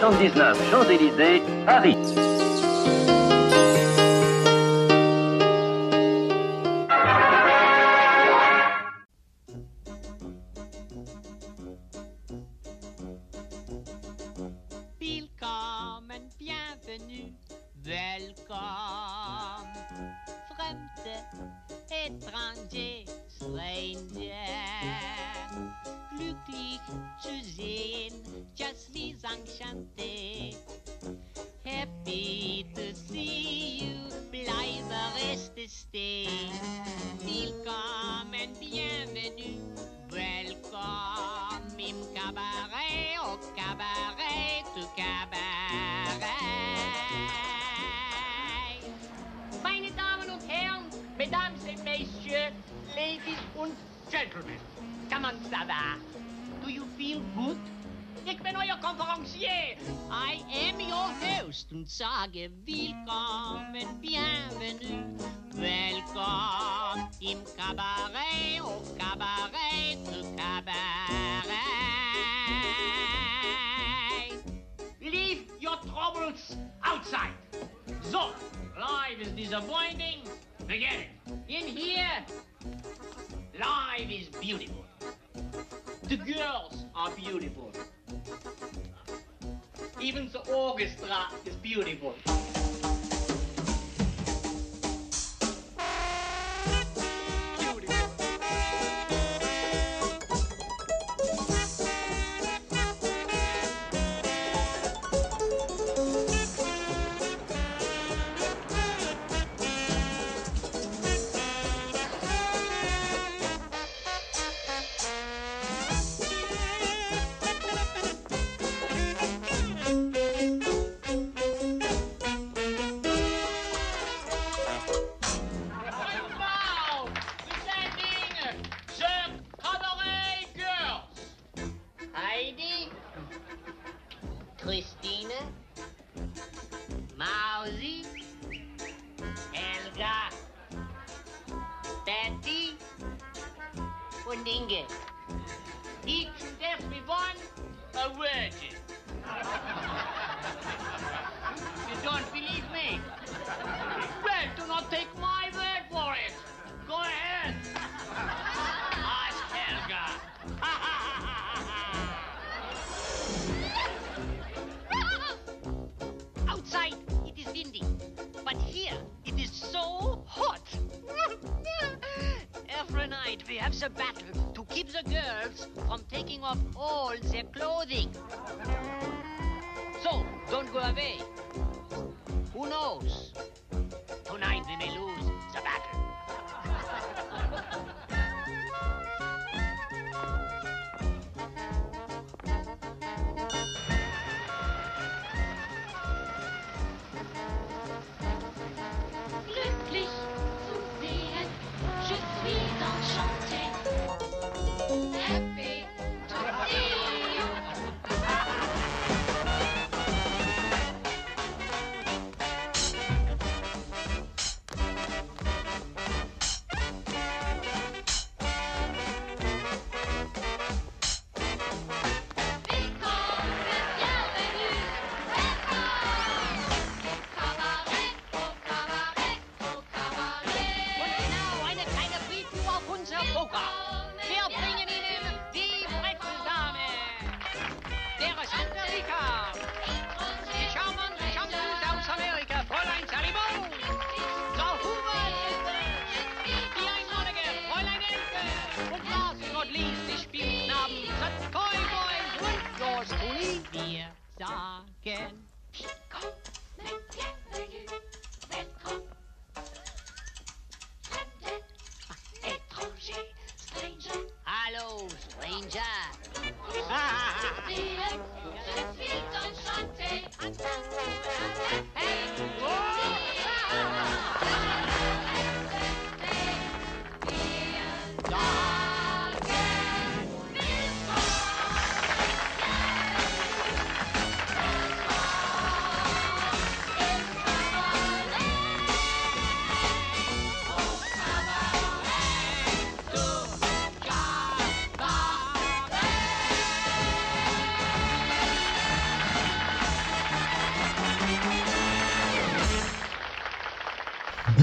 79, Champs-Élysées, Paris.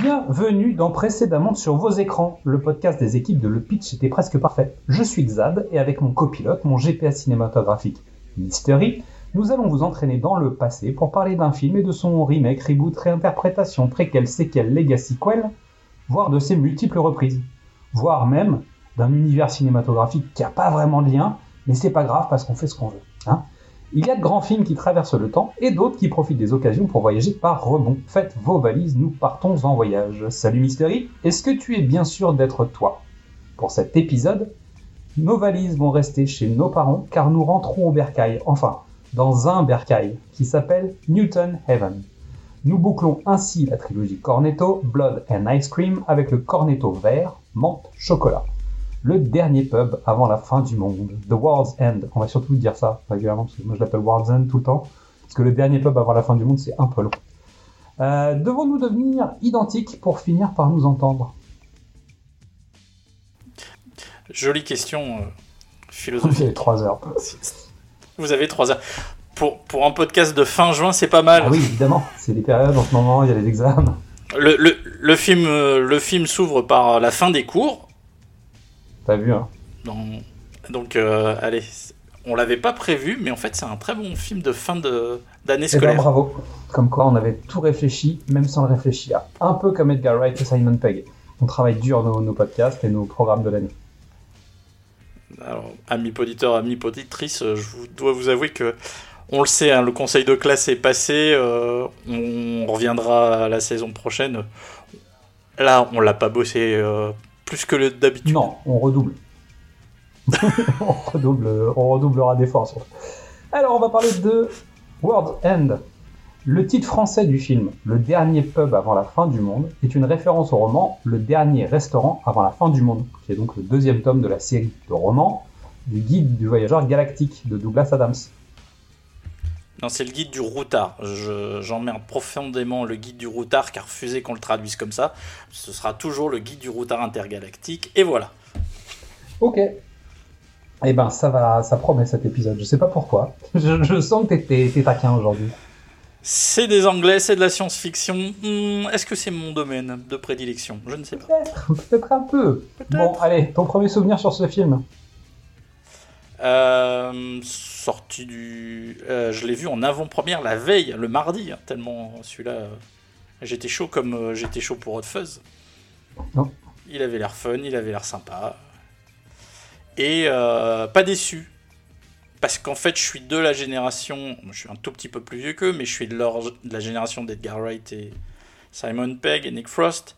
Bienvenue dans Précédemment sur vos écrans, le podcast des équipes de Le Pitch était presque parfait. Je suis Xad et avec mon copilote, mon GPS cinématographique Mystery, nous allons vous entraîner dans le passé pour parler d'un film et de son remake, reboot, réinterprétation, préquel, séquel, legacy, quel, voire de ses multiples reprises. Voire même d'un univers cinématographique qui n'a pas vraiment de lien, mais c'est pas grave parce qu'on fait ce qu'on veut. Hein il y a de grands films qui traversent le temps et d'autres qui profitent des occasions pour voyager par rebond. Faites vos valises, nous partons en voyage. Salut Mystery, est-ce que tu es bien sûr d'être toi? Pour cet épisode, nos valises vont rester chez nos parents car nous rentrons au bercail, enfin, dans un bercail qui s'appelle Newton Heaven. Nous bouclons ainsi la trilogie Cornetto, Blood and Ice Cream avec le Cornetto vert, menthe, chocolat le dernier pub avant la fin du monde, The World's End. On va surtout dire ça régulièrement, parce que moi je l'appelle World's End tout le temps, parce que le dernier pub avant la fin du monde, c'est un peu long. Euh, Devons-nous devenir identiques pour finir par nous entendre? Jolie question euh, Vous philosophique. avez trois heures. Vous avez trois heures. Pour, pour un podcast de fin juin, c'est pas mal. Ah oui, évidemment, c'est des périodes en ce moment, il y a les examens. Le, le, le film, euh, le film s'ouvre par la fin des cours. T'as vu, hein Donc, euh, allez, on l'avait pas prévu, mais en fait, c'est un très bon film de fin de- d'année Eh ben, scolaire. bravo. Comme quoi, on avait tout réfléchi, même sans le réfléchir. Un peu comme Edgar Wright et Simon Pegg. On travaille dur nos, nos podcasts et nos programmes de l'année. Alors, amis auditeurs, amis auditrices, euh, je vous, dois vous avouer que on le sait, hein, le conseil de classe est passé. euh, on reviendra la saison prochaine. Là, on l'a pas bossé euh, plus que d'habitude. Non, on redouble. on, redouble on redoublera d'efforts. Alors, on va parler de World's End. Le titre français du film, Le dernier pub avant la fin du monde, est une référence au roman Le dernier restaurant avant la fin du monde, qui est donc le deuxième tome de la série de romans du guide du voyageur galactique de Douglas Adams. Non, c'est le guide du routard. Je- J'emmerde profondément le guide du routard car refusé qu'on le traduise comme ça. Ce sera toujours le guide du routard intergalactique. Et voilà. Ok. Eh ben, ça va, ça promet cet épisode. Je sais pas pourquoi. Je, je sens que t'es- taquin aujourd'hui. C'est des anglais, c'est de la science-fiction. Hmm, Est-ce que c'est mon domaine de prédilection? Je ne sais pas. Peut-être, peut-être un peu. Bon, allez, ton premier souvenir sur ce film? Euh, sorti du. euh, je l'ai vu en avant-première la veille, le mardi, hein, tellement celui-là. euh, j'étais chaud comme euh, j'étais chaud pour Hot Fuzz. Non. Il avait l'air fun, il avait l'air sympa. Et euh, pas déçu. Parce qu'en fait, je suis de la génération. Je suis un tout petit peu plus vieux qu'eux, mais je suis de, leur- de la génération d'Edgar Wright et Simon Pegg et Nick Frost.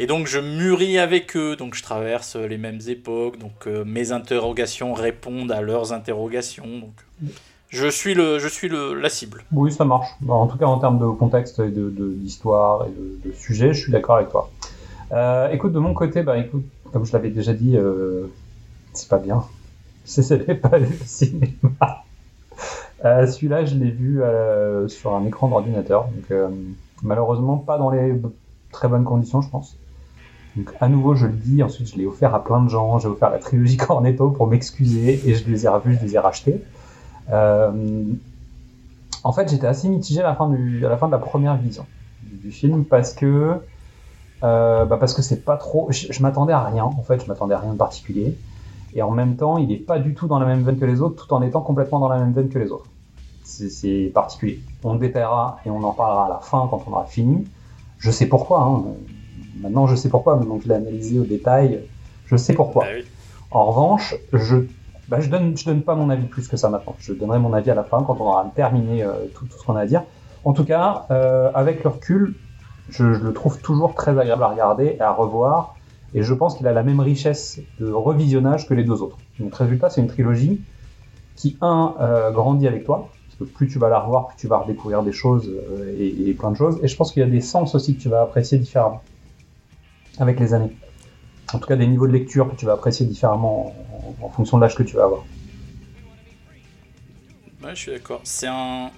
Et donc je mûris avec eux, donc je traverse les mêmes époques, donc euh, mes interrogations répondent à leurs interrogations. Donc je suis le, je suis le, la cible. Oui, ça marche. En tout cas, en termes de contexte et de- d'histoire et de, sujet, je suis d'accord avec toi. Euh, écoute, de mon côté, bah, écoute, comme je l'avais déjà dit, euh, c'est pas bien. Je pas au cinéma. Euh, Celui-là, je l'ai vu sur un écran d'ordinateur, donc malheureusement pas dans les très bonnes conditions, je pense. Donc à nouveau, je le dis, ensuite je l'ai offert à plein de gens, j'ai offert la trilogie Cornetto pour m'excuser et je les ai revus, je les ai rachetés. Euh, en fait, j'étais assez mitigé à la fin, de la première vision du, film parce que euh, bah c'est pas trop. Je, m'attendais à rien. En fait, je m'attendais à rien de particulier. Et en même temps, il est pas du tout dans la même veine que les autres, tout en étant complètement dans la même veine que les autres. C'est- particulier. On le détaillera et on en parlera à la fin quand on aura fini. Je sais pourquoi. Hein. Maintenant, je sais pourquoi. Maintenant que je l'ai analysé au détail, je sais pourquoi. Bah oui. En revanche, je bah, je donne je donne pas mon avis plus que ça maintenant. Je donnerai mon avis à la fin quand on aura terminé euh, tout, tout ce qu'on a à dire. En tout cas, euh, avec le recul, je, je le trouve toujours très agréable à regarder et à revoir. Et je pense qu'il a la même richesse de revisionnage que les deux autres. Donc résultat, c'est une trilogie qui un euh, grandit avec toi, parce que plus tu vas la revoir, plus tu vas redécouvrir des choses et, et plein de choses. Et je pense qu'il y a des sens aussi que tu vas apprécier différemment avec les années. En tout cas, des niveaux de lecture que tu vas apprécier différemment en, fonction de l'âge que tu vas avoir. Ouais, je suis d'accord. C'est un.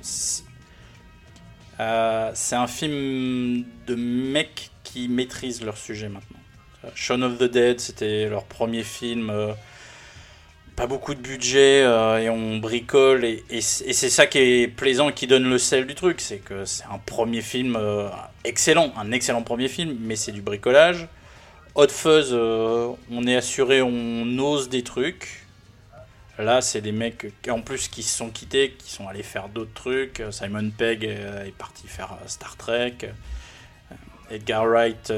euh, un film de mecs qui maîtrisent leur sujet maintenant. Euh, Shaun of the Dead, c'était leur premier film. euh, pas beaucoup de budget euh, et on bricole et, c'est ça qui est plaisant et qui donne le sel du truc, c'est que c'est un premier film euh, excellent, un excellent premier film, mais c'est du bricolage. Hot Fuzz, euh, on est assuré, on ose des trucs. Là, c'est des mecs en plus qui se sont quittés, qui sont allés faire d'autres trucs. Simon Pegg est parti faire Star Trek. Edgar Wright.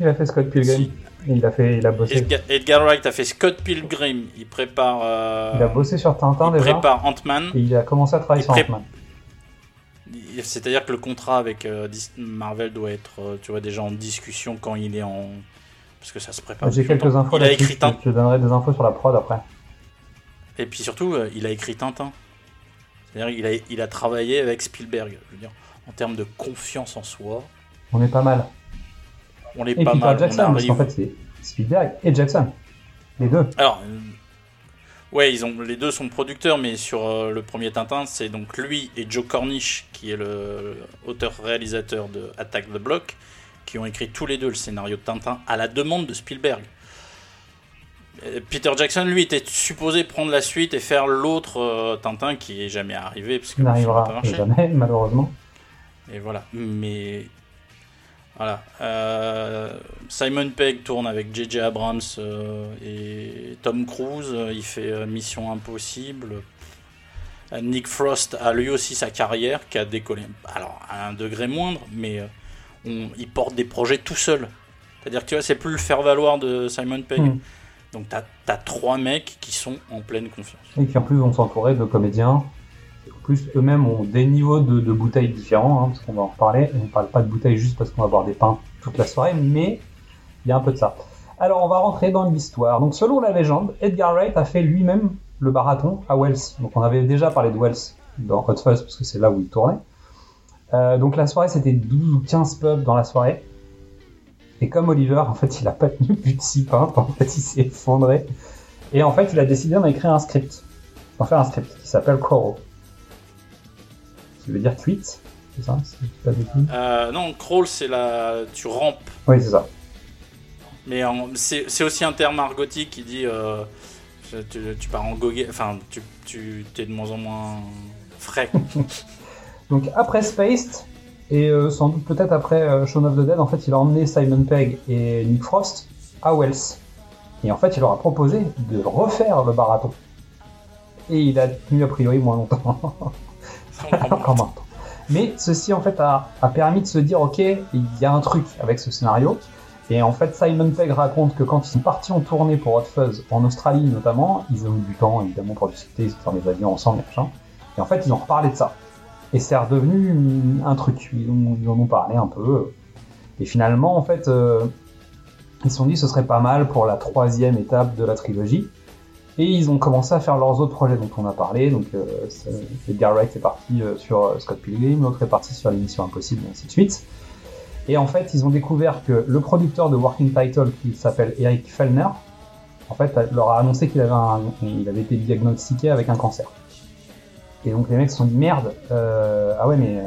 Il a fait Scott Pilgrim. si- il a fait, il a bossé. Edgar, Edgar Wright a fait Scott Pilgrim. Il prépare. euh, Il a bossé sur Tintin il déjà. prépare Ant-Man. Et il a commencé à travailler Il sur pré- Ant-Man. Il- C'est-à-dire que le contrat avec euh, Marvel doit être, euh, tu vois, déjà en discussion quand il est en. Parce que ça se prépare. J'ai depuis quelques longtemps. infos Il a écrit Je Tintin. te donnerai des infos sur la prod après. Et puis surtout, il a écrit Tintin. C'est-à-dire qu'il a, il a travaillé avec Spielberg. Je veux dire, en termes de confiance en soi, On est pas mal. On est Et pas Peter mal. Jackson, on parce qu'en arrive. fait c'est Spielberg et Jackson. Les deux. Alors, euh, ouais, ils ont, les deux sont producteurs, mais sur euh, le premier Tintin, c'est donc lui et Joe Cornish, qui est le auteur-réalisateur de Attack the Block, qui ont écrit tous les deux le scénario de Tintin à la demande de Spielberg. Euh, Peter Jackson, lui, était supposé prendre la suite et faire l'autre euh, Tintin qui est jamais arrivé, parce que n'arrivera jamais, malheureusement. Et voilà. Mais voilà. Euh, Simon Pegg tourne avec J.J. Abrams euh, et Tom Cruise. Euh, Il fait Mission Impossible. Nick Frost a lui aussi sa carrière qui a décollé. Alors à un degré moindre, mais on- il porte des projets tout seul. C'est-à-dire que tu vois, c'est plus le faire valoir de Simon Pegg. Hmm. Donc t'as as trois mecs qui sont en pleine confiance. Et qui en plus vont s'entourer de comédiens. Plus, eux-mêmes ont des niveaux de, bouteilles différents, hein, parce qu'on va en reparler. On parle pas de bouteilles juste parce qu'on va boire des pains toute la soirée, mais il y a un peu de ça. Alors, on va rentrer dans l'histoire. Donc, selon la légende, Edgar Wright a fait lui-même le marathon à Wells. Donc, on avait déjà parlé de Wells dans Hot parce que c'est là où il tournait. Euh, donc, la soirée, c'était 12 ou 15 pubs dans la soirée. Et comme Oliver, en fait, il a pas tenu plus de 6 pintes, en fait, il s'est effondré. Et en fait, il a décidé d'en écrire un script. D'en faire un script qui s'appelle Coro. Qui veut dire cuite, c'est ça pas Euh, non, crawl, c'est la. Tu rampes. Oui, c'est ça. Mais en- c'est c'est aussi un terme argotique qui dit euh, tu, tu pars en goguet, enfin tu, tu es de moins en moins frais. Donc après Spaced, et euh, sans doute peut-être après euh, Shaun of the Dead, en fait, il a emmené Simon Pegg et Nick Frost à Wells. Et en fait, il leur a proposé de refaire le marathon. Et il a tenu a priori moins longtemps. Encore. Mais ceci en fait a, a permis de se dire ok, il y a un truc avec ce scénario. Et en fait, Simon Pegg raconte que quand ils sont partis en tournée pour Hot Fuzz, en Australie notamment, ils ont eu du temps évidemment pour discuter, ils ont fait des avions ensemble, machin. Et en fait, ils ont reparlé de ça. Et c'est redevenu un truc. Ils, ont- en ont parlé un peu. Et finalement, en fait, euh, ils se sont dit ce serait pas mal pour la troisième étape de la trilogie. Et ils ont commencé à faire leurs autres projets dont on a parlé. Donc, euh, Edgar Wright est parti euh, sur euh, Scott Pilgrim, l'autre est parti sur l'émission Impossible, et ainsi de suite. Et en fait, ils ont découvert que le producteur de Working Title, qui s'appelle Eric Fellner, en fait, leur a annoncé qu'il avait, été diagnostiqué avec un cancer. Et donc les mecs se sont dit merde, euh, ah ouais mais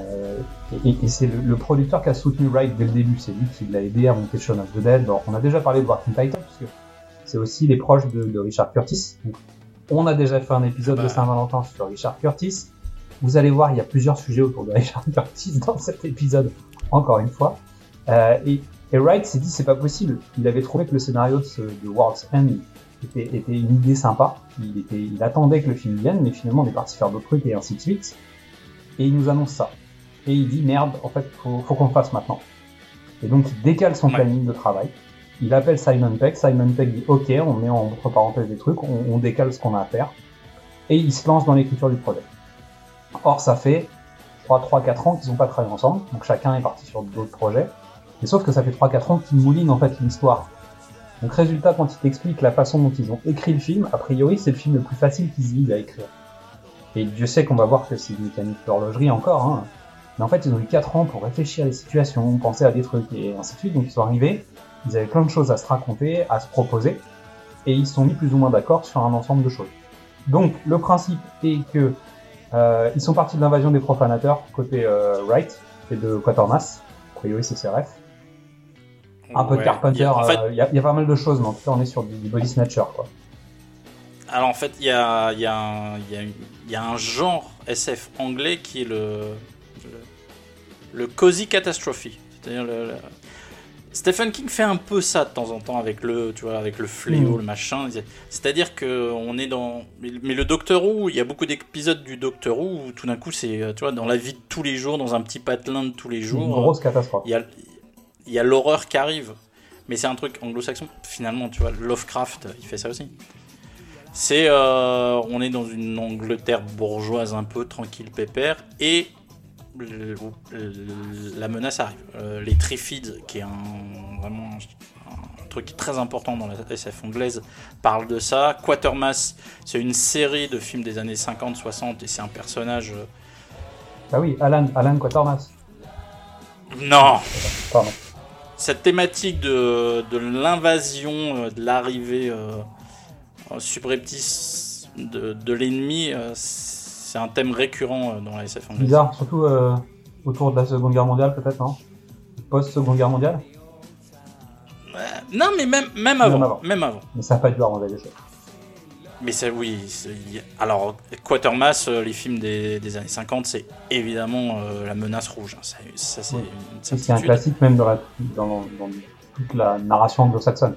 et, c'est le, producteur qui a soutenu Wright dès le début, c'est lui qui l'a aidé à monter Shaun of the Dead. Bon, on a déjà parlé de Working Title puisque c'est aussi les proches de, de Richard Curtis. Donc, on a déjà fait un épisode Bah. de Saint-Valentin sur Richard Curtis. Vous allez voir, il y a plusieurs sujets autour de Richard Curtis dans cet épisode, encore une fois. Euh, et, et Wright s'est dit c'est pas possible. Il avait trouvé que le scénario de, ce, de World's End était, était une idée sympa. Il, était, il attendait que le film vienne, mais finalement on est parti faire d'autres trucs et ainsi de suite. Et il nous annonce ça. Et il dit merde, en fait, faut, faut qu'on le fasse maintenant. Et donc il décale son planning de travail. Il appelle Simon Pegg. Simon Pegg dit ok, on met entre parenthèses des trucs, on, décale ce qu'on a à faire. Et il se lance dans l'écriture du projet. Or, ça fait, je crois, 3-4 ans qu'ils n'ont pas travaillé ensemble. Donc chacun est parti sur d'autres projets. Mais sauf que ça fait 3-4 ans qu'ils moulinent en fait l'histoire. Donc résultat, quand ils t'expliquent la façon dont ils ont écrit le film, a priori c'est le film le plus facile qu'ils aient à écrire. Et Dieu sait qu'on va voir que c'est une mécanique d'horlogerie encore, hein. Mais en fait, ils ont eu 4 ans pour réfléchir à les situations, penser à des trucs et ainsi de suite. Donc ils sont arrivés, ils avaient plein de choses à se raconter, à se proposer, et ils se sont mis plus ou moins d'accord sur un ensemble de choses. Donc le principe est que euh, ils sont partis de l'invasion des profanateurs côté euh, Wright et de Quatermass. Priori c'est CRF. Un peu de. Carpenter, Il y a- En fait, euh, il y, a- il y a pas mal de choses, mais en tout cas on est sur du, du body snatcher quoi. Alors en fait, il y a, il y, a y, a un genre SF anglais qui est le, le, le cozy catastrophe. C'est-à-dire le- Stephen King fait un peu ça de temps en temps avec le, tu vois, avec le fléau, Mm. le machin. C'est-à-dire que on est dans, mais, le Docteur Who, il y a beaucoup d'épisodes du Docteur Who où tout d'un coup c'est, euh, tu vois, dans la vie de tous les jours, dans un petit patelin de tous les Une jours. grosse catastrophe. Il y a, il y a l'horreur qui arrive. Mais c'est un truc anglo-saxon. Finalement, tu vois, Lovecraft, il fait ça aussi. C'est. euh, on est dans une Angleterre bourgeoise un peu tranquille, pépère. Et le- la menace arrive. Euh, les Triffids, qui est un, vraiment un, un truc très important dans la SF anglaise, parlent de ça. Quatermass, c'est une série de films des années 50-60 et c'est un personnage. euh, Ah oui, Alan, Alan Quatermass. Non! Pardon. cette thématique de, de l'invasion, euh, de l'arrivée euh, subreptice de, de l'ennemi, euh, c'est un thème récurrent euh, dans la SF anglaise. Bizarre, surtout euh, autour de la Seconde Guerre mondiale, peut-être, non Post-Seconde Guerre mondiale Euh, non, mais même, même avant. avant. Même avant. Mais ça n'a pas dû arranger les choses. Mais ça, oui. Alors, Quatermass, euh, les films des, des années 50, c'est évidemment euh, la menace rouge. hein. Ça, ça, c'est Oui. un classique même dans, la, dans, dans toute la narration anglo-saxonne.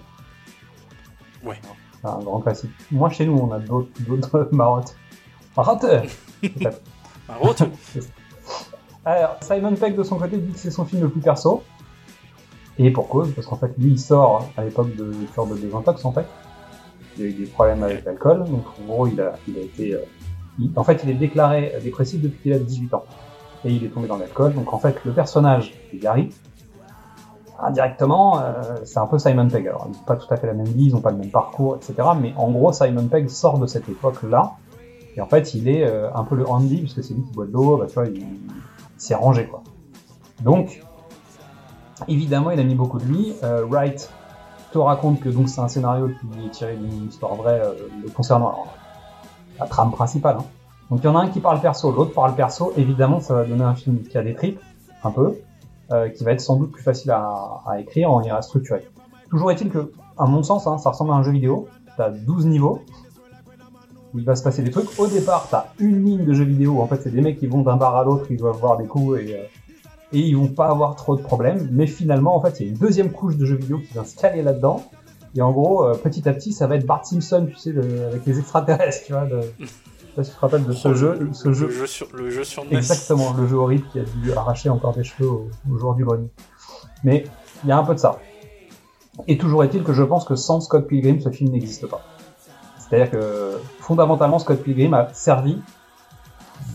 Ouais. C'est un grand classique. Moi, chez nous, on a d'autres marottes. Peut-être. Un. Alors, Simon Pegg, de son côté, dit que c'est son film le plus perso. Et pour cause, parce qu'en fait, lui, il sort à l'époque de cure de désintox, en fait. Il a eu des problèmes avec l'alcool, donc en gros, il a, il a été... euh, il- en fait, il est déclaré dépressif depuis qu'il a 18 ans. Et il est tombé dans l'alcool, donc en fait, le personnage de Gary, indirectement, euh, c'est un peu Simon Pegg. Alors, ils n'ont pas tout à fait la même vie, ils n'ont pas le même parcours, etc. Mais en gros, Simon Pegg sort de cette époque-là, et en fait, il est euh, un peu le Andy, puisque c'est lui qui boit de l'eau, bah, tu vois, il, s'est rangé, quoi. Donc, évidemment, il a mis beaucoup de lui. Euh, Wright te raconte que donc c'est un scénario qui est tiré d'une histoire vraie euh, concernant la trame principale. hein. Donc il y en a un qui parle perso, l'autre parle perso. Évidemment, ça va donner un film qui a des tripes, un peu, qui va être sans doute plus facile à, à écrire, on ira structurer. Toujours est-il que, à mon sens, hein, ça ressemble à un jeu vidéo. T'as 12 niveaux, où il va se passer des trucs. Au départ, t'as une ligne de jeu vidéo, où en fait c'est des mecs qui vont d'un bar à l'autre, ils doivent voir des coups et, euh, et ils vont pas avoir trop de problèmes. Mais finalement, en fait, il y a une deuxième couche de jeu vidéo qui vient se caler là-dedans. Et en gros, euh, petit à petit, ça va être Bart Simpson, tu sais, le- avec les extraterrestres, tu vois. De... Je sais pas si tu te rappelles de ce jeu, ce Le jeu. jeu sur, le jeu sur NES. Exactement, le jeu horrible qui a dû arracher encore des cheveux au, au jour du grenier. Mais il y a un peu de ça. Et toujours est-il que je pense que sans Scott Pilgrim, ce film n'existe pas. C'est-à-dire que fondamentalement, Scott Pilgrim a servi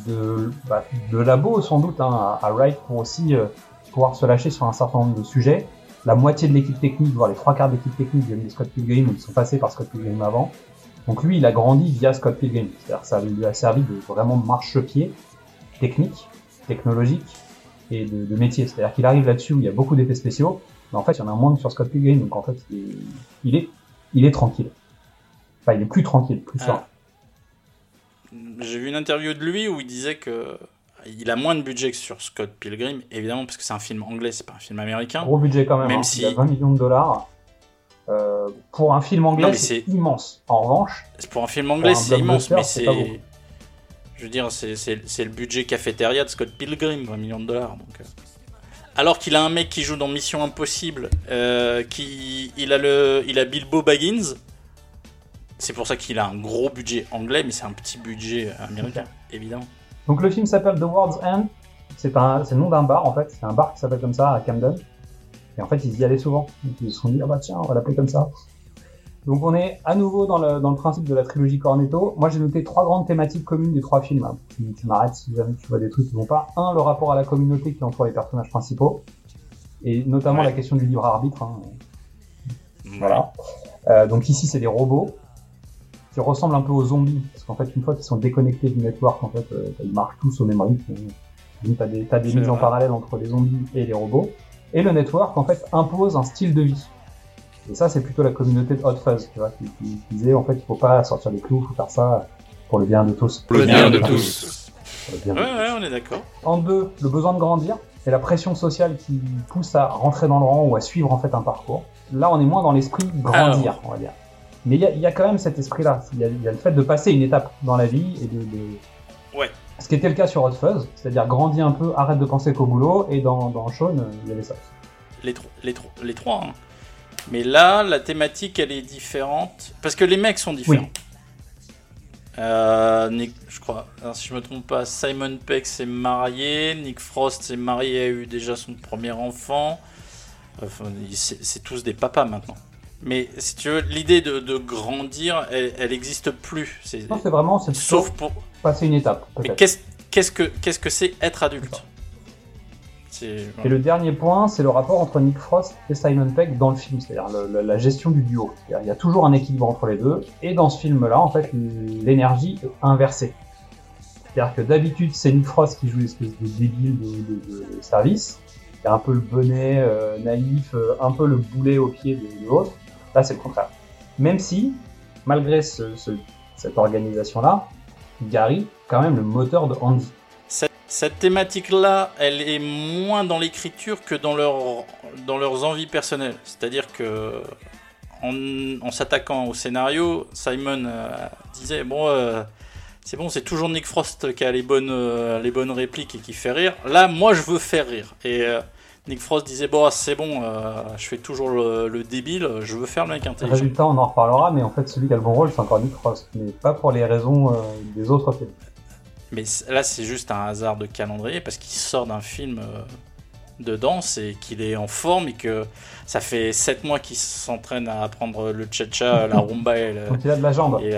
de, bah, labo sans doute hein, à, Wright pour aussi euh, pouvoir se lâcher sur un certain nombre de sujets. La moitié de l'équipe technique, voire les trois quarts de l'équipe technique de Scott Pilgrim, ils sont passés par Scott Pilgrim avant. Donc lui, il a grandi via Scott Pilgrim. C'est-à-dire que ça lui a servi de vraiment marchepied technique, technologique et de, métier. C'est-à-dire qu'il arrive là-dessus où il y a beaucoup d'effets spéciaux, mais en fait, il y en a moins sur Scott Pilgrim. Donc en fait, il est, il est, il est tranquille. Enfin, il est plus tranquille, plus serein. J'ai vu une interview de lui où il disait que il a moins de budget que sur Scott Pilgrim, évidemment parce que c'est un film anglais, c'est pas un film américain. Gros budget quand même. Même hein. si- Il a 20 millions de dollars. Euh, pour un film anglais, c'est immense. En revanche, Pour un film anglais, c'est immense, mais c'est. Je veux dire, c'est le budget cafétéria de Scott Pilgrim, 20 millions de dollars. Donc, euh. Alors qu'il a un mec qui joue dans Mission Impossible, euh, qui il a le, il a Bilbo Baggins. C'est pour ça qu'il a un gros budget anglais, mais c'est un petit budget américain, évidemment. Donc le film s'appelle The World's End. C'est le nom d'un bar en fait. C'est un bar qui s'appelle comme ça à Camden. Et en fait, ils y allaient souvent. Donc, ils se sont dit, ah bah tiens, on va l'appeler comme ça. Donc on est à nouveau dans le, dans le principe de la trilogie Cornetto. Moi j'ai noté trois grandes thématiques communes des trois films. hein. Tu, tu m'arrêtes si jamais tu vois des trucs qui vont pas. Un, le rapport à la communauté qui entoure les personnages principaux. Et notamment Ouais. la question du libre arbitre. hein. Voilà. Euh, donc ici, c'est des robots qui ressemblent un peu aux zombies, parce qu'en fait, une fois qu'ils sont déconnectés du network, en fait, euh, ils marchent tous au même rythme. Donc, t'as des, t'as des mises en parallèle entre les zombies et les robots. Et le network, en fait, impose un style de vie. Et ça, c'est plutôt la communauté de Hot Fuzz, tu vois, qui, disait, en fait, il faut pas sortir les clous, faut faire ça pour le bien de tous. Pour le bien de tous. Ouais, ouais, on est d'accord. en deux, le besoin de grandir et la pression sociale qui pousse à rentrer dans le rang ou à suivre en fait un parcours. Là, on est moins dans l'esprit grandir, on va dire. Mais il y a, il y a quand même cet esprit-là. Il y, a, il y a le fait de passer une étape dans la vie et de. de- Ouais. Ce qui était le cas sur Hot Fuzz, c'est-à-dire grandis un peu, arrête de penser qu'au boulot, et dans, dans Shaun, euh, il y avait ça. les, tro- les, tro- les trois. hein. Mais là, la thématique, elle est différente. Parce que les mecs sont différents. Euh, Nick, je crois, alors, si je me trompe pas, Simon Peck s'est marié, Nick Frost s'est marié, a eu déjà son premier enfant. Enfin, c'est tous des papas maintenant. Mais si tu veux, l'idée de, de grandir, elle, elle existe plus. C'est- Non, c'est vraiment, c'est Sauf pour. passer une étape. Mais qu'est-ce qu'est-ce que qu'est-ce que c'est être adulte C'est Et le dernier point, c'est le rapport entre Nick Frost et Simon Pegg dans le film, c'est-à-dire la gestion du duo. Il y a toujours un équilibre entre les deux, et dans ce film-là, en fait, l'énergie est inversée. C'est-à-dire que d'habitude, c'est Nick Frost qui joue l'espèce de débile de, de- de service, qui a un peu le bonnet euh, naïf, euh, un peu le boulet au pied de, de l'autre. C'est le contraire. Même si, malgré ce- ce- cette organisation-là, Gary, quand même le moteur de Andy. Cette, thématique-là, elle est moins dans l'écriture que dans, dans leurs envies personnelles. C'est-à-dire que en, s'attaquant au scénario, Simon euh, disait bon, euh, c'est bon, c'est toujours Nick Frost qui a les bonnes, euh, les bonnes répliques et qui fait rire. Là, moi, je veux faire rire. Et Nick Frost disait bon, c'est bon, euh, je fais toujours le, le débile, je veux faire le mec intelligent. Résultat, on en reparlera, mais en fait, celui qui a le bon rôle, c'est encore Nick Frost, mais pas pour les raisons euh, des autres films. Mais là, c'est juste un hasard de calendrier parce qu'il sort d'un film euh, de danse et qu'il est en forme et que ça fait 7 mois qu'il s'entraîne à apprendre le cha-cha, la rumba et le. Donc il a de la jambe. et,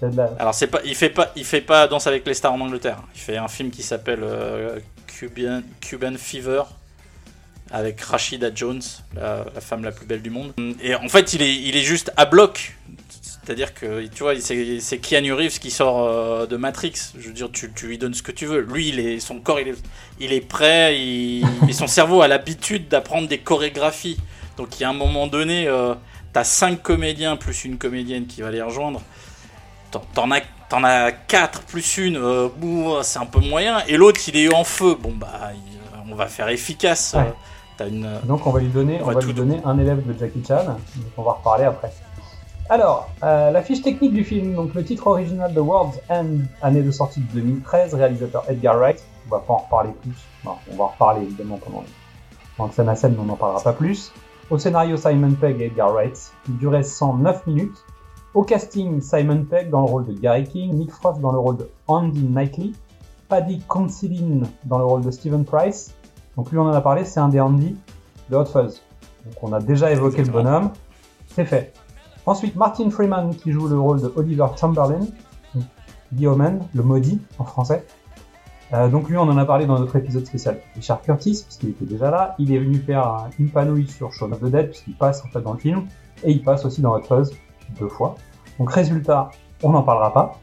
Il a de la- alors c'est pas, il fait pas, il fait pas danse avec les stars en Angleterre. Il fait un film qui s'appelle euh, Cuban, Cuban Fever avec Rashida Jones, la, femme la plus belle du monde. Et en fait, il est, il est juste à bloc. C'est-à-dire que, tu vois, c'est Keanu Reeves qui sort euh, de Matrix. Je veux dire, tu, tu lui donnes ce que tu veux. Lui, il est, son corps, il est, il est prêt. Il, et son cerveau a l'habitude d'apprendre des chorégraphies. Donc, il y a un moment donné, euh, t'as cinq comédiens plus une comédienne qui va les rejoindre. T'en- as, t'en as quatre plus une. euh, c'est un peu moyen. Et l'autre, il est en feu. Bon, bah, on va faire efficace. Ouais. Euh, une. Donc on va lui donner, On on va lui donner un élève de Jackie Chan, donc on va reparler après. Alors, euh, la fiche technique du film, donc le titre original de World's End, année de sortie de 2013, réalisateur Edgar Wright. On va pas en reparler plus. Non, on va en reparler évidemment pendant, pendant que scène à scène, mais on n'en parlera pas plus. Au scénario, Simon Pegg et Edgar Wright. Il durait 109 minutes. Au casting, Simon Pegg dans le rôle de Gary King, Nick Frost dans le rôle de Andy Knightley, Paddy Considine dans le rôle de Stephen Price. Donc lui, on en a parlé, c'est un des Andy de Hot Fuzz. Donc on a déjà évoqué le bonhomme. C'est fait. Ensuite, Martin Freeman qui joue le rôle de Oliver Chamberlain, Omen, le maudit en français. Euh, donc lui, on en a parlé dans notre épisode spécial. Richard Curtis, puisqu'il était déjà là, il est venu faire un- une panouille sur Shaun of the Dead, puisqu'il passe en fait dans le film, et il passe aussi dans Hot Fuzz deux fois. Donc résultat, on n'en parlera pas.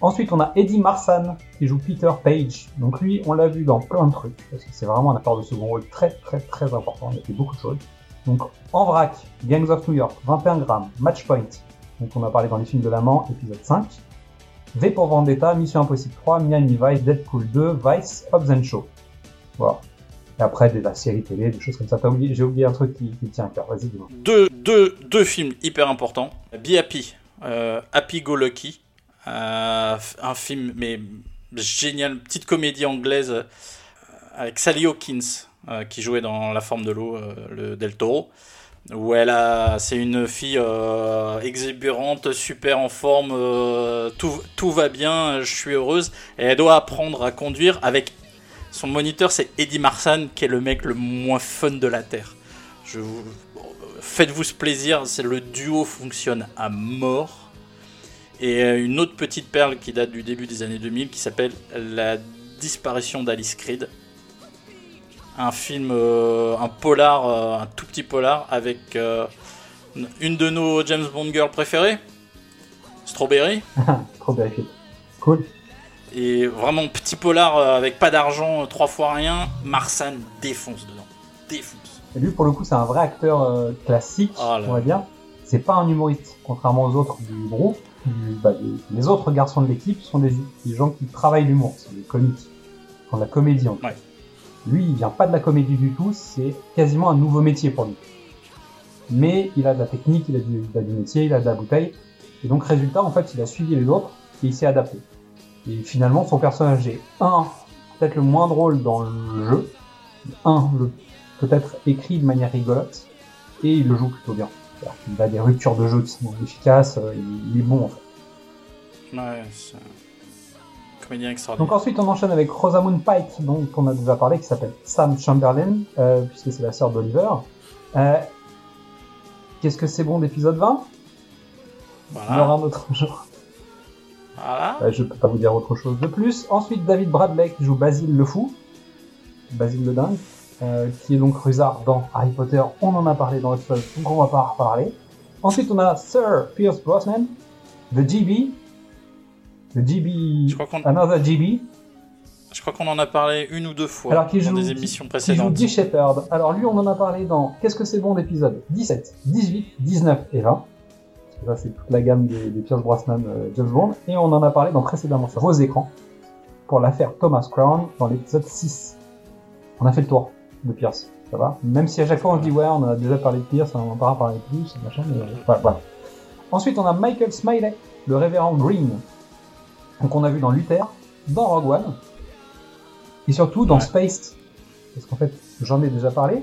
Ensuite, on a Eddie Marsan qui joue Peter Page. Donc lui, on l'a vu dans plein de trucs, parce que c'est vraiment un acteur de second rôle très très très important. Il a fait beaucoup de choses. Donc en vrac, Gangs of New York, 21 grammes, Matchpoint. Donc on a parlé dans les films de l'amant, épisode 5. V pour Vendetta, Mission Impossible 3, Miami Vice, Deadpool 2, Vice, Hobbs and Shaw. Voilà. Et après, de la série télé, des choses comme ça. Oublié- J'ai oublié un truc qui, qui tient à cœur. Vas-y, dis-moi. deux, deux, deux films hyper importants. Be Happy, euh, Happy Go Lucky, un film mais génial, petite comédie anglaise euh, avec Sally Hawkins euh, qui jouait dans La forme de l'eau, euh, le Del Toro. Où elle a, c'est une fille euh, exubérante, super en forme, euh, tout, tout va bien, je suis heureuse. Et elle doit apprendre à conduire avec son moniteur, c'est Eddie Marsan, qui est le mec le moins fun de la terre. Je vous, faites-vous ce plaisir, c'est le duo fonctionne à mort. Et euh, une autre petite perle qui date du début des années 2000 qui s'appelle La disparition d'Alice Creed. Un film, euh, un polar, euh, un tout petit polar avec euh, une de nos James Bond girls préférées, Strawberry. Vérifié. Cool. Et vraiment petit polar avec pas d'argent, trois fois rien. Marsan défonce dedans. Défonce. Et lui, pour le coup, c'est un vrai acteur classique, Ah on va dire. C'est pas un humoriste, contrairement aux autres du groupe. Bah, les autres garçons de l'équipe sont des, des gens qui travaillent l'humour, c'est des comiques, qui font de la comédie en fait. Ouais. Lui, il vient pas de la comédie du tout, c'est quasiment un nouveau métier pour lui. mais il a de la technique, il a du, il a du métier, il a de la bouteille. Et donc, résultat, en fait, il a suivi les autres et il s'est adapté. Et finalement, son personnage est un, peut-être le moins drôle dans le jeu, un, le peut-être écrit de manière rigolote, et il le joue plutôt bien. Qu'il a des ruptures de jeu qui sont efficaces, euh, il, il est bon en fait. Ouais, c'est un comédien Donc extraordinaire. ensuite, on enchaîne avec Rosamund Pike, dont on a déjà parlé, qui s'appelle Sam Chamberlain, euh, puisque c'est la sœur d'Oliver. Euh, Qu'est-ce que c'est bon d'épisode 20 Il y aura un autre jour. voilà. Euh, je peux pas vous dire autre chose de plus. Ensuite, David Bradley qui joue Basile le fou, Basile le dingue, euh, qui est donc Rusard dans Harry Potter. On en a parlé dans l'épisode, donc on va pas en reparler. Ensuite, on a Sir Pierce Brosnan, The GB, The GB, Je crois Another GB, je crois qu'on en a parlé une ou deux fois Alors, dans joue- des émissions qui joue précédentes. Guy Shepherd. Alors lui, on en a parlé dans Qu'est-ce que c'est bon d'épisode 17, 18, 19 et 20. Parce que Ça, c'est toute la gamme des, des Pierce Brosnan euh, James Bond. Et on en a parlé dans précédemment sur vos écrans pour l'affaire Thomas Crown dans l'épisode 6. On a fait le tour de Pierce. Ça va Même si à chaque fois on se dit ouais, on a déjà parlé de Pierce, on en va parler plus, machin, mais voilà, voilà. Ensuite, on a Michael Smiley, le révérend Green. Donc on a vu dans Luther, dans Rogue One, et surtout dans Ouais. Spaced. Parce qu'en fait, j'en ai déjà parlé.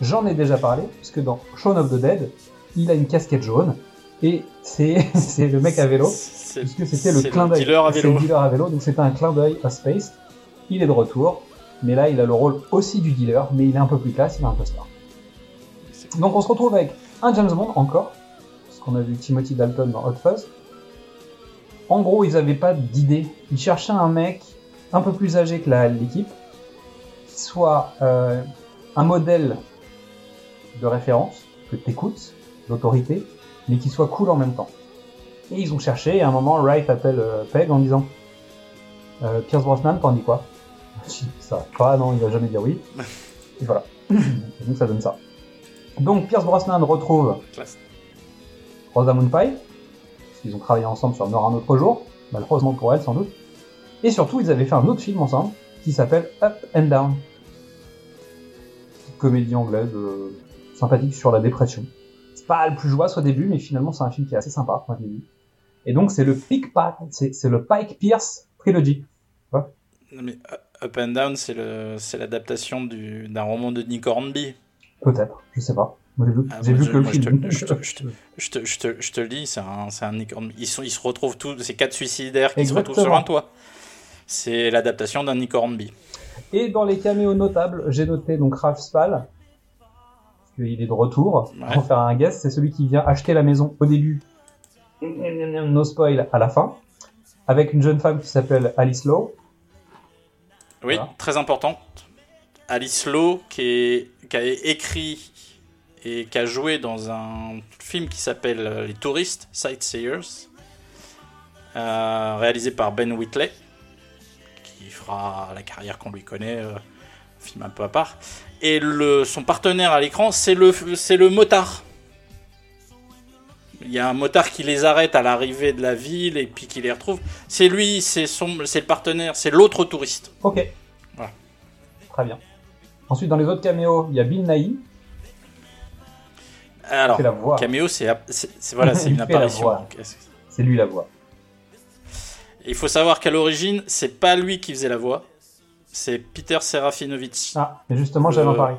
J'en ai déjà parlé, puisque dans Shaun of the Dead, il a une casquette jaune. Et c'est le mec à vélo, puisque c'était le clin d'œil. C'est le dealer à vélo, donc c'était un clin d'œil à Spaced. Il est de retour, mais là il a le rôle aussi du dealer, mais il est un peu plus classe, il a un poster. Donc on se retrouve avec un James Bond encore, parce qu'on a vu Timothy Dalton dans Hot Fuzz. En gros, ils avaient pas d'idée. Ils cherchaient un mec un peu plus âgé que l'équipe, qui soit euh, un modèle de référence, que t'écoutes, d'autorité, mais qui soit cool en même temps. Et ils ont cherché, et à un moment, Wright appelle euh, Peg en disant euh, Pierce Brosnan, t'en dis quoi? Ça pas, non, il va jamais dire oui. Et voilà. Donc ça donne ça. Donc Pierce Brosnan retrouve Classe. Rosamund Pike, parce qu'ils ont travaillé ensemble sur Meurt un autre jour, malheureusement pour elle sans doute. Et surtout, ils avaient fait un autre film ensemble qui s'appelle Up and Down. Petite comédie anglaise euh, sympathique sur la dépression. C'est pas le plus joyeux au début, mais finalement c'est un film qui est assez sympa, moi je l'ai vu. Et donc c'est le Pike c'est le Pike Pierce Trilogy. Non, mais Up and Down, c'est le, c'est l'adaptation du- d'un roman de Nick Hornby. Peut-être, je sais pas. J'ai vu, Ah, vu je- que je te- le dis, c'est un, c'est un Nick Hornby. Ils, sont, ils se retrouvent tous, c'est quatre suicidaires qui se retrouvent sur un toit. C'est l'adaptation d'un Nick Hornby. Et dans les caméos notables, j'ai noté donc Ralph Spall, parce qu'il est de retour Ouais. pour faire un guest. C'est celui qui vient acheter la maison au début, no spoil à la fin, avec une jeune femme qui s'appelle Alice Lowe. Oui, Voilà. très importante. Alice Lowe, qui, est, qui a écrit et qui a joué dans un film qui s'appelle euh, Les Touristes, Sightseers, euh, réalisé par Ben Whitley, qui fera la carrière qu'on lui connaît, euh, un film un peu à part. Et le, son partenaire à l'écran, c'est le, c'est le motard. Il y a un motard qui les arrête à l'arrivée de la ville et puis qui les retrouve. C'est lui, c'est son, c'est le partenaire, c'est l'autre touriste. Ok. Voilà. Très bien. Ensuite, dans les autres caméos, il y a Bill Nighy, Alors, la voix. caméo, c'est voilà, c'est une apparition. C'est lui la voix. Il faut savoir qu'à l'origine, c'est pas lui qui faisait la voix, c'est Peter Serafinovich, Ah, mais justement, j'allais en Le- parler.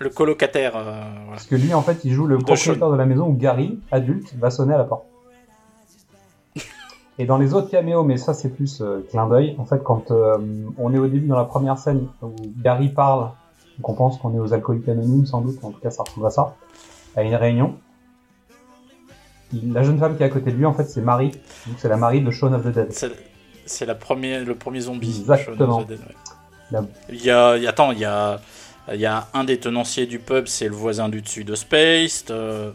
Le colocataire. euh, voilà. Parce que lui, en fait, il joue le De propriétaire de la maison où Gary, adulte, va sonner à la porte. Et dans les autres caméos, mais ça c'est plus euh, clin d'œil, en fait, quand euh, on est au début dans la première scène où Gary parle, donc on pense qu'on est aux alcooliques anonymes sans doute, en tout cas ça ressemble à ça, à une réunion. Il- la jeune femme qui est à côté de lui, en fait, c'est Marie, donc c'est la Marie de Shaun of the Dead. C'est c'est la première, le premier zombie. Exactement. Shaun of the Dead, ouais. La- Il y a, il y a- attends, il y a, il y a un des tenanciers du pub, c'est le voisin du dessus de Space. euh.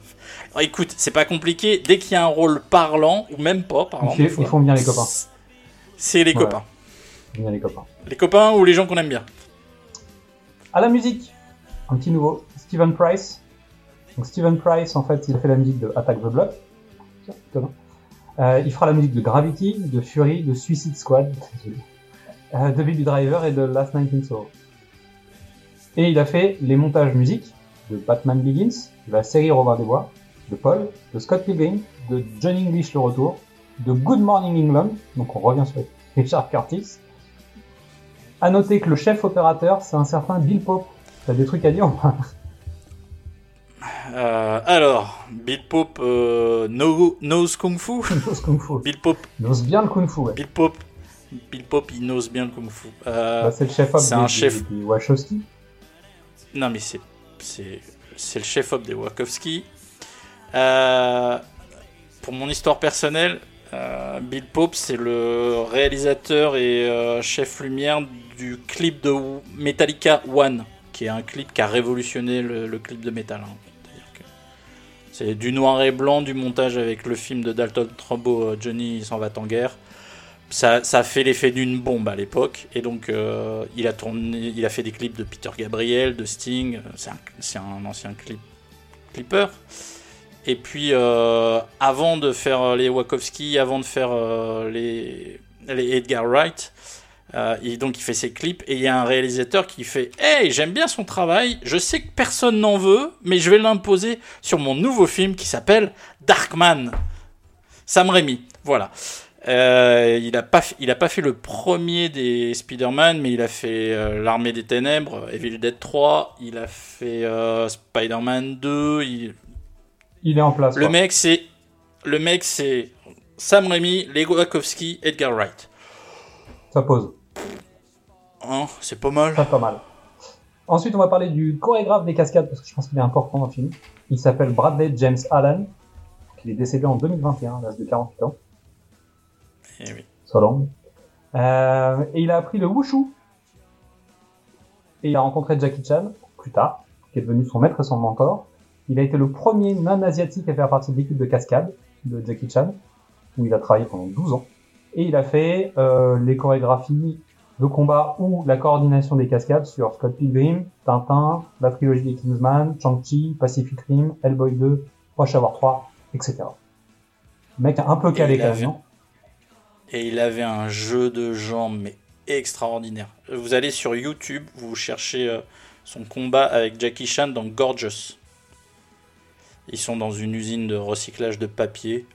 Alors, écoute, c'est pas compliqué. Dès qu'il y a un rôle parlant ou même pas parlant, Ils, fois, ils font bien les copains. C'est les copains. Bien les copains. Les copains ou les gens qu'on aime bien. À la musique, un petit nouveau, Steven Price. Donc Steven Price, en fait, il a fait la musique de Attack the Block. Euh, il fera la musique de Gravity, de Fury, de Suicide Squad, euh, de Baby Driver et de Last Night in Soho. Et il a fait les montages musique de Batman Begins, de la série Robin des Bois, de Paul, de Scott Pilgrim, de John English le retour, de Good Morning England, donc on revient sur Richard Curtis. À noter que le chef opérateur, c'est un certain Bill Pope. T'as des trucs à dire ou pas? Euh, alors, Bill Pope euh, know- knows Kung Fu. Knows Kung Fu. Bill Pope, ose bien le Kung Fu, ouais. Bill Pope, Bill Pope, il knows bien le Kung Fu. Euh, Bah, c'est le chef c'est des, un chef. des- des Wachowski. Non, mais c'est c'est le chef-op des Wachowski. Euh, pour mon histoire personnelle, euh, Bill Pope, c'est le réalisateur et euh, chef lumière du clip de Metallica One, qui est un clip qui a révolutionné le, clip de métal. hein. C'est du noir et blanc, du montage avec le film de Dalton Trumbo, Johnny s'en va en guerre. Ça, ça a fait l'effet d'une bombe à l'époque, et donc euh, il a tourné, il a fait des clips de Peter Gabriel, de Sting. euh, C'est un, ancien clip, clipper. Et puis euh, avant de faire les Wachowski, avant de faire euh, les, les Edgar Wright, euh, donc il fait ses clips et il y a un réalisateur qui fait Hey, j'aime bien son travail, je sais que personne n'en veut, mais je vais l'imposer sur mon nouveau film qui s'appelle Darkman. Sam Raimi, voilà. Euh, il a pas f- il a pas fait le premier des Spider-Man, mais il a fait euh, l'Armée des Ténèbres, Evil Dead 3, il a fait euh, Spider-Man 2, il, Il est en place. le quoi. mec, c'est le mec, c'est Sam Raimi, Lego Wachowski, Edgar Wright. Ça pose. Hein, c'est pas mal. Pas, pas mal. Ensuite, on va parler du chorégraphe des cascades, parce que je pense qu'il est important dans le film. Il s'appelle Bradley James Allen. Il est décédé en 2021, à l'âge de 48 ans. Eh oui. Euh, et il a appris le wushu. Et il a rencontré Jackie Chan, plus tard, qui est devenu son maître et son mentor. Il a été le premier non-asiatique à faire partie de l'équipe de cascade de Jackie Chan, où il a travaillé pendant 12 ans. Et il a fait euh, les chorégraphies de combat ou la coordination des cascades sur Scott Pilgrim, Tintin, la trilogie des Kingsman, Shang-Chi, Pacific Rim, Hellboy 2, Rush Hour 3, etc. Le mec un peu calé quand même, Et il avait un jeu de jambes, mais extraordinaire. Vous allez sur YouTube, vous cherchez euh, son combat avec Jackie Chan dans Gorgeous. Ils sont dans une usine de recyclage de papier.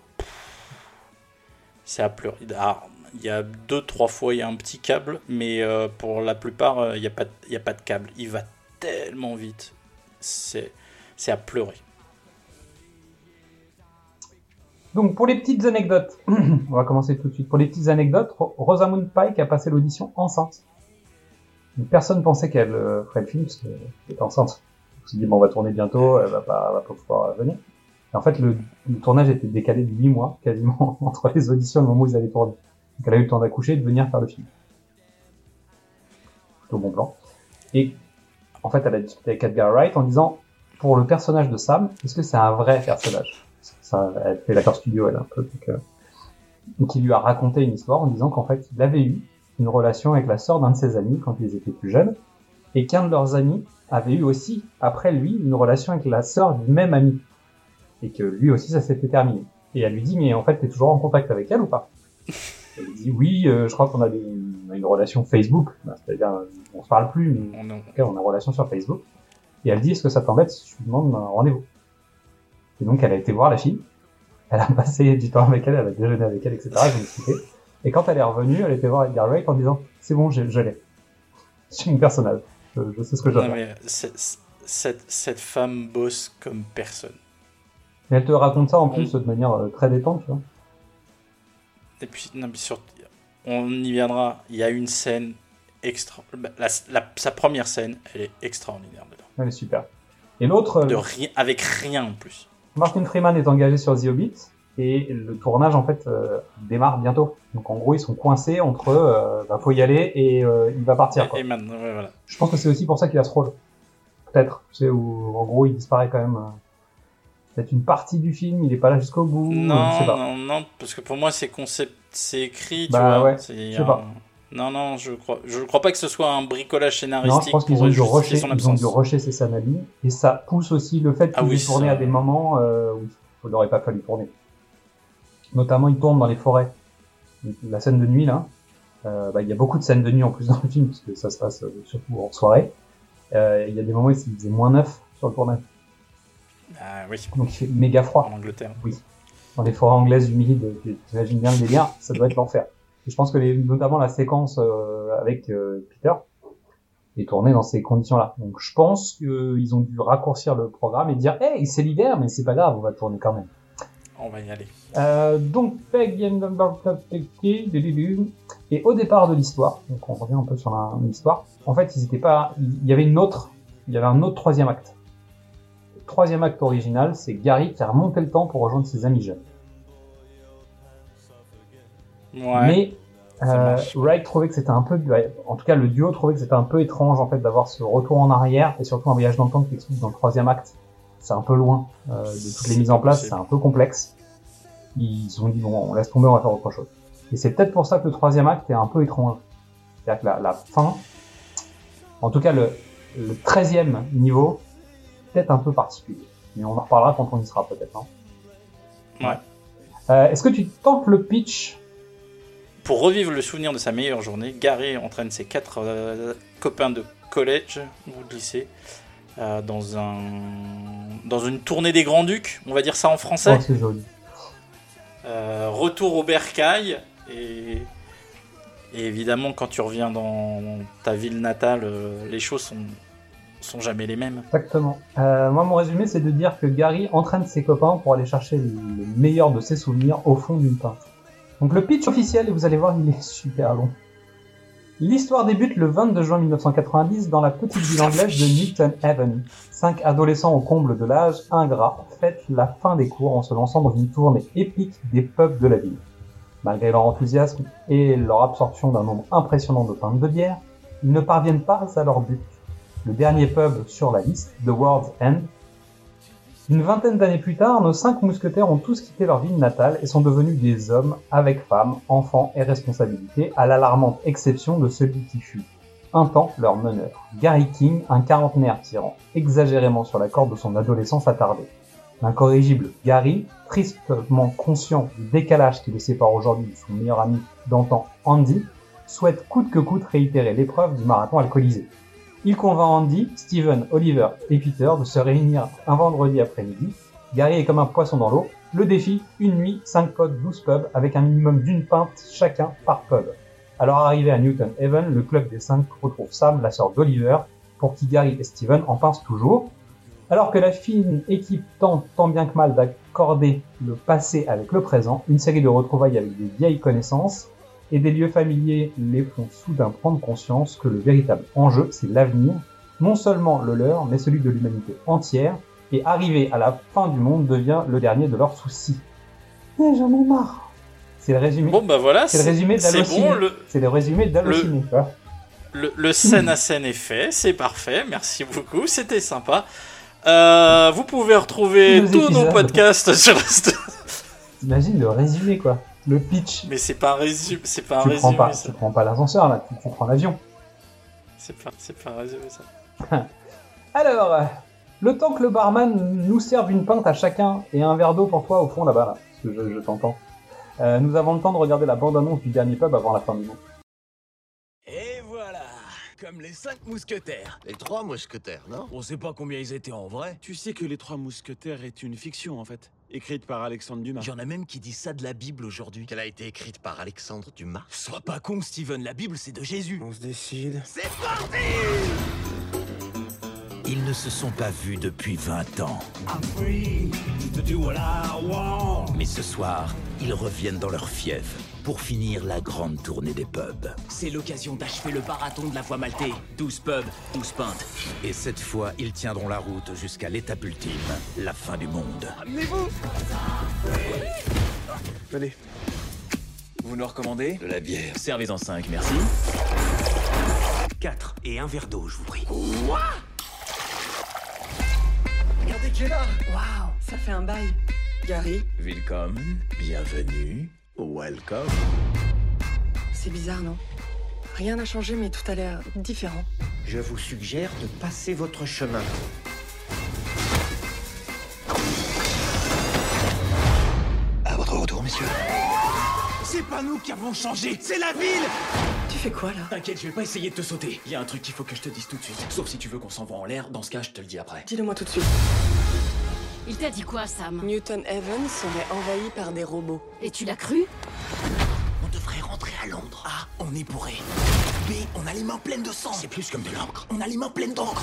C'est à pleurer. Ah, il y a deux, trois fois, il y a un petit câble, mais euh, pour la plupart, euh, il n'y a, pas de- câble. Il va tellement vite. C'est à pleurer. Donc pour les petites anecdotes, on va commencer tout de suite. Pour les petites anecdotes, Ro- Rosamund Pike a passé l'audition enceinte. Personne pensait qu'elle euh, ferait le film parce qu'elle était enceinte. On s'est dit bon on va tourner bientôt, elle va pas, va pas pouvoir venir. Et en fait le, le tournage était décalé de 8 mois quasiment entre les auditions et le moment où ils allaient tourner. Donc elle a eu le temps d'accoucher et de venir faire le film. Plutôt bon plan. Et en fait elle a discuté avec Edgar Wright en disant pour le personnage de Sam, est-ce que c'est un vrai personnage? Elle fait l'acteur studio, elle, un peu. Donc, euh, il lui a raconté une histoire en disant qu'en fait, il avait eu une relation avec la sœur d'un de ses amis quand ils étaient plus jeunes, et qu'un de leurs amis avait eu aussi, après lui, une relation avec la sœur du même ami. Et que lui aussi, ça s'était terminé. Et elle lui dit, mais en fait, t'es toujours en contact avec elle ou pas? Elle lui dit, oui, euh, je crois qu'on a, des- une relation Facebook. Ben, C'est-à-dire, euh, on se parle plus, mais en tout cas, on a une relation sur Facebook. Et elle dit, est-ce que ça t'embête si je lui demande un rendez-vous? Et donc, elle a été voir la fille. Elle a passé du temps avec elle, elle a déjeuné avec elle, etc. Ils ont discuté. Et quand elle est revenue, elle était voir Edgar Wright en disant, c'est bon, je l'ai. C'est mon personnage. Je, je sais ce que je c'est- cette, cette femme bosse comme personne. Et elle te raconte ça en plus de manière euh, très détente, tu vois. Et puis, non, mais sur- on y viendra. Il y a une scène extra. la- la- sa première scène, elle est extraordinaire dedans. Elle est super. Et l'autre, euh, rien, avec rien en plus. Martin Freeman est engagé sur The Hobbit et le tournage en fait euh, démarre bientôt. Donc en gros ils sont coincés entre euh, bah, faut y aller et euh, il va partir. Quoi. Et maintenant, ouais, voilà. Je pense que c'est aussi pour ça qu'il a ce rôle. Peut-être. Tu sais où en gros il disparaît quand même. Peut-être une partie du film, il est pas là jusqu'au bout. je sais Non, pas. non, non, parce que pour moi, c'est concept, c'est écrit, tu Bah vois. ouais, je sais un- pas. Non, non, je crois, je crois pas que ce soit un bricolage Non, scénaristique je pense qu'ils ont dû rusher, ils ont dû rusher ces lui, et ça pousse aussi le fait Ah qu'il oui, ait tourné ça- à des moments euh, où il n'aurait pas fallu tourner. Notamment, il tourne dans les forêts. La scène de nuit, là, euh, bah, il y a beaucoup de scènes de nuit en plus dans le film, parce que ça se passe euh, surtout en soirée. Il y a des moments où il faisait moins 9 sur le tournage. Ah oui, Donc il fait méga froid. en Angleterre. Dans les forêts anglaises humides, tu- t'imagines bien le délire, ça doit être l'enfer. Je pense que les, notamment la séquence euh, avec euh, Peter est tournée dans ces conditions-là. Donc je pense qu'ils ont dû raccourcir le programme et dire « Hey, c'est l'hiver, mais c'est pas grave, on va tourner quand même ». On va y aller. Euh, donc Peg and et au départ de l'histoire, donc on revient un peu sur l'histoire. En fait, ils étaient pas, il y avait une autre, il y avait un autre troisième acte. Le troisième acte original, c'est Gary qui a remonté le temps pour rejoindre ses amis jeunes. Ouais. Mais euh. Wright trouvait que c'était un peu, en tout cas le duo trouvait que c'était un peu étrange en fait d'avoir ce retour en arrière et surtout un voyage dans le temps qui explique dans le troisième acte. C'est un peu loin euh, de toutes les mises en place, c'est un peu complexe. Ils ont dit bon, on laisse tomber, on va faire autre chose. Et c'est peut-être pour ça que le troisième acte est un peu étrange. C'est-à-dire que la, la fin, en tout cas le, le 13e niveau, peut-être un peu particulier. Mais on en reparlera quand on y sera peut-être. hein. Ouais. Euh, Est-ce que tu tentes le pitch Pour revivre le souvenir de sa meilleure journée, Gary entraîne ses quatre euh, copains de collège ou de lycée euh, dans, un, dans une tournée des Grands-Ducs, on va dire ça en français. Oh, c'est joli. Euh, retour au bercail et, et évidemment quand tu reviens dans ta ville natale, euh, les choses sont, sont jamais les mêmes. Exactement. Euh, moi, mon résumé, c'est de dire que Gary entraîne ses copains pour aller chercher le le meilleur de ses souvenirs au fond d'une pinte. Donc le pitch officiel, et vous allez voir, il est super long. L'histoire débute le 22 juin 1990 dans la petite ville anglaise de Newton Haven. Cinq adolescents au comble de l'âge ingrat fêtent la fin des cours en se lançant dans une tournée épique des pubs de la ville. Malgré leur enthousiasme et leur absorption d'un nombre impressionnant de pintes de bière, ils ne parviennent pas à leur but. Le dernier pub sur la liste, The World's End. Une vingtaine d'années plus tard, nos cinq mousquetaires ont tous quitté leur ville natale et sont devenus des hommes avec femmes, enfants et responsabilités, à l'alarmante exception de celui qui fut un temps leur meneur. Gary King, un quarantenaire tyran, exagérément sur la corde de son adolescence attardée. L'incorrigible Gary, tristement conscient du décalage qui le sépare aujourd'hui de son meilleur ami d'antan Andy, souhaite coûte que coûte réitérer l'épreuve du marathon alcoolisé. Il convainc Andy, Steven, Oliver et Peter de se réunir un vendredi après-midi. Gary est comme un poisson dans l'eau. Le défi, une nuit, 5 potes, 12 pubs, avec un minimum d'une pinte chacun par pub. Alors arrivé à Newton Haven, le club des 5 retrouve Sam, la sœur d'Oliver, pour qui Gary et Steven en pincent toujours. Alors que la fine équipe tente tant bien que mal d'accorder le passé avec le présent, une série de retrouvailles avec des vieilles connaissances et des lieux familiers les font soudain prendre conscience que le véritable enjeu, c'est l'avenir, non seulement le leur, mais celui de l'humanité entière, et arriver à la fin du monde devient le dernier de leurs soucis. Mais j'en ai marre. C'est le résumé. Bon bah voilà, c'est le résumé c'est d'Allociné. bon, le, C'est le résumé d'Allociné. tu vois. le, le scène à scène est fait, c'est parfait, merci beaucoup, c'était sympa. Euh, vous pouvez retrouver Tous nos podcasts sur le T'imagines le résumé, quoi. Le pitch. Mais c'est pas un résumé, c'est pas un Tu prends résumé pas, ça. tu prends pas l'ascenseur, là. Tu, tu prends l'avion. C'est pas, c'est pas un résumé ça. Alors, le temps que le barman nous serve une pinte à chacun et un verre d'eau pour toi au fond là-bas, là, parce que je, je t'entends. Euh, nous avons le temps de regarder la bande-annonce du dernier pub avant la fin du monde. Et voilà, comme les cinq mousquetaires. Les trois mousquetaires, non? On sait pas combien ils étaient en vrai. Tu sais que Les Trois Mousquetaires est une fiction en fait, écrite par Alexandre Dumas. Il y en a même qui disent ça de la Bible aujourd'hui. Qu'elle a été écrite par Alexandre Dumas? Sois pas con, Steven, la Bible c'est de Jésus. On se décide. C'est parti Ils ne se sont pas vus depuis 20 ans. Mais ce soir, ils reviennent dans leur fief pour finir la grande tournée des pubs. C'est l'occasion d'achever le marathon de la voie maltée. 12 pubs, 12 pintes. Et cette fois, ils tiendront la route jusqu'à l'étape ultime, la fin du monde. Amenez-vous Allez, Vous nous recommandez De la bière. Servez-en 5, merci. 4 et un verre d'eau, je vous prie. Regardez qui est là Waouh, ça fait un bail. Gary, Welcome, bienvenue, welcome. c'est bizarre, non? Rien n'a changé, mais tout a l'air différent. Je vous suggère de passer votre chemin. À votre retour, messieurs. C'est pas nous qui avons changé, c'est la ville fais quoi là T'inquiète, je vais pas essayer de te sauter. Il y a un truc qu'il faut que je te dise tout de suite. Sauf si tu veux qu'on s'envoie en l'air, dans ce cas, je te le dis après. Dis-le moi tout de suite. Il t'a dit quoi, Sam Newton Heaven serait envahi par des robots. Et tu l'as cru On devrait rentrer à Londres. A, on est bourré. B, on a les mains pleines de sang. C'est plus comme de l'encre. On a les mains pleines d'encre.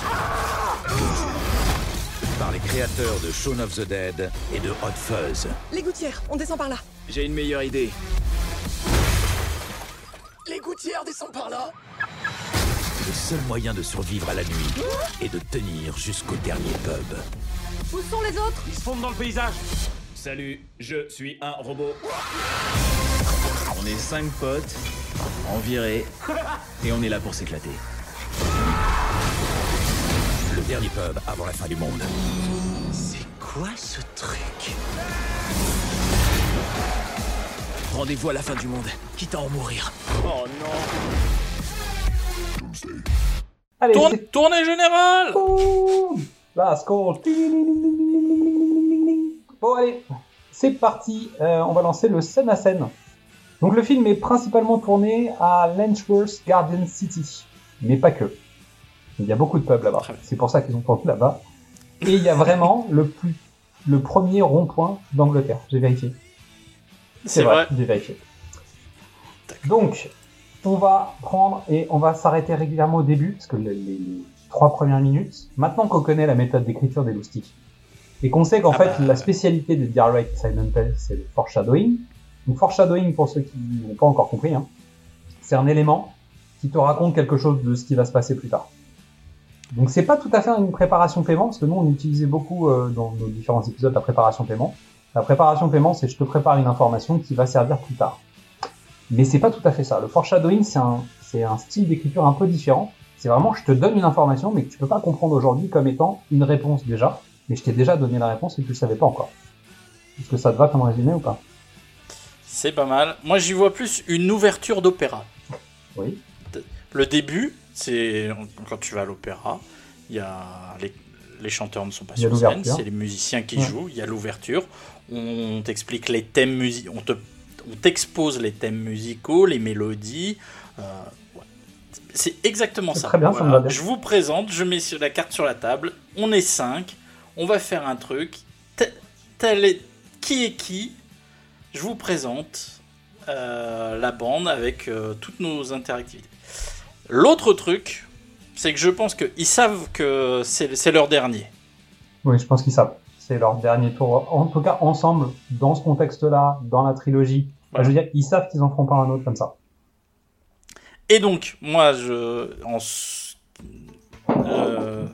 Par les créateurs de Shaun of the Dead et de Hot Fuzz. Les gouttières, on descend par là. J'ai une meilleure idée. Les gouttières descendent par là. Le seul moyen de survivre à la nuit est de tenir jusqu'au dernier pub. Où sont les autres? Ils se fondent dans le paysage. Salut, je suis un robot. On est cinq potes, en virée, et on est là pour s'éclater. Le dernier pub avant la fin du monde. C'est quoi ce truc? Rendez-vous à la fin du monde, quitte à en mourir. Oh non Allez, Tourne- tournée générale Boum Last call. Bon, allez, c'est parti. Euh, on va lancer le scène à scène. Donc, le film est principalement tourné à Lenchworth Garden City, mais pas que. Il y a beaucoup de pubs là-bas. C'est pour ça qu'ils ont tourné là-bas. Et il y a vraiment le plus, le premier rond-point d'Angleterre. J'ai vérifié. C'est vrai. j'ai vérifié. Donc, on va prendre et on va s'arrêter régulièrement au début, parce que les, trois premières minutes, maintenant qu'on connaît la méthode d'écriture des loustiques, et qu'on sait qu'en Ah fait, bah. la spécialité des Direct Silent Hill, c'est le foreshadowing. Donc, foreshadowing, pour ceux qui n'ont pas encore compris, hein, c'est un élément qui te raconte quelque chose de ce qui va se passer plus tard. Donc, c'est pas tout à fait une préparation paiement, parce que nous, on utilisait beaucoup euh, dans nos différents épisodes la préparation paiement. La préparation paiement, c'est je te prépare une information qui va servir plus tard. Mais c'est pas tout à fait ça. Le foreshadowing, c'est un, c'est un style d'écriture un peu différent. C'est vraiment, je te donne une information, mais que tu peux pas comprendre aujourd'hui comme étant une réponse déjà. Mais je t'ai déjà donné la réponse et tu le savais pas encore. Est-ce que ça te va comme résumé ou pas? C'est pas mal. Moi, j'y vois plus une ouverture d'opéra. Oui. Le début, c'est quand tu vas à l'opéra, il y a les, les chanteurs ne sont pas sur scène, c'est les musiciens qui Ouais. jouent. Il y a l'ouverture. On t'explique les thèmes musicaux, on te, on t'expose les thèmes musicaux, les mélodies. euh, ouais. C'est exactement C'est ça. très bien, ça me va bien. Je vous présente, je mets la carte sur la table. On est cinq. On va faire un truc. Tel est- qui est qui Je vous présente euh, la bande avec euh, toutes nos interactivités. L'autre truc, c'est que je pense qu'ils savent que c'est c'est leur dernier. Oui, je pense qu'ils savent. C'est leur dernier tour. En tout cas, ensemble, dans ce contexte-là, dans la trilogie. Enfin, je veux dire, ils savent qu'ils en feront pas un autre comme ça. Et donc, moi, je. en euh,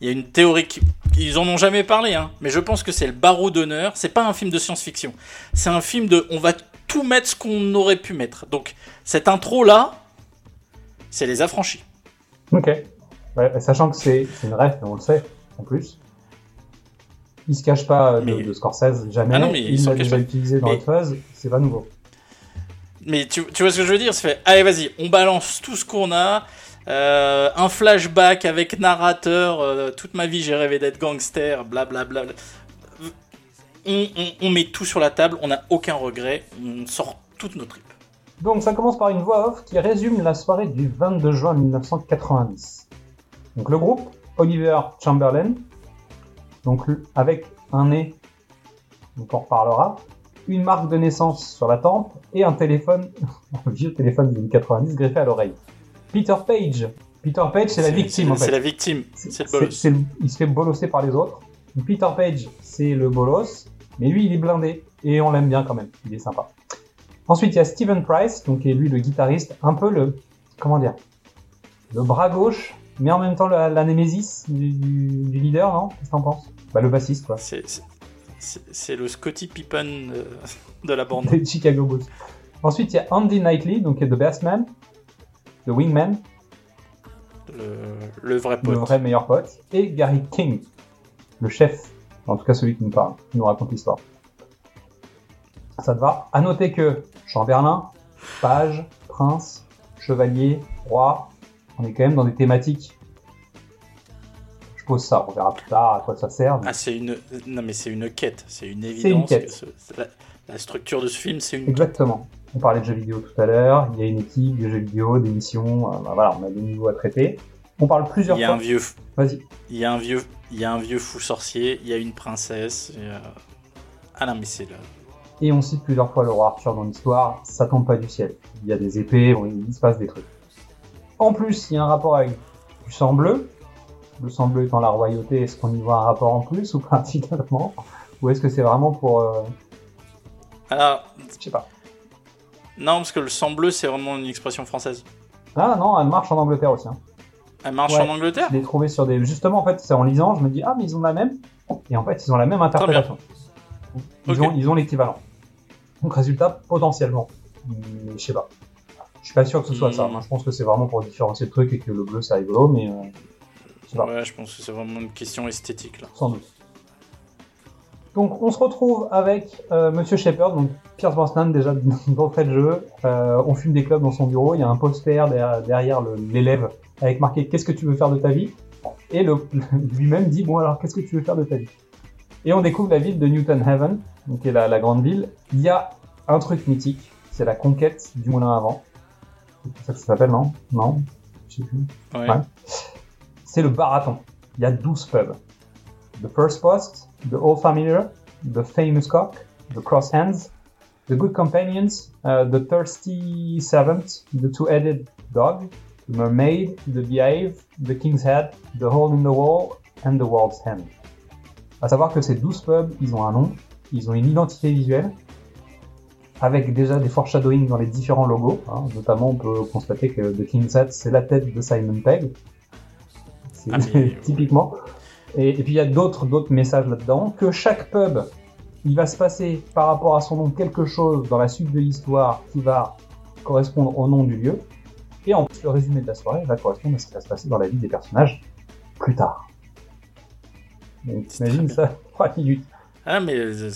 Il y a une théorie qui. Ils en ont jamais parlé, hein, mais je pense que c'est le barreau d'honneur. C'est pas un film de science-fiction. C'est un film de. On va tout mettre ce qu'on aurait pu mettre. Donc, cette intro-là, c'est les affranchis. Ok. Ouais, sachant que c'est une mais on le sait, en plus. Il se cache pas euh, de, Mais- de Scorsese, jamais. Ah non, mais il l'a déjà pas. utilisé dans Mais- Hot Fuzz, c'est pas nouveau. Mais tu, tu vois ce que je veux dire C'est fait, allez, vas-y, on balance tout ce qu'on a. Euh, un flashback avec narrateur. euh, toute ma vie, j'ai rêvé d'être gangster, blablabla. On, on- on met tout sur la table, on n'a aucun regret, on sort toutes nos tripes. Donc ça commence par une voix off qui résume la soirée du 22 juin 1990. Donc le groupe, Oliver Chamberlain, donc avec un nez, donc on reparlera, une marque de naissance sur la tempe et un téléphone, un vieux téléphone des années 90 greffé à l'oreille. Peter Page. Peter Page, c'est la victime en fait. C'est la victime, c'est le bolos. le- il se fait bolosser par les autres. Donc, Peter Page, c'est le bolos, mais lui, il est blindé et on l'aime bien quand même. Il est sympa. Ensuite, il y a Steven Price, donc qui est lui le guitariste, un peu le comment dire, le bras gauche, mais en même temps la, la némésis du, du- du leader, non? Qu'est-ce que t'en penses? Bah le bassiste quoi. C'est- le Scotty Pippen de la bande. Des Chicago Bulls. Ensuite, il y a Andy Knightley, donc qui est The Best Man, The Wingman, Le, le vrai pote. le vrai meilleur pote, et Gary King, le chef, en tout cas celui qui nous parle, qui nous raconte l'histoire. Ça te va? À noter que Chamberlain, page, prince, chevalier, roi, on est quand même dans des thématiques. Je pose ça, on verra plus tard à quoi ça sert. mais- Ah, c'est une. Non, mais c'est une quête, c'est une une évidence. que ce- la, la structure de ce film, c'est une. Exactement. On parlait de jeux vidéo tout à l'heure. Il y a une équipe de jeux vidéo, des missions. euh, bah voilà, on a des niveaux à traiter. On parle plusieurs Il y a fois. un vieux, Vas-y. il y a un vieux, il y a un vieux fou sorcier, il y a une princesse. et, euh, Ah non mais c'est là. Et on cite plusieurs fois le roi Arthur dans l'histoire. Ça tombe pas du ciel. Il y a des épées, bon, il se passe des trucs. En plus, il y a un rapport avec du sang bleu. Le sang bleu étant la royauté, est-ce qu'on y voit un rapport en plus ou pas finalement Ou est-ce que c'est vraiment pour... euh, Alors, Je sais pas. non parce que le sang bleu c'est vraiment une expression française. Ah non, elle marche en Angleterre aussi. hein. Elle marche Ouais, en Angleterre Je l'ai trouvé sur des. Justement, en fait, c'est en lisant, je me dis, ah, mais ils ont la même. Et en fait, ils ont la même interprétation. Ils, ont, ils ont l'équivalent. Donc, résultat, potentiellement. Mais je sais pas. Je suis pas sûr que ce soit ça. Hmm. Moi, je pense que c'est vraiment pour différencier le truc et que le bleu, c'est rigolo, mais. euh. Ouais, je pense que c'est vraiment une question esthétique là. Sans doute. Donc, on se retrouve avec euh, Monsieur Shepard, donc Pierce Brosnan, déjà d'entrée de jeu. Euh, on fume des clubs dans son bureau. Il y a un poster derrière, l'élève avec marqué Qu'est-ce que tu veux faire de ta vie? Et lui-même dit Bon, alors, qu'est-ce que tu veux faire de ta vie? Et on découvre la ville de Newton Haven, donc qui est la, la grande ville. Il y a un truc mythique c'est la conquête du moulin à vent. C'est comme ça que ça s'appelle, non? Non? Je sais plus. Ouais. Ouais. C'est le barathon. Il y a 12 pubs. The First Post, The Old Familiar, The Famous Cock, The Cross Hands, The Good Companions, uh, The Thirsty Seventh, The Two-Headed Dog, The Mermaid, The Beehive, The King's Head, The Hole in the Wall, and The World's End. À savoir que ces 12 pubs, ils ont un nom, ils ont une identité visuelle, avec déjà des foreshadowing dans les différents logos. hein. Notamment, on peut constater que The King's Head, c'est la tête de Simon Pegg. C'est Ah, mais- typiquement. Et, et puis il y a d'autres d'autres messages là-dedans. Que chaque pub, il va se passer par rapport à son nom quelque chose dans la suite de l'histoire qui va correspondre au nom du lieu. Et en plus, le résumé de la soirée va correspondre à ce qui va se passer dans la vie des personnages plus tard. Donc t'imagines ça? 3 minutes. Ah mais euh,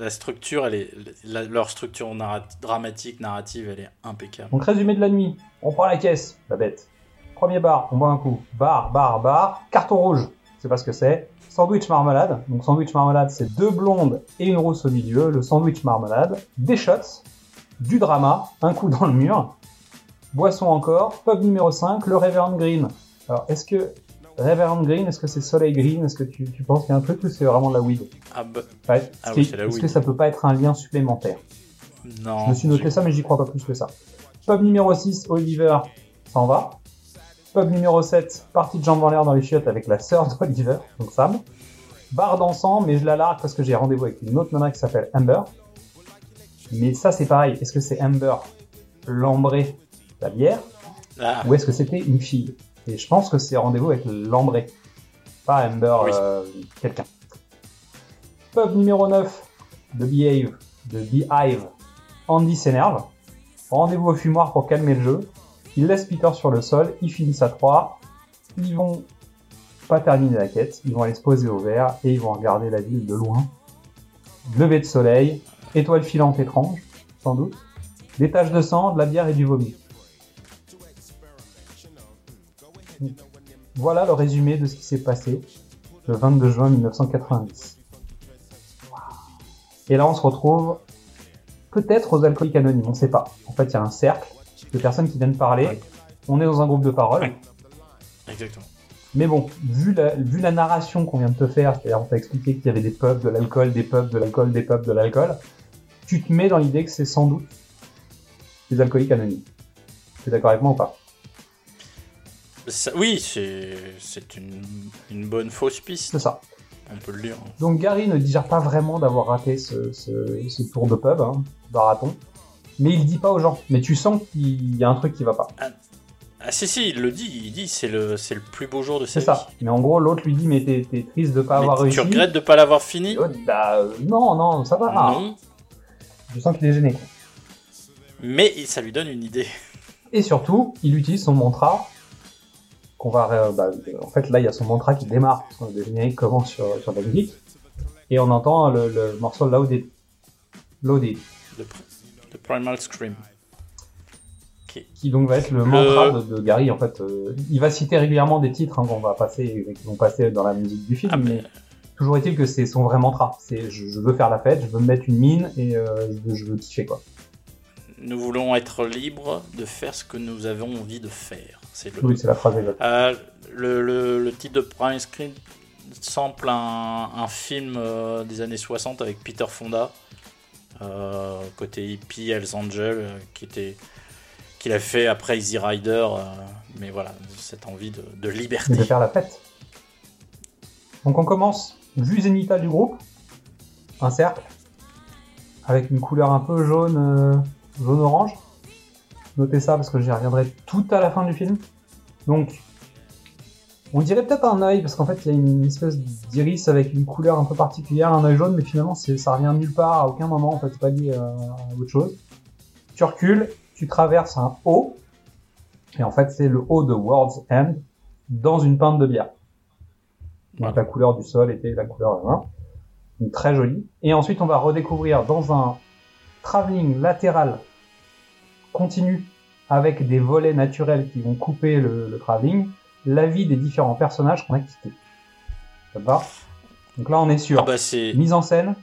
la, structure, elle est, leur structure narrat- dramatique, narrative, elle est impeccable. Donc résumé de la nuit, on prend la caisse, la bête. Premier bar, on boit un coup. Bar, bar, bar. Carton rouge, c'est pas ce que c'est. Sandwich marmelade. Donc sandwich marmelade, c'est deux blondes et une rousse au milieu. Le sandwich marmelade. Des shots. Du drama. Un coup dans le mur. Boisson encore. Pub numéro 5, le Reverend Green. Alors est-ce que Reverend Green, est-ce que c'est Soleil Green? Est-ce que tu, tu penses qu'il y a un truc ou c'est vraiment la weed? Ah bah, Ouais. Est-ce Ah oui, c'est la Est-ce que ça peut pas être un lien supplémentaire? Non. je me suis noté ça, mais j'y crois pas plus que ça. Pub numéro 6, Oliver s'en va. Pub numéro 7, partie de jambes en l'air dans les chiottes avec la sœur d'Oliver, donc Sam. Bar dansant, mais je la largue parce que j'ai rendez-vous avec une autre nana qui s'appelle Amber. Mais ça, c'est pareil. Est-ce que c'est Amber l'ambré, la bière, Ah, ou est-ce que c'était une fille? Et je pense que c'est rendez-vous avec l'ambré, pas Amber Oui. euh, quelqu'un. Pub numéro 9, The Behave, The Beehive. Andy s'énerve. Rendez-vous au fumoir pour calmer le jeu. Il laisse Peter sur le sol, ils finissent à 3. Ils vont pas terminer la quête, ils vont aller se poser au vert et ils vont regarder la ville de loin. Lever de soleil, étoile filante étrange, sans doute. Des taches de sang, de la bière et du vomi. Voilà le résumé de ce qui s'est passé le 22 juin 1990. Et là, on se retrouve peut-être aux alcooliques anonymes, on sait pas. En fait, il y a un cercle de personnes qui viennent parler. On est dans un groupe de parole. exactement. Mais bon, vu la, vu la narration qu'on vient de te faire, c'est-à-dire on t'a expliqué qu'il y avait des pubs, de l'alcool, des pubs, de l'alcool, des pubs, de l'alcool, tu te mets dans l'idée que c'est sans doute des alcooliques anonymes. Tu es d'accord avec moi ou pas? Ça- oui, c'est c'est une, une bonne fausse piste. C'est ça. On peut le dire. Donc Gary ne digère pas vraiment d'avoir raté ce, ce- ce tour de pub, hein, marathon, mais il dit pas aux gens. Mais tu sens qu'il y a un truc qui va pas. Ah si si, il le dit, il dit c'est le c'est le plus beau jour de sa C'est vie. ça. Mais en gros, l'autre lui dit mais t'es triste de pas Mais avoir réussi. tu regrettes de pas l'avoir fini? L'autre, Bah euh, non, non, ça va. Non. Je sens qu'il est gêné. Mais ça lui donne une idée. Et surtout, il utilise son mantra. Qu'on va, bah, en fait, là, il y a son mantra qui démarre. parce que Le générique commence sur, sur la musique. Et on entend le, le morceau Loaded. Loaded. The, the Primal Scream. Qui donc va être le, Le- mantra de, de Gary. En fait, Euh, il va citer régulièrement des titres hein, qu'on va passer, qui vont passer dans la musique du film. Ah, mais toujours est-il que c'est son vrai mantra. C'est je, je veux faire la fête, je veux me mettre une mine et euh, je, veux, je veux kiffer quoi. Nous voulons être libres de faire ce que nous avons envie de faire. C'est le, Oui, c'est la phrase exacte. Euh, le, le- le titre de Prime Screen semble un, un film euh, des années 60 avec Peter Fonda, euh, côté hippie Hells Angel, qui était qu'il a fait après Easy Rider, mais voilà, cette envie de, de liberté. et de faire la fête. Donc on commence, vue zénitale du groupe, un cercle, avec une couleur un peu jaune, jaune-orange. Notez ça parce que j'y reviendrai tout à la fin du film. Donc, on dirait peut-être un œil, parce qu'en fait il y a une espèce d'iris avec une couleur un peu particulière, un œil jaune, mais finalement ça revient nulle part, à aucun moment, en fait c'est pas lié à, à autre chose. Tu recules, tu traverses un haut, et en fait c'est le haut de World's End, dans une pinte de bière. Donc la couleur du sol était la couleur hein, donc très jolie. Et ensuite on va redécouvrir dans un travelling latéral continu avec des volets naturels qui vont couper le, le travelling, la vie des différents personnages qu'on a quittés. Ça te va? Donc là on est sur Ah bah mise en scène,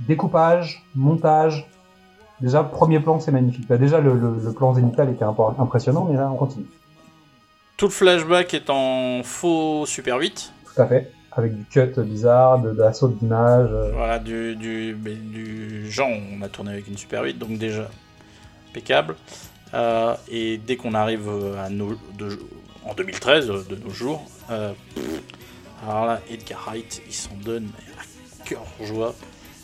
découpage, montage. Déjà premier plan c'est magnifique. Bah, déjà le, le- le plan zénital était impressionnant, mais là on continue. tout le flashback est en faux Super 8. Tout à fait. Avec du cut bizarre, de, de l'assaut d'image. euh, Voilà, du, du, du genre, on a tourné avec une Super 8, donc déjà impeccable. Euh, et dès qu'on arrive à nos, de- en 2013, euh, de nos jours, euh, alors là, Edgar Wright, il s'en donne à cœur joie.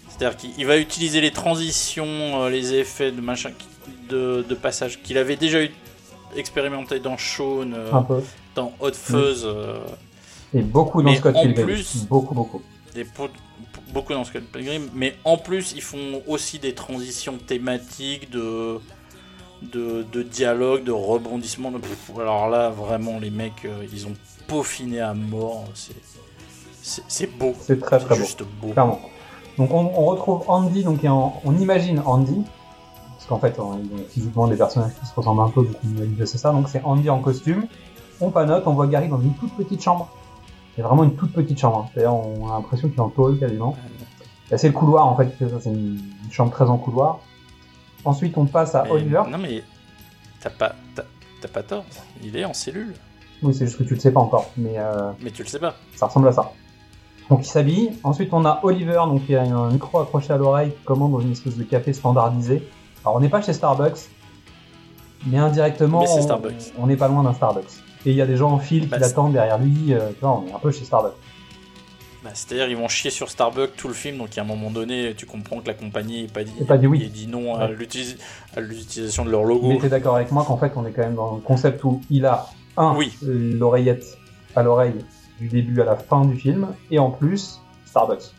C'est-à-dire qu'il il va utiliser les transitions, euh, les effets de machin, de, de passage qu'il avait déjà eu, expérimenté dans Shaun, euh, dans Hot Fuzz. euh, Et beaucoup dans mais Scott en Pilgrim. plus- Beaucoup, beaucoup. des beaucoup dans Scott Pilgrim, mais en plus ils font aussi des transitions thématiques de de, de dialogue, de rebondissement. de- Alors là, vraiment, les mecs, euh, ils ont peaufiné à mort. C'est beau. C'est très très beau. juste beau. Clairement. Donc on, on retrouve Andy, donc on imagine Andy, parce qu'en fait on- ils ont physiquement des personnages qui se ressemblent un peu, donc on c'est ça. Donc c'est Andy en costume. On panote, on voit Gary dans une toute petite chambre. C'est vraiment une toute petite chambre. hein. D'ailleurs on a l'impression qu'il est en tôle quasiment. Là, c'est le couloir en fait, c'est ça, c'est une, une chambre très en couloir. Ensuite on passe à Mais- Oliver. Non mais t'as pas t'as t'as pas tort. Il est en cellule, Oui c'est juste que tu le sais pas encore, mais euh, mais tu le sais pas. ça ressemble à ça. Donc il s'habille. Ensuite on a Oliver, donc qui a un micro accroché à l'oreille, qui commande dans une espèce de café standardisé. Alors on n'est pas chez Starbucks, mais indirectement Mais on n'est pas loin d'un Starbucks. Et il y a des gens en file qui Bah, l'attendent derrière lui. euh, tu vois, on est un peu chez Starbucks. Bah, C'est-à-dire ils vont chier sur Starbucks tout le film, donc à un moment donné, tu comprends que la compagnie n'est pas dit, pas dit oui. et dit non à Ouais. l'utilisation de leur logo. Mais t'es d'accord avec moi qu'en fait on est quand même dans un concept où il a un Oui. l'oreillette à l'oreille du début à la fin du film, et en plus Starbucks.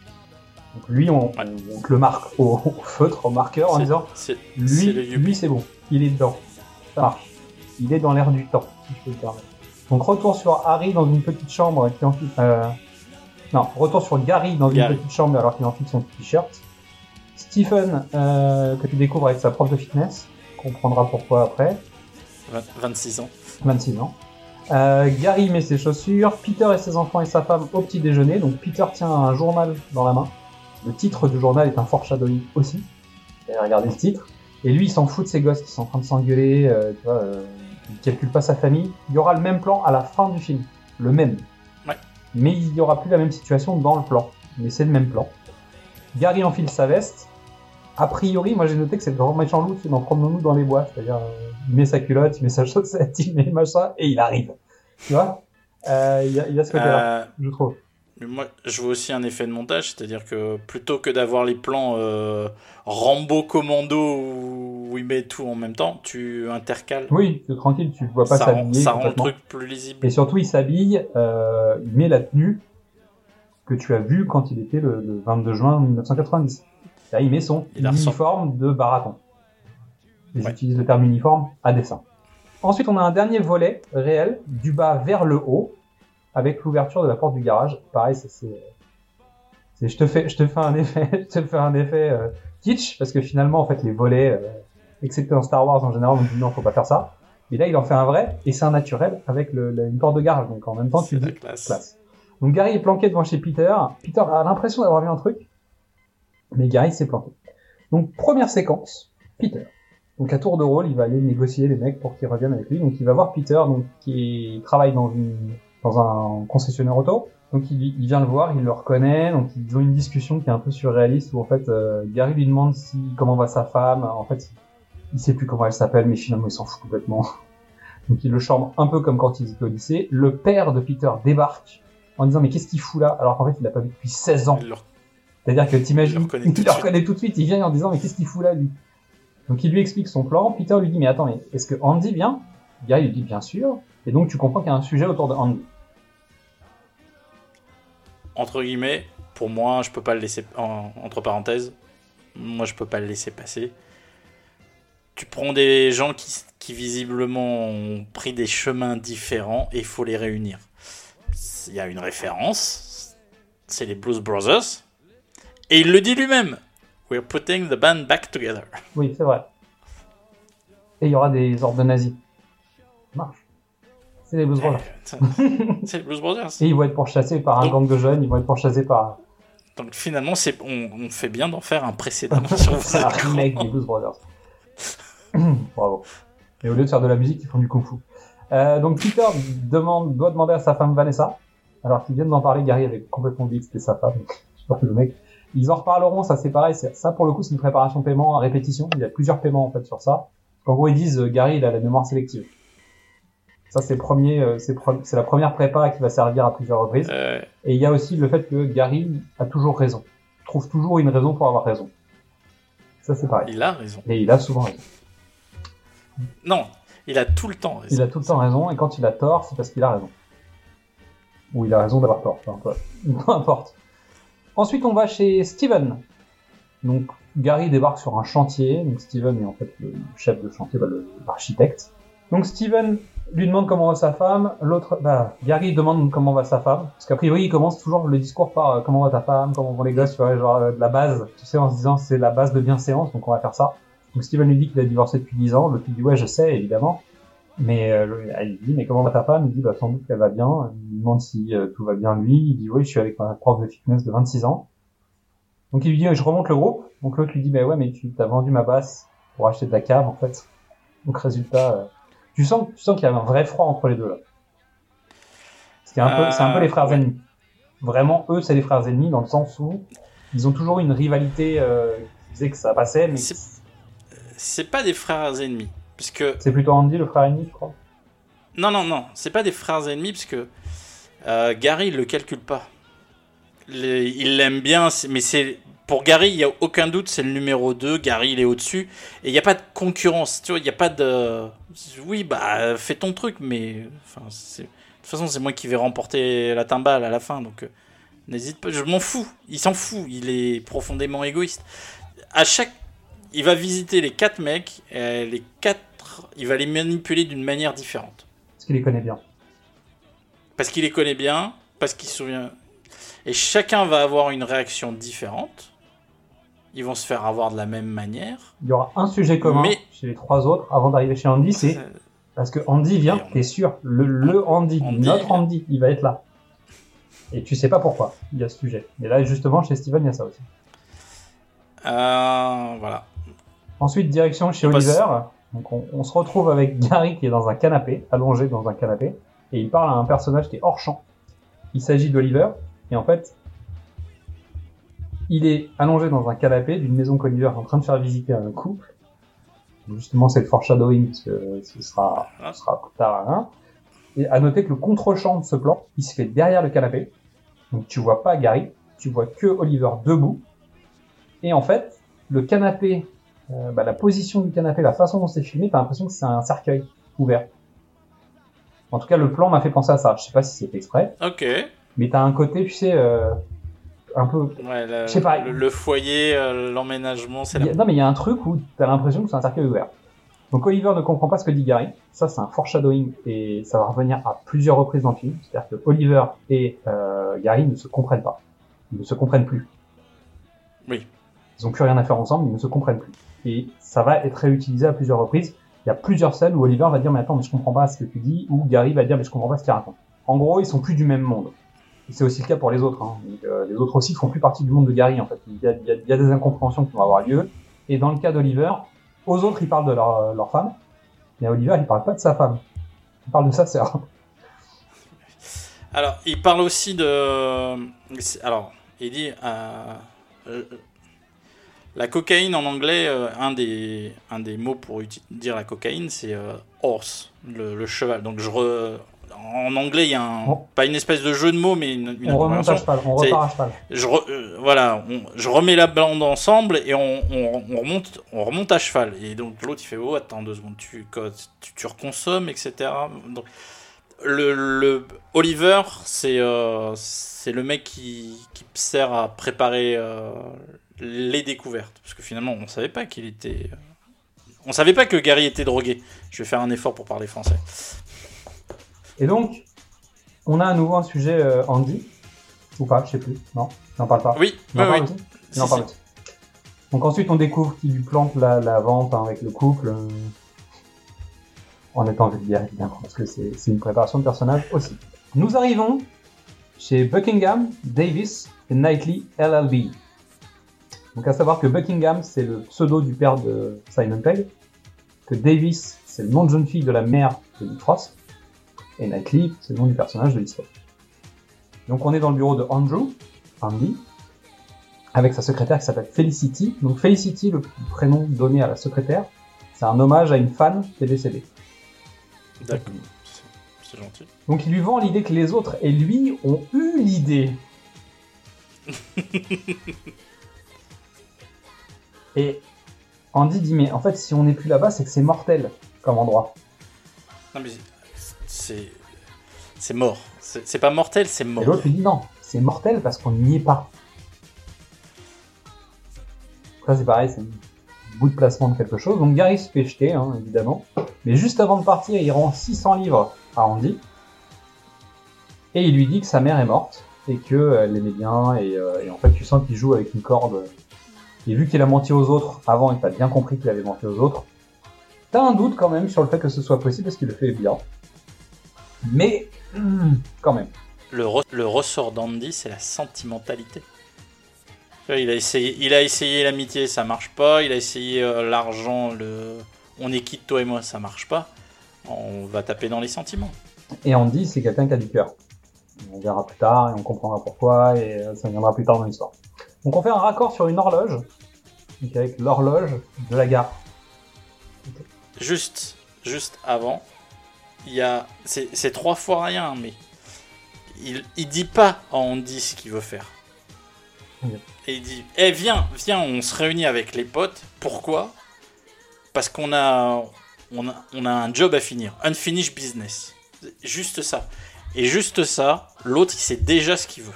Donc lui on, on- on te le marque au, au feutre, au marqueur en disant Lui, lui c'est bon, il est dedans. Ça marche. Il est dans l'air du temps, si je peux le permettre. Donc retour sur Harry dans une petite chambre qui enfile. Euh... Non, retour sur Gary dans une petite chambre alors qu'il enfile son t-shirt. Stephen euh, que tu découvres avec sa prof de fitness, comprendra pourquoi après. Vingt- 26 ans. 26 ans. Euh, Gary met ses chaussures, Peter et ses enfants et sa femme au petit déjeuner. Donc Peter tient un journal dans la main. Le titre du journal est un foreshadowing aussi. Regarder le titre. Et lui, il s'en fout de ses gosses qui sont en train de s'engueuler. euh, tu vois, euh, il calcule pas sa famille. Il y aura le même plan à la fin du film. Le même. Mais il n'y aura plus la même situation dans le plan. Mais c'est le même plan. Gary enfile sa veste. A priori, moi j'ai noté que c'est le grand méchant loup qui est dans Promenons-nous dans les bois. C'est-à-dire, euh, il met sa culotte, il met sa chaussette, il met machin, et il arrive. Tu vois? Euh, Il y, a- il y a ce côté-là, Euh, je trouve. Mais moi, je vois aussi un effet de montage, c'est-à-dire que plutôt que d'avoir les plans euh, Rambo Commando où il met tout en même temps, tu intercales. Oui, c'est tranquille, tu vois pas ça rend, s'habiller ça rend le truc plus lisible. Et surtout, il s'habille, euh, il met la tenue que tu as vue quand il était le, le 22 juin 1990. Là, il met son Il uniforme de baraton. Ouais. J'utilise le terme uniforme à dessein. Ensuite, on a un dernier volet réel, du bas vers le haut, avec l'ouverture de la porte du garage. Pareil, c'est, je te fais, je te fais un effet, je te fais un effet euh, kitsch, parce que finalement, en fait, les volets, euh, excepté dans Star Wars en général, on dit non, faut pas faire ça. Et là, il en fait un vrai, et c'est un naturel avec le, la- une porte de garage. Donc en même temps, tu dis la classe. classe. Donc Gary est planqué devant chez Peter. Peter a l'impression d'avoir vu un truc, mais Gary s'est planqué. Donc première séquence, Peter. Donc à tour de rôle, il va aller négocier les mecs pour qu'ils reviennent avec lui. Donc il va voir Peter, donc qui travaille dans une dans un concessionnaire auto. Donc il, il vient le voir, il le reconnaît, donc ils ont une discussion qui est un peu surréaliste où en fait euh, Gary lui demande si comment va sa femme. En fait, il sait plus comment elle s'appelle, mais finalement il s'en fout complètement. Donc il le charme un peu comme quand ils étaient au lycée. Le père de Peter débarque en disant mais qu'est-ce qu'il fout là? Alors qu'en fait il l'a pas vu depuis 16 ans. Il C'est-à-dire que t'imagines, Il le reconnaît il tout de le suite. reconnaît tout de suite, il vient en disant mais qu'est-ce qu'il fout là lui? Donc il lui explique son plan, Peter lui dit mais attends mais est-ce que Andy vient? Gary lui dit bien sûr, et donc tu comprends qu'il y a un sujet autour de Andy. Entre guillemets, pour moi, je peux pas le laisser. en- entre parenthèses, moi, je peux pas le laisser passer. Tu prends des gens qui, qui visiblement ont pris des chemins différents et il faut les réunir. Il y a une référence, c'est les Blues Brothers, et il le dit lui-même. We're putting the band back together. Oui, c'est vrai. Et il y aura des ordres nazis. Marche. C'est les Blues Brothers. c'est les Blues Brothers. Et ils vont être pourchassés par un gang de jeunes, ils vont être pourchassés par Donc finalement, on, on fait bien d'en faire un précédemment sur c'est un remake des Blues Brothers. Bravo. Et au lieu de faire de la musique, ils font du kung-fu. Euh, donc Peter demande, doit demander à sa femme Vanessa, alors qu'ils viennent d'en parler, Gary avait complètement dit que c'était sa femme. donc je sais pas, le mec. Ils en reparleront, ça c'est pareil, ça pour le coup c'est une préparation paiement à répétition, il y a plusieurs paiements en fait sur ça. En gros ils disent euh, Gary il a la mémoire sélective. Ça c'est le premier, euh, c'est pre- la première prépa qui va servir à plusieurs reprises. Euh, Et il y a aussi le fait que Gary a toujours raison, trouve toujours une raison pour avoir raison. Ça c'est pareil. il a raison. Et il a souvent raison. Non, il a tout le temps raison. Il a tout le temps raison, et quand il a tort, c'est parce qu'il a raison. Ou il a raison d'avoir tort, peu importe. Peu importe. Ensuite, on va chez Steven. Donc, Gary débarque sur un chantier. Donc, Steven est en fait le chef de chantier, bah, le- l'architecte. Donc, Steven lui demande comment va sa femme. L'autre, bah, Gary demande comment va sa femme. Parce qu'a priori, il commence toujours le discours par euh, comment va ta femme, comment vont les gosses, tu vois, genre euh, de la base. Tu sais, en se disant c'est la base de bienséance, donc on va faire ça. Donc, Steven lui dit qu'il a divorcé depuis 10 ans. L'autre lui dit ouais, je sais, évidemment. Mais euh, lui dit mais comment va ta femme? Il dit bah sans doute qu'elle va bien. Il lui demande si euh, tout va bien lui. Il dit oui je suis avec ma prof de fitness de 26 ans. Donc il lui dit je remonte le groupe. Donc l'autre lui dit mais ouais mais tu t'as vendu ma basse pour acheter de la cave en fait. Donc résultat tu sens tu sens qu'il y a un vrai froid entre les deux là. C'est un un peu les frères ennemis. Vraiment eux c'est les frères ennemis dans le sens où ils ont toujours une rivalité euh, qui faisait que ça passait mais C'est pas des frères ennemis. Parce que c'est plutôt Andy le frère ennemi je crois. Non, non, non, c'est pas des frères ennemis parce que euh, Gary il le calcule pas. Les- il l'aime bien, mais c'est pour Gary, il y a aucun doute, c'est le numéro 2, Gary il est au-dessus et il n'y a pas de concurrence, tu vois, il n'y a pas de oui, bah fais ton truc mais enfin de toute façon, c'est moi qui vais remporter la timbale à la fin donc euh, n'hésite pas, je m'en fous, il s'en fout, il est profondément égoïste. À chaque il va visiter les quatre mecs, et les quatre, il va les manipuler d'une manière différente. Parce qu'il les connaît bien. Parce qu'il les connaît bien, parce qu'il se souvient. Et chacun va avoir une réaction différente. Ils vont se faire avoir de la même manière. Il y aura un sujet commun Mais- chez les trois autres avant d'arriver chez Andy, c'est parce que Andy vient, t'es sûr, le, le Andy, notre Andy, il va être là. Et tu sais pas pourquoi il y a ce sujet. Et là, justement, chez Steven, il y a ça aussi. Euh, voilà. Ensuite, direction chez On passe- Oliver. Donc, on, on se retrouve avec Gary qui est dans un canapé, allongé dans un canapé, et il parle à un personnage qui est hors champ. Il s'agit d'Oliver, et en fait, il est allongé dans un canapé d'une maison qu'Oliver est en train de faire visiter à un couple. Justement, c'est le foreshadowing, parce que ce sera, ce sera plus tard. hein. Et à noter que le contre-champ de ce plan, il se fait derrière le canapé. Donc tu vois pas Gary, tu vois que Oliver debout. Et en fait, le canapé, euh, bah, la position du canapé, la façon dont c'est filmé, t'as l'impression que c'est un cercueil ouvert. En tout cas, le plan m'a fait penser à ça. Je sais pas si c'est exprès, Ok. mais t'as un côté, tu sais, euh, un peu. Ouais, le, Je sais pas. le, le foyer, euh, l'emménagement, c'est la. Non, mais il y a un truc où t'as l'impression que c'est un cercueil ouvert. Donc Oliver ne comprend pas ce que dit Gary. Ça, c'est un foreshadowing et ça va revenir à plusieurs reprises dans le film. C'est-à-dire que Oliver et euh, Gary ne se comprennent pas. Ils ne se comprennent plus. Oui. Ils ont plus rien à faire ensemble, ils ne se comprennent plus. Et ça va être réutilisé à plusieurs reprises. Il y a plusieurs scènes où Oliver va dire mais attends mais je comprends pas ce que tu dis ou Gary va dire mais je comprends pas ce qu'il raconte. En gros ils sont plus du même monde. C'est aussi le cas pour les autres. Hein. Euh, les autres aussi font plus partie du monde de Gary en fait. Il y a, des incompréhensions qui vont avoir lieu. Et dans le cas d'Oliver, Aux autres, ils parlent de leur, leur femme. Et à Oliver, il parle pas de sa femme. Il parle de sa sœur. Alors, il parle aussi de. Alors, il dit. euh, euh, la cocaïne en anglais, euh, un, des, mots pour dire la cocaïne, c'est euh, horse, le cheval. Donc, je re- en anglais, il y a un, pas une espèce de jeu de mots, mais une, une on remonte à cheval, on repart à cheval. je re- euh, voilà, on- je remets la bande ensemble et on, on- on remonte, on remonte à cheval. Et donc l'autre il fait oh attends deux secondes, tu, quoi, tu, tu reconsommes etc. Donc, le, le- Oliver c'est euh, c'est le mec qui, qui sert à préparer euh, les découvertes parce que finalement on savait pas qu'il était, on savait pas que Gary était drogué. Je vais faire un effort pour parler français. Et donc, on a à nouveau un sujet euh, Andy. Ou pas, je sais plus. Non, n'en parle pas. Oui, oui, parle oui. Si, parle si. aussi. Donc ensuite, on découvre qu'il lui plante la, la vente hein, avec le couple. euh, en étant vulgaire, évidemment, parce que c'est c'est une préparation de personnage aussi. Nous arrivons chez Buckingham, Davis et Knightley LLB. Donc à savoir que Buckingham, c'est le pseudo du père de Simon Pegg, que Davis, c'est le nom de jeune fille de la mère de Nick Frost, et Knightley, c'est le nom du personnage de l'histoire. Donc on est dans le bureau de Andrew, Andy, avec sa secrétaire qui s'appelle Felicity. Donc Felicity, le prénom donné à la secrétaire, c'est un hommage à une fan qui est décédée. D'accord, C'est- gentil. Donc il lui vend l'idée que les autres et lui ont eu l'idée. et Andy dit mais en fait si on n'est plus là-bas c'est que c'est mortel comme endroit. Non mais c'est mort. C'est pas mortel, c'est mort. L'autre dit non, c'est mortel parce qu'on n'y est pas. Ça c'est pareil, c'est un bout de placement de quelque chose. Donc Gary se fait jeter, hein, évidemment. Mais juste avant de partir, il rend 600 livres à Andy. Et il lui dit que sa mère est morte et qu'elle l'aimait bien. Et, euh, et en fait, tu sens qu'il joue avec une corde. Et vu qu'il a menti aux autres avant et que t'as bien compris qu'il avait menti aux autres, t'as un doute quand même sur le fait que ce soit possible parce qu'il le fait bien. Mais hum, quand même. Le, re- le ressort d'Andy, c'est la sentimentalité. Vois, Il a essayé, il a essayé l'amitié, ça marche pas. Il a essayé euh, l'argent, le on est quitte toi et moi, ça marche pas. On va taper dans les sentiments. Et Andy, c'est quelqu'un qui a du cœur. On verra plus tard et on comprendra pourquoi et euh, ça viendra plus tard dans l'histoire. Donc on fait un raccord sur une horloge, donc avec l'horloge de la gare. Juste, juste avant, il y a, c'est trois fois rien, mais il, il dit pas à Andy ce qu'il veut faire. Et il dit, eh viens, viens, on se réunit avec les potes. Pourquoi? Parce qu'on a, on a, on a un job à finir, unfinished business. Juste ça. Et juste ça, l'autre, il sait déjà ce qu'il veut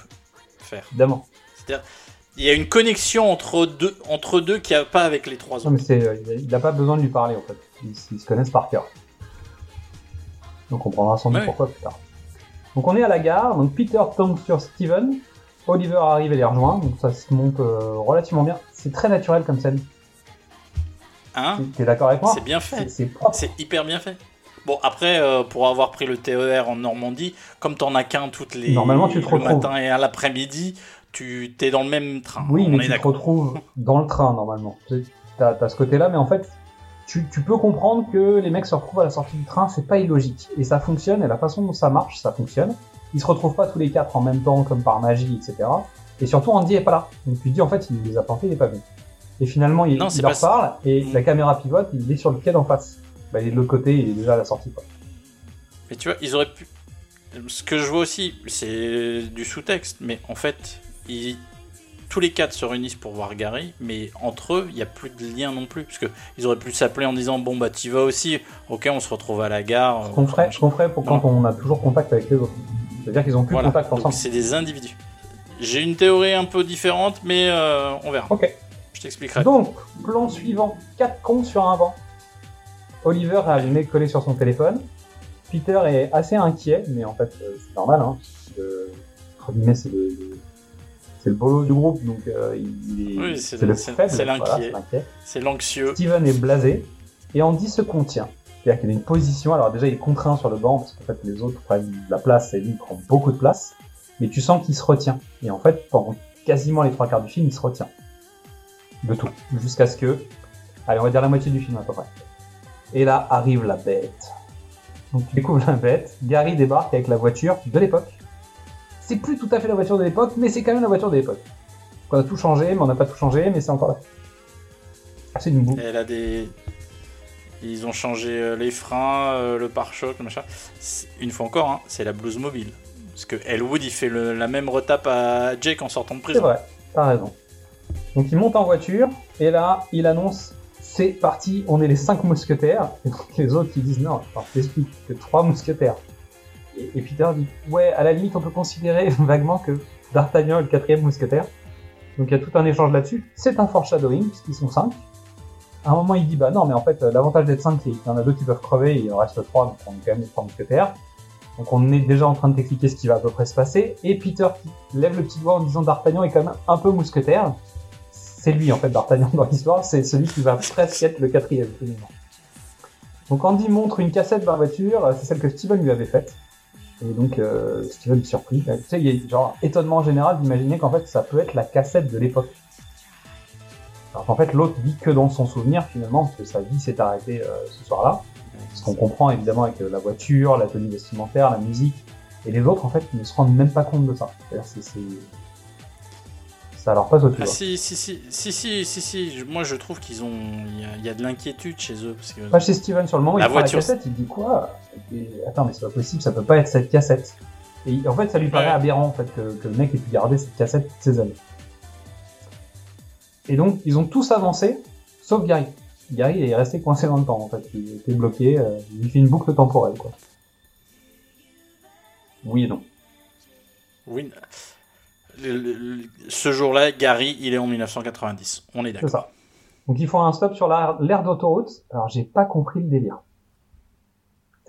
faire. Évidemment. C'est-à-dire, il y a une connexion entre deux, entre deux qu'il n'y a pas avec les trois Non autres. mais c'est, euh, il n'a pas besoin de lui parler en fait. Ils, ils se connaissent par cœur. Donc on comprendra sans doute Ouais. pourquoi plus tard. Donc on est à la gare, donc Peter tombe sur Steven, Oliver arrive et les rejoint, donc ça se monte euh, relativement bien. C'est très naturel comme scène. Hein T'es d'accord avec moi C'est bien fait. C'est- C'est propre. C'est hyper bien fait. Bon, après, euh, pour avoir pris le TER en Normandie, comme t'en as qu'un toutes les Normalement, tu te le retrouves. matin et à l'après-midi, tu t'es dans le même train. Oui, On mais est tu te retrouves dans le train normalement. Tu as, ce côté-là, mais en fait, tu, tu peux comprendre que les mecs se retrouvent à la sortie du train, c'est pas illogique. Et ça fonctionne, et la façon dont ça marche, ça fonctionne. Ils se retrouvent pas tous les quatre en même temps, comme par magie, etc. Et surtout, Andy est pas là. Donc tu te dis, en fait, il les a plantés, il est pas venu. Et finalement, il, Non, il c'est leur ça. parle, et la caméra pivote, il est sur le quai d'en face. Bah, il est de l'autre côté, il est déjà à la sortie. Quoi. Mais tu vois, ils auraient pu. Ce que je vois aussi, c'est du sous-texte, mais en fait, ils... tous les quatre se réunissent pour voir Gary, mais entre eux, il n'y a plus de lien non plus. Parce qu'ils auraient pu s'appeler en disant Bon, bah, t'y vas aussi, ok, on se retrouve à la gare. Ce qu'on ferait, ce qu'on ferait pour quand on a toujours contact avec les autres. C'est-à-dire qu'ils ont plus Voilà, contact ensemble. c'est des individus. J'ai une théorie un peu différente, mais euh, on verra. Ok. Je t'expliquerai. Donc, plan suivant, quatre cons sur un banc. Oliver a le nez collé sur son téléphone. Peter est assez inquiet, mais en fait, euh, c'est normal. Hein, c'est le- c'est le bolo du groupe, donc euh, il est, Oui, c'est c'est le- faible. c'est l'inquiet. c'est l'anxieux. Steven est blasé, et Andy se contient. C'est-à-dire qu'il a une position, alors déjà il est contraint sur le banc, parce qu'en fait les autres prennent de la place, et lui il prend beaucoup de place, mais tu sens qu'il se retient. Et en fait, pendant quasiment les trois quarts du film, il se retient. De tout. Jusqu'à ce que Allez, on va dire la moitié du film à peu près. Et là arrive la bête. Donc tu découvres la bête. Gary débarque avec la voiture de l'époque. C'est plus tout à fait la voiture de l'époque, mais c'est quand même la voiture de l'époque. On a tout changé, mais on n'a pas tout changé, mais c'est encore là. C'est une boue. Elle a des. Ils ont changé euh, les freins, euh, le pare-choc, le machin. C'est- Une fois encore, hein, c'est la blouse mobile. Parce que Elwood, il fait le- la même retape à Jake en sortant de C'est prison. vrai, t'as raison. Donc il monte en voiture, et là, il annonce c'est parti, on est les cinq mousquetaires. Et donc les autres qui disent non, alors, que trois mousquetaires. Et, et Peter dit ouais, à la limite, on peut considérer vaguement que D'Artagnan est le quatrième mousquetaire. Donc il y a tout un échange là-dessus. C'est un foreshadowing, puisqu'ils sont cinq. À un moment, il dit bah non, mais en fait, euh, l'avantage d'être cinq, c'est qu'il y en a deux qui peuvent crever, et il en reste trois, donc on est quand même les trois mousquetaires. Donc on est déjà en train de t'expliquer ce qui va à peu près se passer. Et Peter lève le petit doigt en disant D'Artagnan est quand même un peu mousquetaire. C'est lui en fait D'Artagnan dans l'histoire, c'est celui qui va presque être le quatrième finalement. Donc Andy montre une cassette dans la voiture, c'est celle que Steven lui avait faite. Et donc euh, Steven est surpris. Tu sais, il y a genre étonnement général d'imaginer qu'en fait ça peut être la cassette de l'époque. Alors qu'en fait l'autre vit que dans son souvenir finalement, parce que sa vie s'est arrêtée euh, ce soir-là. Ce qu'on comprend évidemment avec euh, la voiture, la tenue vestimentaire, la musique. Et les autres en fait ne se rendent même pas compte de ça. C'est-à-dire c'est- c'est... Ça leur passe au-dessus. Ah quoi. si, si, si, si, si, si, si, moi je trouve qu'ils ont. Il y a, il y a de l'inquiétude chez eux. Parce que... Pas chez Steven sur le moment, La il prend voiture. la cassette, il dit quoi? Attends, mais c'est pas possible, ça peut pas être cette cassette. Et en fait, ça lui paraît Ouais. aberrant en fait que, que le mec ait pu garder cette cassette toutes ces années. Et donc, ils ont tous avancé, sauf Gary. Gary est resté coincé dans le temps en fait, il était bloqué, euh, il lui fait une boucle temporelle quoi. Oui et non. Oui. Le- le- le- ce jour-là, Gary, il est en 1990. On est C'est d'accord. ça. Donc ils font un stop sur la- l'aire d'autoroute. Alors j'ai pas compris le délire.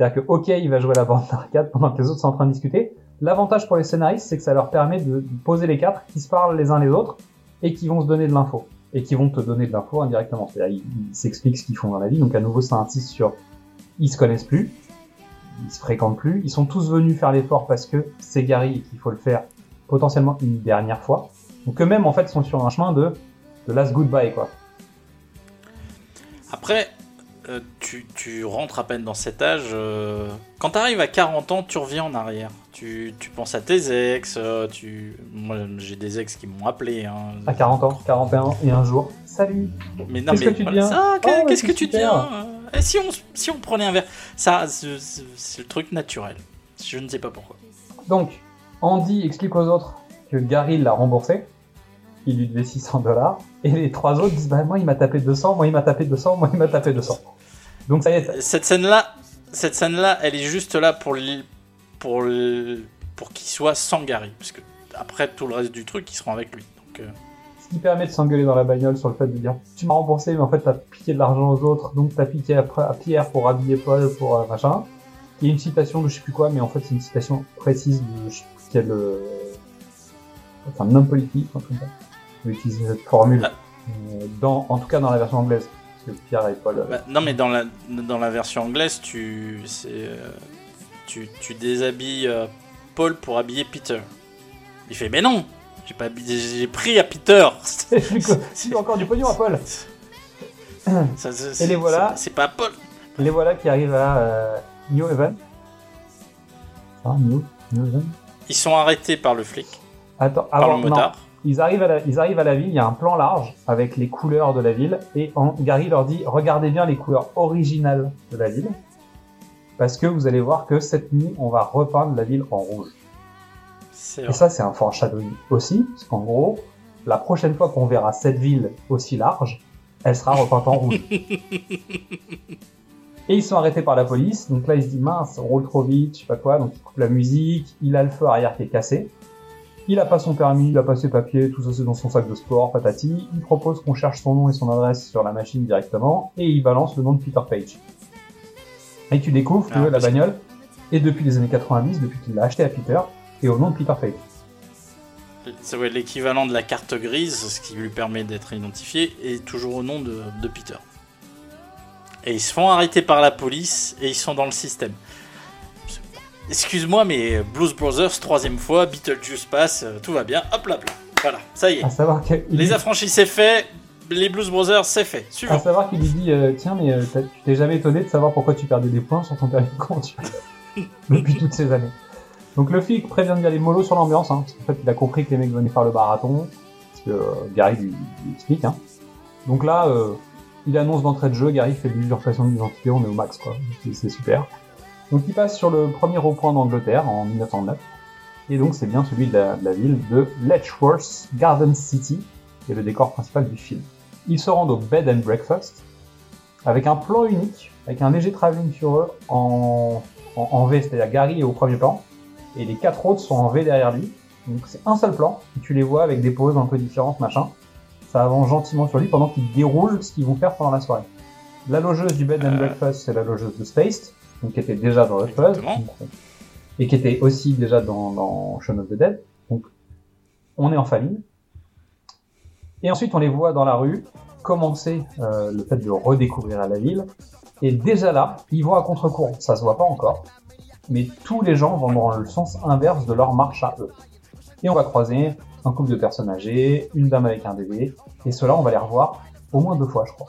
C'est-à-dire que ok, il va jouer la bande d'arcade pendant que les autres sont en train de discuter. L'avantage pour les scénaristes, c'est que ça leur permet de poser les quatre qui se parlent les uns les autres et qui vont se donner de l'info. Et qui vont te donner de l'info indirectement. C'est-à-dire ils s'expliquent ce qu'ils font dans la vie. Donc à nouveau, ça insiste sur ils se connaissent plus, ils se fréquentent plus, ils sont tous venus faire l'effort parce que c'est Gary et qu'il faut le faire potentiellement une dernière fois. Donc eux-mêmes en fait sont sur un chemin de de last goodbye quoi. Après, tu, tu rentres à peine dans cet âge. euh, quand tu arrives à 40 ans, tu reviens en arrière. Tu, tu penses à tes ex. euh, tu... Moi, j'ai des ex qui m'ont appelé. hein. À 40 ans, 41 et un jour. Salut Mais non, Qu'est-ce mais que tu voilà, deviens ça, Oh, qu'est-ce que tu deviens euh, Et si on, si on prenait un verre Ça, c'est c'est- c'est le truc naturel. Je ne sais pas pourquoi. Donc, Andy explique aux autres que Gary l'a remboursé. Il lui devait 600 dollars. Et les trois autres disent Bah, moi, il m'a tapé 200, moi, il m'a tapé 200, moi, il m'a tapé 200. Donc, ça y est. Cette scène-là, cette scène-là, elle est juste là pour l- pour l- pour qu'il soit sans Gary, parce que après tout le reste du truc, ils seront avec lui. Donc, euh, Ce qui permet de s'engueuler dans la bagnole sur le fait de dire Tu m'as remboursé, mais en fait, t'as piqué de l'argent aux autres, donc t'as piqué à, à Pierre pour habiller Paul, pour euh, machin. Il y a une citation de je sais plus quoi, mais en fait, c'est une citation précise de je sais plus quel. euh, Enfin, homme politique, comme ça. Il utilise cette formule. euh, dans, en tout cas, dans la version anglaise. Parce que Pierre et Paul. bah, non, mais dans la dans la version anglaise, tu euh, tu, tu déshabilles euh, Paul pour habiller Peter. Il fait mais non, j'ai pas j'ai pris à Peter. Tu as encore du pognon à Paul. Ça, Et les voilà. C'est c'est pas Paul. Les voilà qui arrivent à euh, New Haven. Ah, New, New Haven. Ils sont arrêtés par le flic. Attends, Par avant, le motard. non. Ils arrivent, à la, ils arrivent à la ville, il y a un plan large avec les couleurs de la ville, et en- Gary leur dit regardez bien les couleurs originales de la ville, parce que vous allez voir que cette nuit, on va repeindre la ville en rouge. Et ça, c'est un foreshadowing aussi, parce qu'en gros, la prochaine fois qu'on verra cette ville aussi large, elle sera repeinte en rouge. Et ils sont arrêtés par la police, donc là il se dit mince, on roule trop vite, je sais pas quoi, donc il coupe la musique, il a le feu arrière qui est cassé, il a pas son permis, il a pas ses papiers, tout ça c'est dans son sac de sport, patati, il propose qu'on cherche son nom et son adresse sur la machine directement, et il balance le nom de Peter Page. Et tu découvres que Ah, la bagnole est depuis les années 90, depuis qu'il l'a acheté à Peter, et au nom de Peter Page. C'est ouais, l'équivalent de la carte grise, ce qui lui permet d'être identifié, est toujours au nom de, de Peter. Et ils se font arrêter par la police et ils sont dans le système. Excuse-moi, mais Blues Brothers, troisième fois, Beetlejuice passe, euh, tout va bien, hop là, là. Voilà, ça y est. À savoir que Les affranchis, c'est fait. les Blues Brothers, c'est fait. À Suivant. savoir qu'il lui dit euh, Tiens, mais euh, tu t'es jamais étonné de savoir pourquoi tu perdais des points sur ton permis de conduire depuis toutes ces années. Donc le flic prévient d'y aller mollo sur l'ambiance, hein, parce qu'en fait il a compris que les mecs venaient faire le marathon, parce que euh, Gary lui, lui explique. Hein. Donc là, euh, il annonce d'entrée de jeu, Gary fait de l'usurpation d'identité, on est au max quoi, c'est super. Donc il passe sur le premier rond-point d'Angleterre en 1909, et donc c'est bien celui de la, de la ville de Letchworth Garden City, qui est le décor principal du film. Ils se rendent au Bed and Breakfast, avec un plan unique, avec un léger travelling sur eux en, en, en V, c'est-à-dire Gary est au premier plan, et les quatre autres sont en V derrière lui. Donc c'est un seul plan, et tu les vois avec des poses un peu différentes, machin. Ça avance gentiment sur lui pendant qu'il déroule ce qu'ils vont faire pendant la soirée. La logeuse du Bed and Euh. Breakfast, c'est la logeuse de Spaced, donc qui était déjà dans Fuzz, Exactement. donc, et qui était aussi déjà dans, dans Shaun of the Dead. Donc on est en famille. Et ensuite on les voit dans la rue commencer euh, le fait de redécouvrir la ville. Et déjà là, ils vont à contre-courant. Ça se voit pas encore, mais tous les gens vont dans le sens inverse de leur marche à eux. Et on va croiser un couple de personnes âgées, une dame avec un bébé, et ceux-là, on va les revoir au moins deux fois, je crois.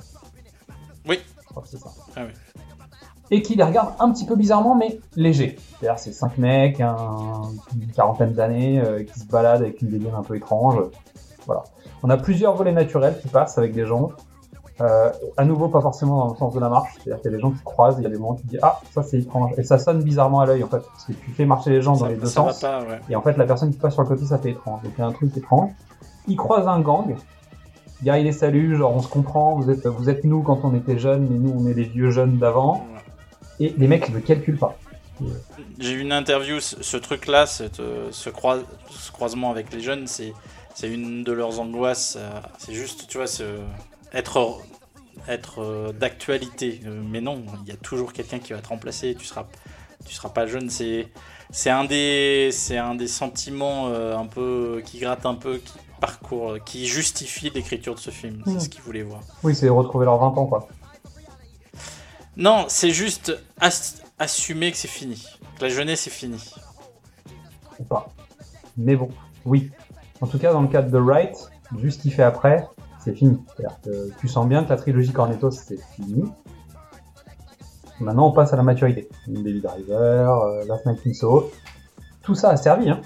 Oui. Je crois que c'est ça. Ah oui. Et qui les regardent un petit peu bizarrement, mais léger. C'est-à-dire, c'est cinq mecs, un- une quarantaine d'années, euh, qui se baladent avec une délire un peu étrange. Voilà. On a plusieurs volets naturels qui passent avec des gens. Euh, à nouveau, pas forcément dans le sens de la marche. C'est-à-dire qu'il y a des gens qui croisent, il y a des moments où tu te dis ah ça c'est étrange et ça sonne bizarrement à l'œil en fait parce que tu fais marcher les gens dans les deux sens pas, ouais. et en fait la personne qui passe sur le côté ça fait étrange. Donc il y a un truc étrange. Ils croisent un gang. Gary les salue, genre on se comprend, vous êtes vous êtes nous quand on était jeunes, mais nous on est les vieux jeunes d'avant. Et les mecs ne calculent pas. J'ai eu une interview, ce, ce truc-là, euh, ce, ce croisement avec les jeunes, c'est c'est une de leurs angoisses. euh, C'est juste, tu vois, être, être euh, d'actualité. Mais non, il y a toujours quelqu'un qui va te remplacer. Tu seras, tu seras pas jeune. C'est c'est un des c'est un des sentiments euh, un peu qui gratte un peu, qui parcourt, qui justifie l'écriture de ce film. C'est Mm. ce qu'ils voulaient voir. Oui, c'est retrouver leurs 20 ans quoi. Non, c'est juste ass- assumer que c'est fini. Que la jeunesse est finie. Ou pas. Mais bon, oui. En tout cas, dans le cadre de Wright, vu ce qu'il fait après, c'est fini. Que tu sens bien que la trilogie Cornetto, c'est fini. Maintenant, on passe à la maturité. Baby Driver, euh, Last Night in Soho. Tout ça a servi, hein.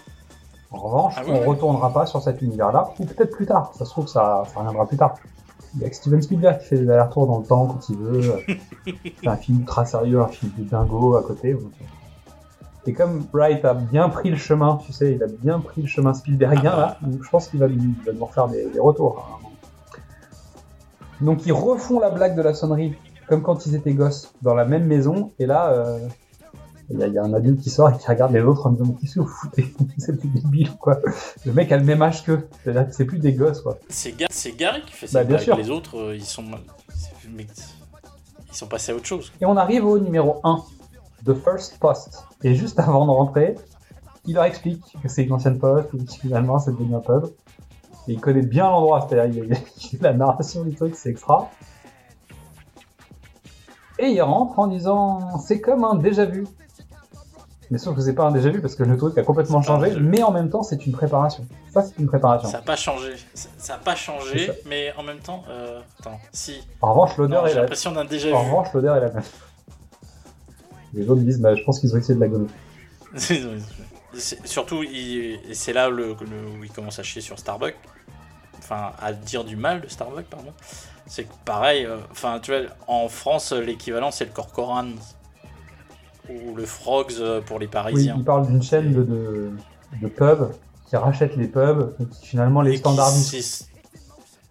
En revanche, Ah oui, on oui. retournera pas sur cet univers-là, ou peut-être plus tard. Ça se trouve, ça, ça reviendra plus tard. Il y a que Steven Spielberg qui fait des allers-retours dans le temps quand il veut. C'est un film ultra sérieux, un film de dingo à côté. Et comme Wright a bien pris le chemin, tu sais, il a bien pris le chemin Spielbergien Ah. là, donc je pense qu'il va, nous refaire des, des retours. moment. Donc ils refont la blague de la sonnerie comme quand ils étaient gosses dans la même maison, et là, euh, il y, a- il y a un adulte qui sort et qui regarde les autres en disant qu'est-ce que vous foutez? C'est des débiles ou quoi. Le mec a le même âge qu'eux, c'est-à-dire que c'est plus des gosses quoi. C'est Ga- c'est Gary qui fait Bah, ça. bien sûr. Les autres, euh, ils sont, ils sont passés à autre chose. Et on arrive au numéro 1, The First Post. Et juste avant de rentrer, il leur explique que c'est une ancienne poste, que finalement c'est devenu un pub. Et il connaît bien l'endroit, c'est-à-dire il il la narration du truc, c'est extra. Et il rentre en disant c'est comme un déjà vu. Mais sauf que c'est pas un déjà vu parce que le truc a complètement changé, mais en même temps c'est une préparation. Ça c'est une préparation. Ça n'a pas changé. Ça- n'a pas changé, mais en même temps, euh, attends, si. En revanche l'odeur est J'ai la l'impression d'un déjà En vu. revanche l'odeur est la même. Les autres disent bah je pense qu'ils ont essayé de la gommer. Surtout, il- c'est là le, le- où il commence à chier sur Starbucks. Enfin, à dire du mal de Starbucks, pardon. C'est que pareil, euh, enfin, tu vois, en France, l'équivalent c'est le Corcoran. Ou le Frogs euh, pour les Oui, Parisiens. il parle d'une chaîne de, de, de pubs qui rachète les pubs et qui finalement les standardise.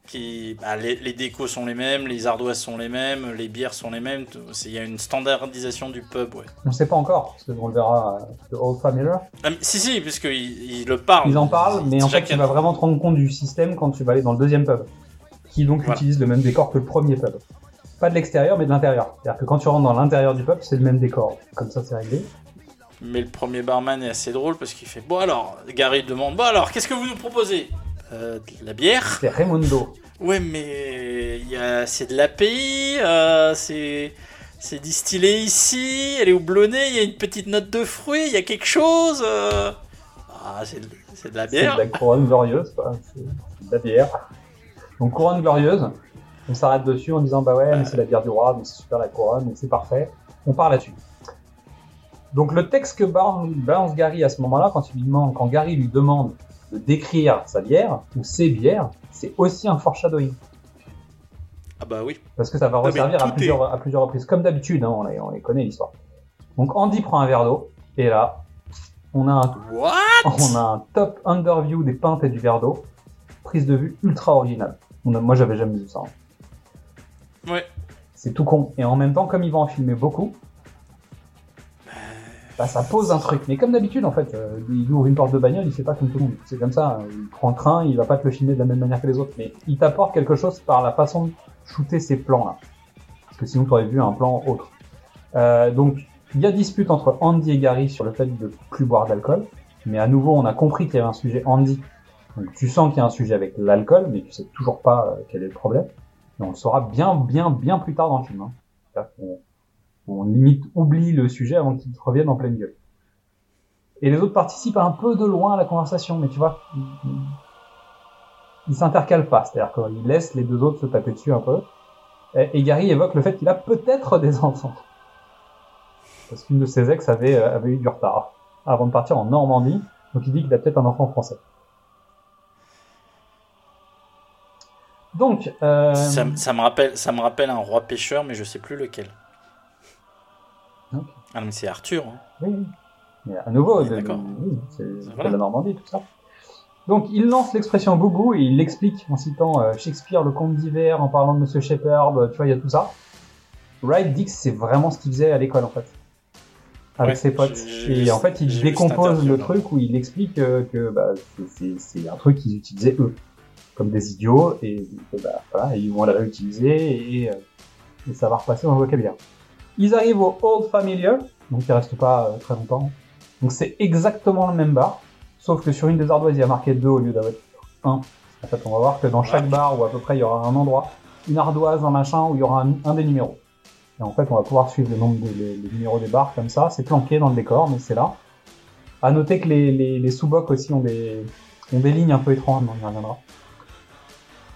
Qui, bah, les, les décos sont les mêmes, les ardoises sont les mêmes, les bières sont les mêmes. Il y a une standardisation du pub, ouais. On sait pas encore, parce qu'on le verra euh, de Old Familiar. Ah, mais si, si, puisqu'ils ils le parlent. Ils en parlent, mais en fait, tu vas vraiment te rendre compte du système quand tu vas aller dans le deuxième pub, qui donc Voilà. utilise le même décor que le premier pub. Pas de l'extérieur, mais de l'intérieur. C'est-à-dire que quand tu rentres dans l'intérieur du pub, c'est le même décor. Comme ça, c'est réglé. Mais le premier barman est assez drôle parce qu'il fait Bon alors, Gary demande Bon alors, qu'est-ce que vous nous proposez? Euh, De la bière C'est Raimundo. Ouais, mais il y a... c'est de l'API, euh, c'est... c'est distillé ici, elle est houblonnée, il y a une petite note de fruits, il y a quelque chose. euh. Ah, c'est de... c'est de la C'est bière. de la couronne glorieuse, quoi. C'est de la bière. Donc, couronne glorieuse. On s'arrête dessus en disant bah ouais, mais c'est la bière du roi, donc c'est super la couronne, donc c'est parfait. On part là-dessus. Donc le texte que balance Gary à ce moment-là, quand il lui demande, quand Gary lui demande de décrire sa bière ou ses bières, c'est aussi un foreshadowing. Ah bah oui. Parce que ça va resservir à plusieurs, à plusieurs reprises. Comme d'habitude, hein, on, les, on les connaît l'histoire. Donc Andy prend un verre d'eau, et là, on a, un, What? on a un top underview des pintes et du verre d'eau. Prise de vue ultra originale. On a- moi, j'avais jamais vu ça. hein. Ouais. C'est tout con. Et en même temps, comme il va en filmer beaucoup, bah, ça pose un truc. Mais comme d'habitude, en fait, euh, il ouvre une porte de bagnole, il fait pas comme tout le monde. C'est comme ça. Il prend le train, il va pas te le filmer de la même manière que les autres. Mais il t'apporte quelque chose par la façon de shooter ces plans-là. Parce que sinon, tu aurais vu un plan autre. Euh, donc, il y a dispute entre Andy et Gary sur le fait de plus boire d'alcool. Mais à nouveau, on a compris qu'il y avait un sujet Andy. Donc, tu sens qu'il y a un sujet avec l'alcool, mais tu sais toujours pas euh, quel est le problème. Et on le saura bien, bien, bien plus tard dans le film. Hein. On limite oublie le sujet avant qu'il revienne en pleine gueule. Et les autres participent un peu de loin à la conversation, mais tu vois, ils, s'intercalent pas, c'est-à-dire qu'ils laissent les deux autres se taper dessus un peu. Et, et Gary évoque le fait qu'il a peut-être des enfants. Parce qu'une de ses ex avait, euh, avait eu du retard avant de partir en Normandie, donc il dit qu'il a peut-être un enfant français. Donc, euh, Ça, ça me rappelle, ça me rappelle un roi pêcheur, mais je sais plus lequel. Ok. Ah mais c'est Arthur. hein. Oui, oui. Mais à nouveau, Oui, c'est Voilà. la Normandie, tout ça. Donc, il lance l'expression boubou et il l'explique en citant euh, Shakespeare, le conte d'hiver, en parlant de Monsieur Shepard, tu vois, il y a tout ça. Wright dit que c'est vraiment ce qu'il faisait à l'école, en fait. Avec Ouais, ses potes. Et en fait, il décompose le truc où il explique euh, que bah, c'est un truc qu'ils utilisaient eux, comme des idiots, et bah, voilà, ils vont le réutiliser et, euh, et ça va repasser dans le vocabulaire. Ils arrivent au Old Familiar, donc ils restent pas euh, très longtemps. Donc c'est exactement le même bar, sauf que sur une des ardoises il y a marqué 2 au lieu d'avoir 1. En fait, on va voir que dans chaque bar où à peu près il y aura un endroit, une ardoise, un machin, où il y aura un, un des numéros. Et en fait, on va pouvoir suivre le nombre de les, les numéros des bars comme ça. C'est planqué dans le décor, mais c'est là. À noter que les, les, les sous-bocs aussi ont des, ont des lignes un peu étranges, mais on y reviendra.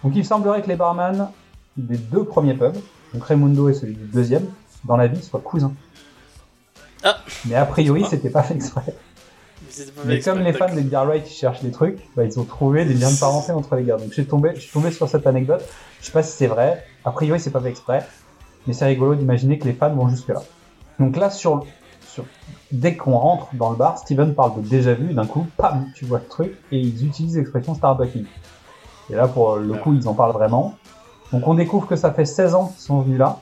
Donc il semblerait que les barman des deux premiers pubs, donc Raimundo et celui du deuxième, dans la vie, soient cousins. Ah. Mais a priori, c'était pas fait exprès. Pas Mais comme les fans d'Edgar Wright ils cherchent des trucs, bah, ils ont trouvé des liens de parenté entre les gars. Donc j'ai tombé, je suis tombé sur cette anecdote. Je sais pas si c'est vrai. A priori, c'est pas fait exprès. Mais c'est rigolo d'imaginer que les fans vont jusque là. Donc là, sur, sur, dès qu'on rentre dans le bar, Steven parle de déjà vu. D'un coup, pam, tu vois le truc. Et ils utilisent l'expression Starbucking. Et là, pour le coup, ils en parlent vraiment. Donc on découvre que ça fait 16 ans qu'ils sont venus là.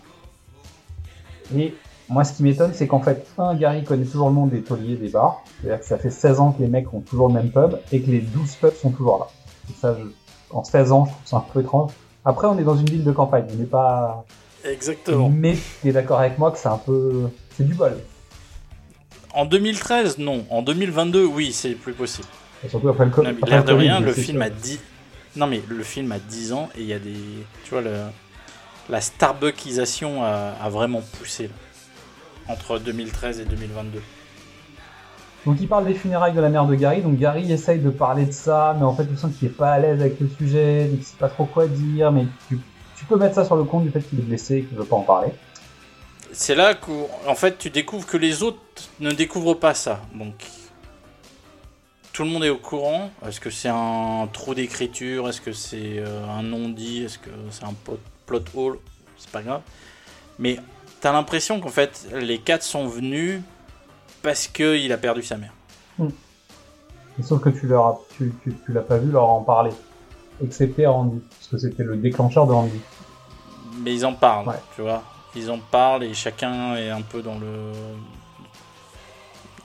Et moi, ce qui m'étonne, c'est qu'en fait, un, Gary connaît toujours le nom des tauliers des bars. C'est-à-dire que ça fait 16 ans que les mecs ont toujours le même pub et que les 12 pubs sont toujours là. Et ça, je- en 16 ans, je trouve ça un peu étrange. Après, on est dans une ville de campagne, on n'est pas... Exactement. Mais tu es d'accord avec moi que c'est un peu... C'est du bol. En 2013, non. En 2022, oui, c'est plus possible. Et surtout après le le de rien, le film a 10... Non mais le film a 10 ans et il y a des... Tu vois, le... la Starbuckisation a, a vraiment poussé là, entre 2013 et 2022. Donc il parle des funérailles de la mère de Gary, donc Gary essaye de parler de ça, mais en fait tu sens qu'il est pas à l'aise avec le sujet, qu'il sait pas trop quoi dire, mais tu, tu peux mettre ça sur le compte du fait qu'il est blessé et qu'il veut pas en parler. C'est là qu'en fait tu découvres que les autres ne découvrent pas ça. Donc tout le monde est au courant. Est-ce que c'est un trou d'écriture? Est-ce que c'est euh, un non-dit? Est-ce que c'est un plot, plot hole? C'est pas grave. Mais t'as l'impression qu'en fait les quatre sont venus parce qu'il a perdu sa mère. Mais sauf que tu leur as, tu, tu, tu l'as pas vu leur en parler, excepté à Andy, parce que c'était le déclencheur de Andy. Mais ils en parlent, Ouais. tu vois. Ils en parlent et chacun est un peu dans le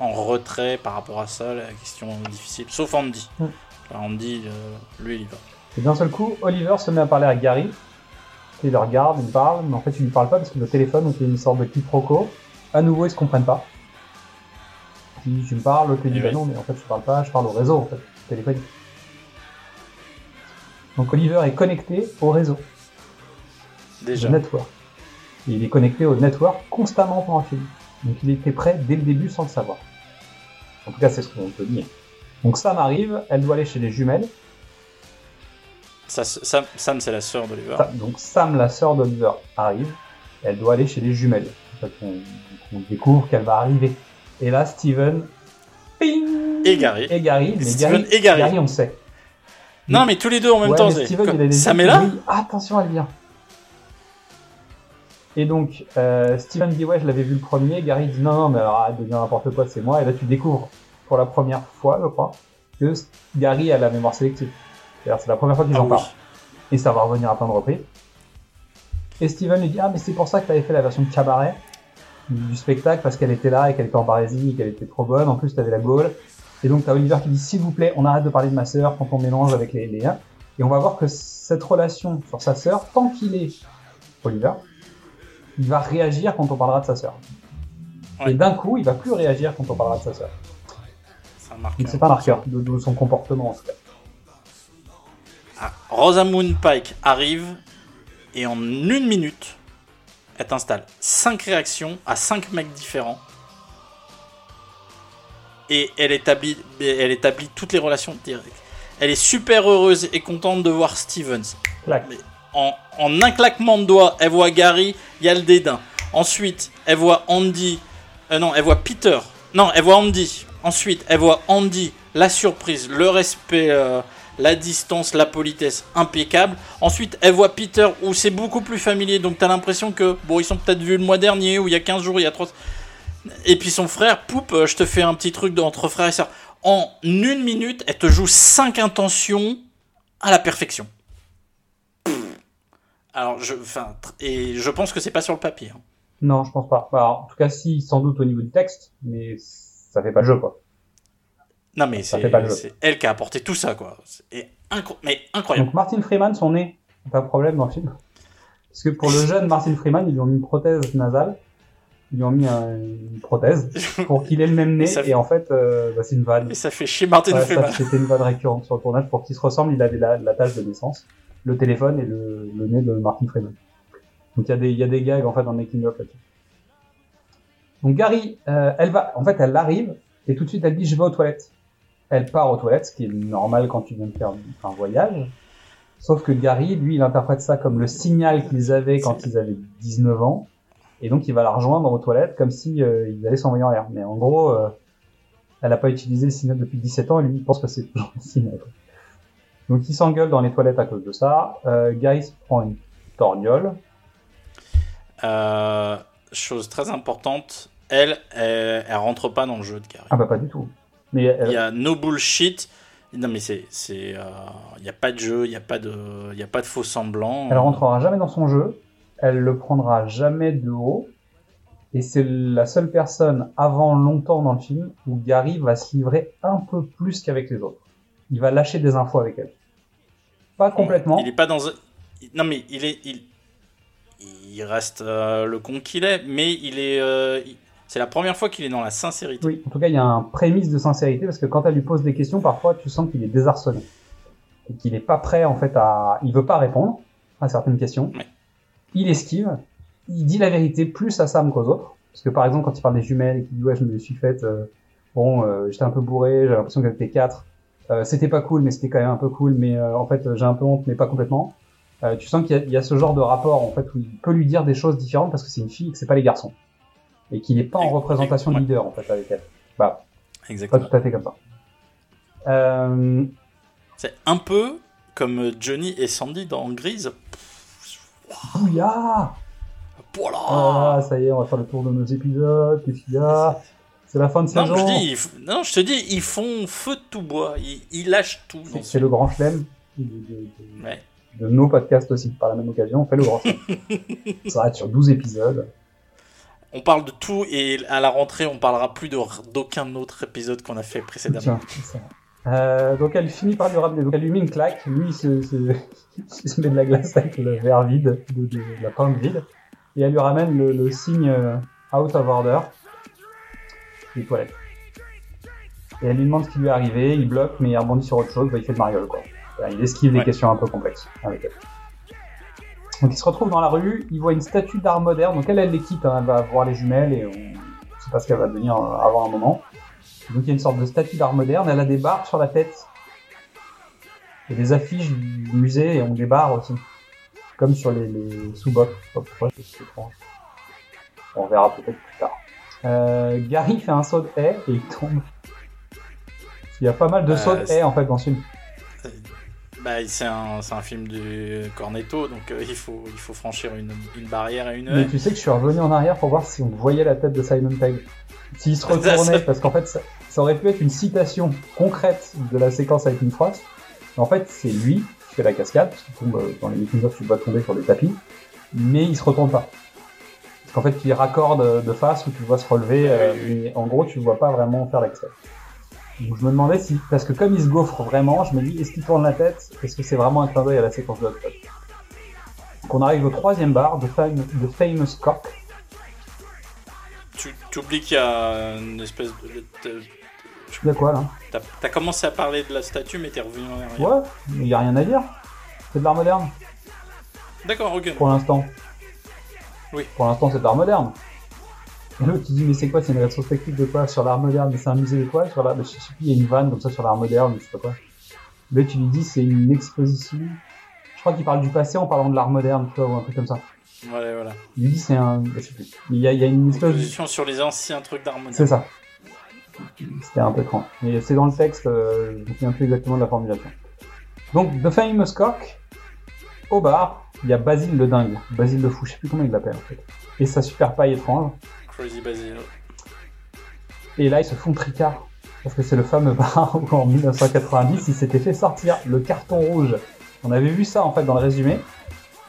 en retrait par rapport à ça, la question est difficile. Sauf Andy. Mm. Andy, euh, lui, il y va. Et d'un seul coup, Oliver se met à parler à Gary. Il le regarde, il parle, mais en fait il lui parle pas parce que le téléphone, donc il y a une sorte de quiproquo. À nouveau, ils se comprennent pas. Il dit, tu me parles, l'autre lui dit, bah non, mais en fait je parle pas, je parle au réseau, en fait, téléphonique. Donc Oliver est connecté au réseau, Déjà. au network. Et il est connecté au network constamment pendant le film. Donc il était prêt dès le début sans le savoir. En tout cas, c'est ce qu'on peut dire. Donc Sam arrive, elle doit aller chez les jumelles. Ça- Sam, Sam, c'est la sœur d'Oliver. Donc Sam, la sœur d'Oliver, arrive. Elle doit aller chez les jumelles. En fait, on, on découvre qu'elle va arriver. Et là, Steven. Ping Et Gary. Et Gary. Mais Steven Gary, et Gary. on sait. Non, mais tous les deux en même Ouais, temps. Steven, comme- il a des Sam est là brillent. Attention, elle vient. Et donc, euh, Steven dit Ouais, je l'avais vu le premier. Gary dit Non, non, mais alors arrête de dire n'importe quoi, c'est moi. Et là, tu découvres pour la première fois, je crois, que Gary a la mémoire sélective. C'est-à-dire, c'est la première fois qu'ils Ah en oui. parlent. Et ça va revenir à plein de reprises. Et Steven lui dit Ah, mais c'est pour ça que tu avais fait la version de cabaret du spectacle, parce qu'elle était là et qu'elle était en parésie et qu'elle était trop bonne. En plus, tu avais la gaule. Et donc, t'as Oliver qui dit S'il vous plaît, on arrête de parler de ma sœur quand on mélange avec les, les uns. Et on va voir que cette relation sur sa sœur, tant qu'il est Oliver, il va réagir quand on parlera de sa sœur. Et d'un coup, il va plus réagir quand on parlera de sa sœur. C'est un marqueur. Donc c'est un marqueur de, de son comportement en tout cas. Ah, Rosamund Pike arrive et en une minute, elle t'installe 5 réactions à 5 mecs différents. Et elle établit, elle établit toutes les relations directes. Elle est super heureuse et contente de voir Stevens. Clac. Mais En, en un claquement de doigts, elle voit Gary, il y a le dédain. Ensuite, elle voit Andy. euh, non, elle voit Peter. Non, elle voit Andy. Ensuite, elle voit Andy, la surprise, le respect, euh, la distance, la politesse impeccable. Ensuite, elle voit Peter où c'est beaucoup plus familier. Donc, t'as l'impression que, bon, ils sont peut-être vus le mois dernier, ou il y a 15 jours, il y a 3. Et puis son frère, Poup, euh, je te fais un petit truc entre frères et sœurs. En une minute, elle te joue 5 intentions à la perfection. Alors, je, enfin, et je pense que c'est pas sur le papier. hein. Non, je pense pas. En tout cas, si, sans doute au niveau du texte, mais ça fait pas le jeu, quoi. Non, mais c'est fait pas le jeu. c'est elle qui a apporté tout ça, quoi. C'est incro- mais incroyable. Donc Martin Freeman, son nez, pas de problème dans le film. Parce que pour le jeune Martin Freeman, ils lui ont mis une prothèse nasale. Ils lui ont mis un- une prothèse pour qu'il ait le même nez. Et ça fait- Et en fait, euh, bah, c'est une vanne. Et ça fait chier Martin Ouais, Freeman. C'était une vanne récurrente sur le tournage. Pour qu'il se ressemble, il avait la, la tâche de naissance, le téléphone et le, le nez de Martin Freeman. Donc il y a des, il y a des gags en fait dans le making of là-dessus. Donc Gary, euh, elle va, en fait, elle arrive et tout de suite elle dit je vais aux toilettes. Elle part aux toilettes, ce qui est normal quand tu viens de faire un voyage. Sauf que Gary, lui, il interprète ça comme le signal qu'ils avaient quand ils avaient 19 ans. Et donc il va la rejoindre aux toilettes comme si euh, ils allaient s'envoyer en l'air. Mais en gros, euh, elle n'a pas utilisé le signal depuis 17 ans et lui il pense que c'est toujours le signal. Donc il s'engueule dans les toilettes à cause de ça. Euh, Guy se prend une torgnole. Euh, chose très importante, elle, elle, elle rentre pas dans le jeu de Gary. Ah bah pas du tout. Mais elle- Il y a no bullshit. Non mais c'est, c'est, euh, il y a pas de jeu, il y a pas de, il y a pas de faux semblants. Elle rentrera jamais dans son jeu, elle le prendra jamais de haut, et c'est la seule personne avant longtemps dans le film où Gary va se livrer un peu plus qu'avec les autres. Il va lâcher des infos avec elle. Pas complètement. Il est pas dans. un- Non mais il est, il, il reste euh, le con qu'il est, mais il est, euh, c'est la première fois qu'il est dans la sincérité. Oui, en tout cas, il y a un prémisse de sincérité parce que quand elle lui pose des questions, parfois tu sens qu'il est désarçonné et qu'il n'est pas prêt en fait à, il veut pas répondre à certaines questions. Il esquive, il dit la vérité plus à Sam qu'aux autres parce que par exemple quand il parle des jumelles et qu'il dit ouais je me les suis faites, euh, bon euh, j'étais un peu bourré, j'avais l'impression qu'elle était quatre, c'était pas cool mais c'était quand même un peu cool mais euh, en fait j'ai un peu honte mais pas complètement. Euh, tu sens qu'il y, a- il y a ce genre de rapport en fait où il peut lui dire des choses différentes parce que c'est une fille et que c'est pas les garçons et qu'il n'est pas en représentation de leader en fait avec elle. Bah, Exactement. pas tout à fait comme ça. Euh, C'est un peu comme Johnny et Sandy dans Grise. Bouya Voilà. Ah, ça y est, on va faire le tour de nos épisodes. Qu'est-ce qu'il y a? C'est la fin de Non, saison. je dis, ils f- non, je te dis, ils font feu de tout bois. Ils, ils lâchent tout. C'est- ce C'est le grand chelem de, de- de- Ouais. de nos podcasts aussi. Par la même occasion, on fait le grand chelem. ça va être sur 12 épisodes. On parle de tout et à la rentrée, on parlera plus de- d'aucun autre épisode qu'on a fait précédemment. Tiens. Euh, donc elle finit par lui ramener, donc elle lui met une claque, lui il se, se, il se met de la glace avec le verre vide, de, de- de la pinte vide, et elle lui ramène le, le signe euh, out of order des toilettes. Et elle lui demande ce qui lui est arrivé, il bloque, mais il rebondit sur autre chose, bah, il fait le mariole quoi. Il esquive des questions un peu complexes avec elle. Donc il se retrouve dans la rue, il voit une statue d'art moderne, donc elle, elle les quitte, hein, elle va voir les jumelles et on sait pas ce qu'elle va devenir euh, avant un moment. Donc il y a une sorte de statue d'art moderne, elle a des barres sur la tête. Il y a des affiches du musée et on des bars aussi. Comme sur les, les étrange. On verra peut-être plus tard. Euh, Gary fait un saut de haie et il tombe. Il y a pas mal de Euh, sauts de haie en fait dans ce film. Bah, c'est un, film du Cornetto, donc euh, il, faut, il faut franchir une, une barrière et une Mais tu sais que je suis revenu en arrière pour voir si on voyait la tête de Simon Pegg. S'il se retournait, parce qu'en fait, ça, ça aurait pu être une citation concrète de la séquence avec une Frost. En fait, c'est lui qui fait la cascade, parce qu'il tombe euh, dans les making tu le vois tomber sur des tapis, mais il se retourne pas. Qu'en fait, il raccorde de face où tu vois se relever, euh, mais en gros, tu vois pas vraiment faire cascade. Donc je me demandais si, parce que comme il se gaufre vraiment, je me dis, est-ce qu'il tourne la tête? Est-ce que c'est vraiment un clin d'œil à la séquence de Hot Donc on arrive au troisième bar, de Fam- The Famous Cock. Tu tu oublies qu'il y a une espèce de. de- a quoi là? T'as commencé à parler de la statue, mais t'es revenu en arrière. Ouais, il y a rien à dire. C'est de l'art moderne, D'accord, ok. pour l'instant. Oui. Pour l'instant, c'est de l'art moderne. Et l'autre, tu dis, mais c'est quoi C'est une rétrospective de quoi Sur l'art moderne? Mais c'est un musée de quoi? Sur l'art... Je sais plus, il y a une vanne comme ça sur l'art moderne, je sais pas quoi. Mais tu lui dis, c'est une exposition. Je crois qu'il parle du passé en parlant de l'art moderne, tu vois, ou un truc comme ça. Voilà, voilà. Il lui dit, c'est un. Je sais plus. Il y a, il y a une espèce de. Position sur les anciens trucs d'harmonie. C'est ça. C'était un peu étrange. Mais c'est dans le texte, euh, je me souviens plus exactement de la formulation. Donc, The Famous Cock, au bar, il y a Basile le dingue, Basile le fou, je sais plus comment il l'appelle en fait. Et sa super paille étrange. Crazy Basil. Et là, ils se font tricard. Parce que c'est le fameux bar où en 1990, il s'était fait sortir le carton rouge. On avait vu ça en fait dans le résumé.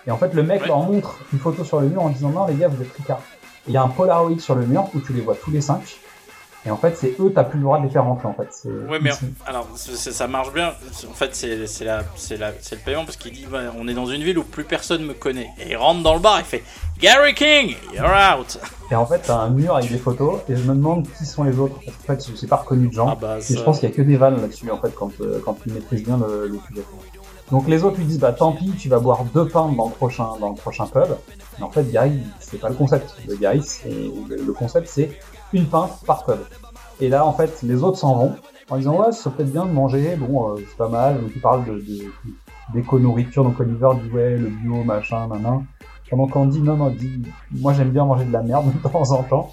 Et en fait, le mec Ouais. leur montre une photo sur le mur en disant non, les gars, vous êtes tricard. Il y a un Polaroid sur le mur où tu les vois tous les cinq. Et en fait, c'est eux, t'as plus le droit de les faire rentrer en fait. Ouais, mais alors ça marche bien. En fait, c'est c'est la- c'est la- c'est le paiement parce qu'il dit ouais, on est dans une ville où plus personne me connaît. Et il rentre dans le bar, il fait Gary King, you're out. Et en fait, t'as un mur avec des photos, et je me demande qui sont les autres. Parce qu'en fait, je sais pas reconnu de gens. Ah bah, et je pense qu'il y a que des vannes là-dessus, en fait, quand, euh, quand tu maîtrises bien le, le sujet. Donc les autres lui disent, bah tant pis, tu vas boire deux pintes dans le prochain, dans le prochain pub. Mais en fait, Gary, c'est pas le concept. Le Gary, le concept, c'est une pinte par pub. Et là, en fait, les autres s'en vont en disant, ouais, c'est peut-être bien de manger, bon, euh, c'est pas mal. Donc ils parlent de, de, d'éco-nourriture, donc Oliver dit, ouais, le bio, machin, nanan. Pendant qu'on dit, non, non, dit, moi j'aime bien manger de la merde de temps en temps.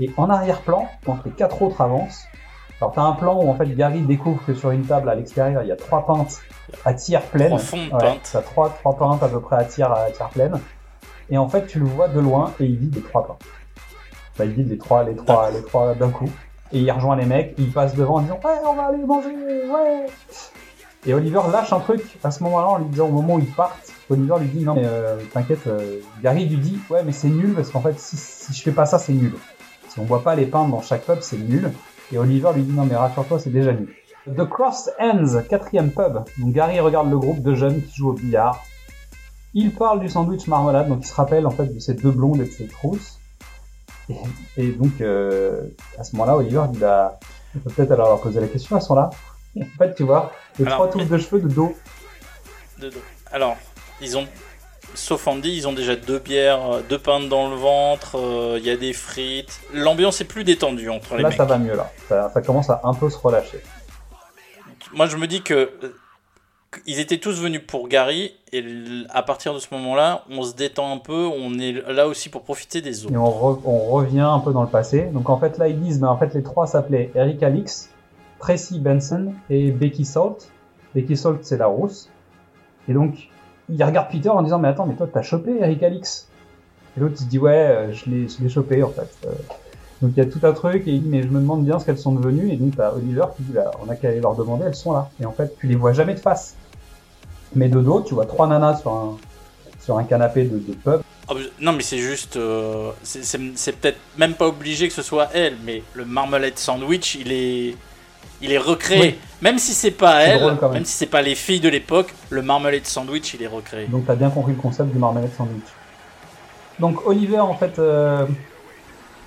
Et en arrière-plan, quand les quatre autres avancent, alors t'as un plan où en fait Gary découvre que sur une table à l'extérieur, il y a trois pintes à tiers pleine. Trois Ouais. T'as trois, trois pintes à peu près à tiers, à tiers pleine. Et en fait, tu le vois de loin et il vide les trois pintes. Il vide les trois, les trois, les trois d'un coup. Et il rejoint les mecs, il passe devant en disant, ouais, on va aller manger, ouais. Et Oliver lâche un truc à ce moment-là en lui disant au moment où ils partent, Oliver lui dit non mais euh, t'inquiète, euh, Gary lui dit ouais mais c'est nul parce qu'en fait si, je fais pas ça c'est nul. Si on voit pas les peintres dans chaque pub c'est nul. Et Oliver lui dit non mais rassure-toi c'est déjà nul. The Cross Ends, quatrième pub. Donc Gary regarde le groupe de jeunes qui jouent au billard. Il parle du sandwich marmelade, donc il se rappelle en fait de ces deux blondes et de ces trousses. Et, et donc euh, à ce moment-là Oliver dit bah on peut peut-être alors leur poser la question, elles sont là. En fait tu vois, les Alors, trois touffes de cheveux de dos. De- de- Alors, ils ont. Sauf Andy, ils ont déjà deux bières, euh, deux pintes dans le ventre, euh, il y a des frites. L'ambiance est plus détendue entre les Là, mecs. ça va mieux, là. Ça, ça commence à un peu se relâcher. Moi, je me dis que ils étaient tous venus pour Gary, et à partir de ce moment-là, on se détend un peu, on est là aussi pour profiter des autres. Et on, re- on revient un peu dans le passé. Donc, en fait, là, ils disent, mais en fait, les trois s'appelaient Eric Alix, Tracy Benson et Becky Salt. Becky Salt, c'est la rousse. Et donc, il regarde Peter en disant, mais attends, mais toi, t'as chopé Eric Alix? Et l'autre, il se dit, ouais, euh, je l'ai, je l'ai chopé, en fait. Donc, il y a tout un truc, et il dit, mais je me demande bien ce qu'elles sont devenues. Et donc, t'as Oliver qui dit, bah, on a qu'à aller leur demander, elles sont là. Et en fait, tu les vois jamais de face. Mais de dos, tu vois trois nanas sur un, sur un canapé de, de pub. Ah, non, mais c'est juste. euh, c'est- peut-être même pas obligé que ce soit elle, mais le marmalade sandwich, il est. Il est recréé. Oui. Même si c'est pas elle, même. même si c'est pas les filles de l'époque, le marmalade sandwich, il est recréé. Donc t'as bien compris le concept du marmalade sandwich. Donc Oliver, en fait, euh,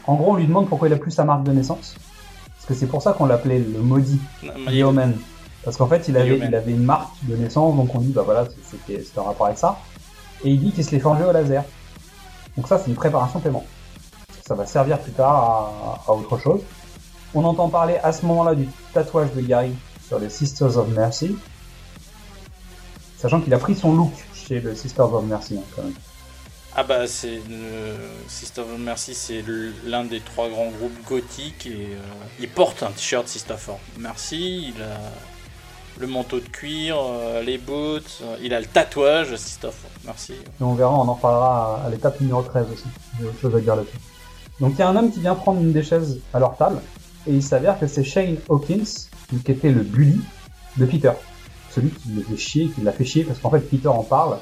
en gros, on lui demande pourquoi il a plus sa marque de naissance. Parce que c'est pour ça qu'on l'appelait le maudit, Yeoman. Parce qu'en fait, il avait, Yeoman. il avait une marque de naissance, donc on dit, bah voilà, c'était c'était un rapport avec ça. Et il dit qu'il se l'est forgé au laser. Donc ça, c'est une préparation paiement. Ça va servir plus tard à, à autre chose. On entend parler à ce moment-là du tatouage de Gary sur les Sisters of Mercy. Sachant qu'il a pris son look chez le Sisters of Mercy, hein, quand même. Ah bah c'est le Sister of Mercy, c'est l'un des trois grands groupes gothiques et euh, il porte un t-shirt Sister of Mercy, il a le manteau de cuir, euh, les boots, euh, il a le tatouage Sister of Mercy. Et on verra, on en reparlera à, l'étape numéro 13 aussi. J'ai autre chose à dire là-dessus. Donc il y a un homme qui vient prendre une des chaises à leur table, et il s'avère que c'est Shane Hawkins, qui était le bully de Peter. Celui qui le fait chier, qui l'a fait chier, parce qu'en fait Peter en parle,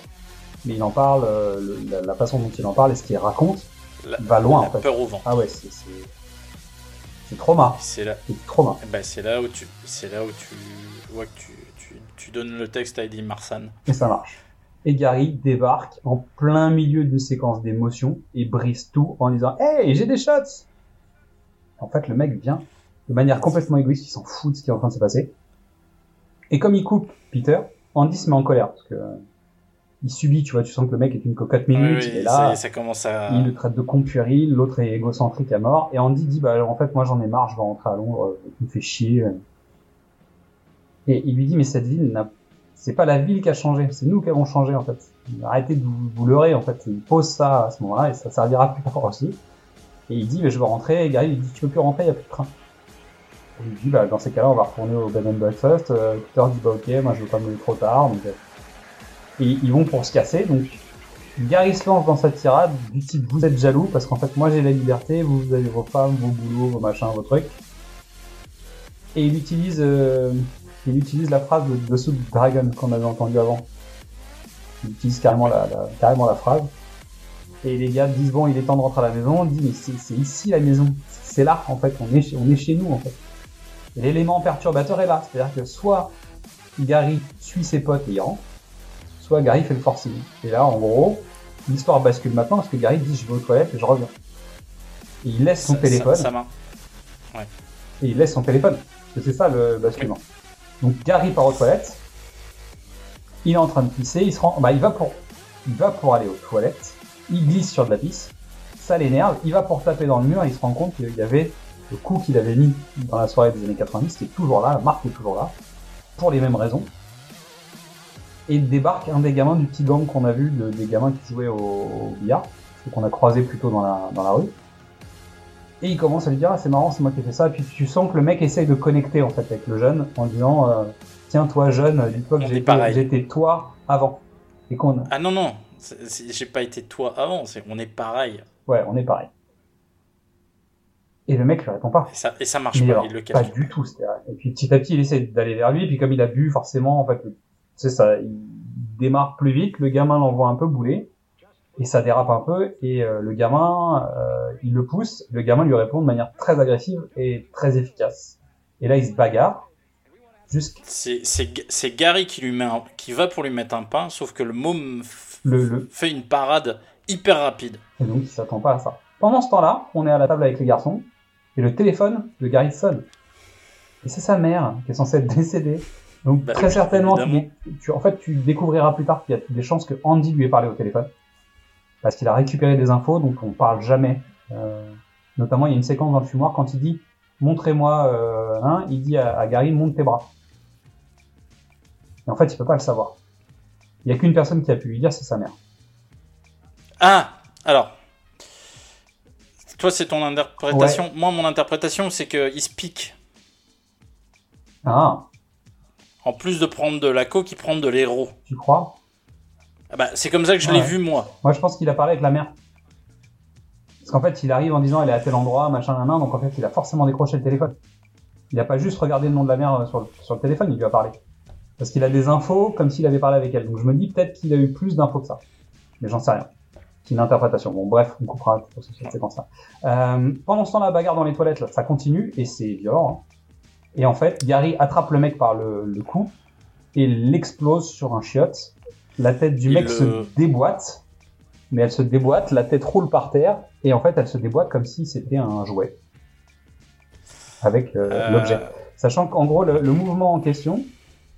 mais il en parle, euh, le- la, la façon dont il en parle et ce qu'il raconte La, va loin la en fait. peur au ventre. Ah ouais, c'est c'est c'est trauma, C'est là, trauma. bah, c'est là où tu, c'est là où tu vois que tu, tu, tu donnes le texte à Eddie Marsan. Et ça marche. Et Gary débarque en plein milieu d'une séquence d'émotions et brise tout en disant Hey, j'ai des shots En fait, le mec vient de manière complètement égoïste, il s'en fout de ce qui est en train de se passer. Et comme il coupe Peter, Andy se met en colère parce que il subit, tu vois, tu sens que le mec est une cocotte minute, Oui, il est là, ça commence à. il le traite de con puéril, l'autre est égocentrique à mort, et Andy dit bah alors, en fait moi j'en ai marre, je vais rentrer à Londres, euh, tu me fais chier. Et il lui dit mais cette ville n'a c'est pas la ville qui a changé, c'est nous qui avons changé en fait. Arrêtez de vous, vous leurrer en fait. Il pose ça à ce moment-là et ça servira plus tard aussi. Et il dit mais je veux rentrer, et Gary lui dit tu peux plus rentrer, il y a plus de train. Et il dit bah dans ces cas-là on va retourner au bed and breakfast. Euh, Peter dit bah ok moi je veux pas me lever trop tard donc euh, et ils vont pour se casser donc Gary se lance dans sa tirade du type vous êtes jaloux parce qu'en fait moi j'ai la liberté, vous, avez vos femmes, vos boulots, vos machins, vos trucs. Et il utilise, euh, il utilise la phrase de, de Soup Dragon qu'on avait entendu avant. Il utilise carrément la, carrément la phrase. Et les gars disent bon il est temps de rentrer à la maison, on dit mais c'est ici la maison, c'est là en fait, on est, chez- on est chez nous en fait. L'élément perturbateur est là, c'est-à-dire que soit Gary suit ses potes et il rentre, soit Gary fait le forcing. Et là, en gros, l'histoire bascule maintenant parce que Gary dit je vais aux toilettes et je reviens. Et il laisse son ça- téléphone. Ça, ça m'a- Ouais. Et il laisse son téléphone. C'est ça le basculement. Donc Gary part aux toilettes. Il est en train de pisser. Il se rend, bah il va pour, il va pour aller aux toilettes. Il glisse sur de la pisse. Ça l'énerve. Il va pour taper dans le mur. Et il se rend compte qu'il y avait le coup qu'il avait mis dans la soirée des années 90 qui est toujours là. La marque est toujours là. Pour les mêmes raisons. Et débarque un des gamins du petit gang qu'on a vu, de- des gamins qui jouaient au, au billard, qu'on a croisé plutôt dans la, dans la rue. Et il commence à lui dire, ah, c'est marrant, c'est moi qui ai fait ça. Et puis tu sens que le mec essaye de connecter en fait avec le jeune en disant, euh, tiens toi jeune, dis-toi que j'étais toi avant. Et qu'on, Ah non, non, j'ai pas été toi avant, c'est on est pareil. ouais, on est pareil. Et le mec lui répond pas. Et ça, et ça marche Mais pas, alors, il le pas cache. du tout. Et puis petit à petit, il essaie d'aller vers lui. Et puis comme il a bu, forcément, en fait, c'est ça, il démarre plus vite. Le gamin l'envoie un peu bouler. Et ça dérape un peu. Et euh, le gamin, euh, il le pousse. Le gamin lui répond de manière très agressive et très efficace. Et là, il se bagarre. Jusqu'à C'est- Gary qui, lui met un- qui va pour lui mettre un pain, sauf que le môme f- le, le... fait une parade hyper rapide. Et donc, il s'attend pas à ça. Pendant ce temps-là, on est à la table avec les garçons. Et le téléphone de Gary sonne. Et c'est sa mère qui est censée être décédée. Donc Bah très oui, certainement, tu, en fait, tu découvriras plus tard qu'il y a des chances que Andy lui ait parlé au téléphone. Parce qu'il a récupéré des infos dont on parle jamais. Euh, notamment, il y a une séquence dans le fumoir quand il dit montrez-moi euh, il dit à, à Gary monte tes bras. Et en fait, il peut pas le savoir. Il y a qu'une personne qui a pu lui dire, c'est sa mère. Ah, alors. Toi, c'est ton interprétation. Moi, mon interprétation, c'est qu'il se pique. Ah, En plus de prendre de la coke, il prend de l'héros. tu crois? Ah bah, c'est comme ça que je l'ai vu, moi. Moi, je pense qu'il a parlé avec la mère. Parce qu'en fait, il arrive en disant elle est à tel endroit, machin, nan, donc en fait, il a forcément décroché le téléphone. Il a pas juste regardé le nom de la mère euh, sur le, sur le téléphone, il lui a parlé. Parce qu'il a des infos comme s'il avait parlé avec elle. Donc je me dis peut-être qu'il a eu plus d'infos que ça. Mais j'en sais rien. C'est une interprétation. Bon, bref, on coupera pour cette séquence-là. Euh, pendant ce temps, la bagarre dans les toilettes, là, ça continue et c'est violent. hein. Et en fait, Gary attrape le mec par le, le cou et l'explose sur un chiotte. La tête du Il mec le- se déboîte, mais elle se déboîte, la tête roule par terre et en fait, elle se déboîte comme si c'était un jouet avec euh, Euh, l'objet. Sachant qu'en gros, le, le mouvement en question,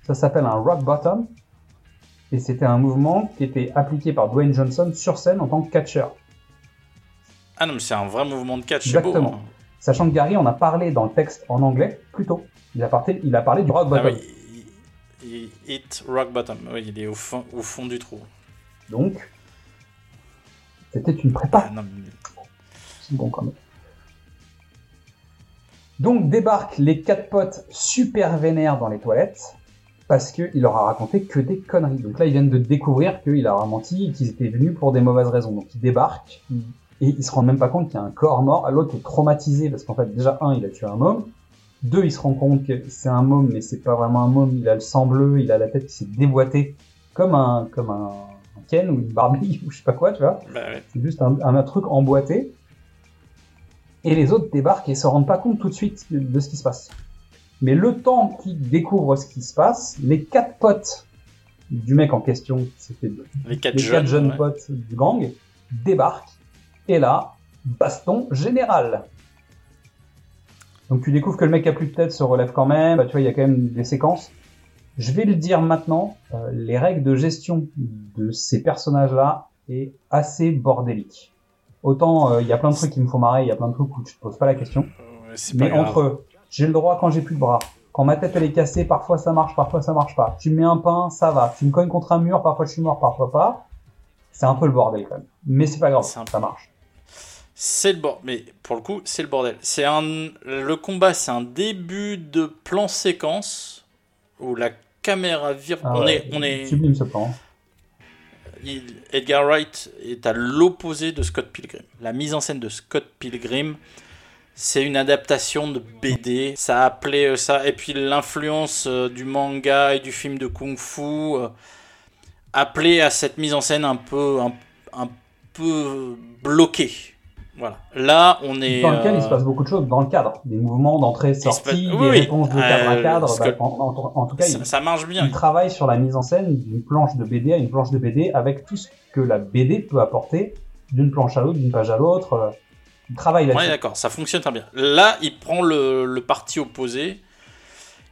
ça s'appelle un rock bottom. Et c'était un mouvement qui était appliqué par Dwayne Johnson sur scène en tant que catcheur. Ah non, mais c'est un vrai mouvement de catch, beau. Exactement. hein. Sachant que Gary, on a parlé dans le texte en anglais plus tôt. Il a parlé, il a parlé du rock Ah bottom. oui, Il hit rock bottom. Oui, il est au fond, au fond du trou. Donc, c'était une prépa. Ah, non, mais- C'est bon quand même. Donc débarquent les quatre potes super vénères dans les toilettes parce qu'il leur a raconté que des conneries. Donc là, ils viennent de découvrir qu'il a menti et qu'ils étaient venus pour des mauvaises raisons. Donc ils débarquent et ils se rendent même pas compte qu'il y a un corps mort. L'autre est traumatisé parce qu'en fait, déjà, un, il a tué un môme. Deux, il se rend compte que c'est un môme, mais c'est pas vraiment un môme. Il a le sang bleu, il a la tête qui s'est déboîtée comme un, comme un, un Ken ou une Barbie ou je sais pas quoi, tu vois. Bah ouais. C'est juste un, un truc emboîté. Et les autres débarquent et se rendent pas compte tout de suite de, de ce qui se passe. Mais le temps qu'ils découvrent ce qui se passe, les quatre potes du mec en question, c'était Les quatre les jeunes. quatre jeunes ouais. potes du gang, débarquent. Et là, baston général. Donc tu découvres que le mec a plus de tête se relève quand même. Bah, tu vois, il y a quand même des séquences. Je vais le dire maintenant, euh, les règles de gestion de ces personnages-là est assez bordélique. Autant euh, il y a plein de trucs qui me font marrer, il y a plein de trucs où tu te poses pas la question. Mais grave. entre j'ai le droit quand j'ai plus de bras, quand ma tête elle est cassée, parfois ça marche, parfois ça marche pas. Tu me mets un pain, ça va. Tu me cognes contre un mur, parfois je suis mort, parfois pas. C'est un peu le bordel quand même. Mais c'est pas grave, ça marche. C'est le bordel. Mais pour le coup, c'est le bordel. C'est un le combat, c'est un début de plan séquence où la caméra vire. Ah on ouais, est on est sublime ce plan. il- Edgar Wright est à l'opposé de Scott Pilgrim. La mise en scène de Scott Pilgrim, c'est une adaptation de BD. Ça a appelé euh, ça. Et puis l'influence euh, du manga et du film de kung fu euh, appelé à cette mise en scène un peu un, un peu bloquée. Voilà. Là, on est. Dans lequel il se euh, passe beaucoup de choses dans le cadre, des mouvements d'entrée, se sortie, passe- des oui, réponses de cadre à Euh, cadre. Bah, que- en, en- en tout cas, ça, il, ça marche bien. il travaille sur la mise en scène d'une planche de BD à une planche de BD avec tout ce que la BD peut apporter d'une planche à l'autre, d'une page à l'autre. euh, Il travaille Ouais, là-dessus. d'accord, ça fonctionne très bien. Là, il prend le, le parti opposé.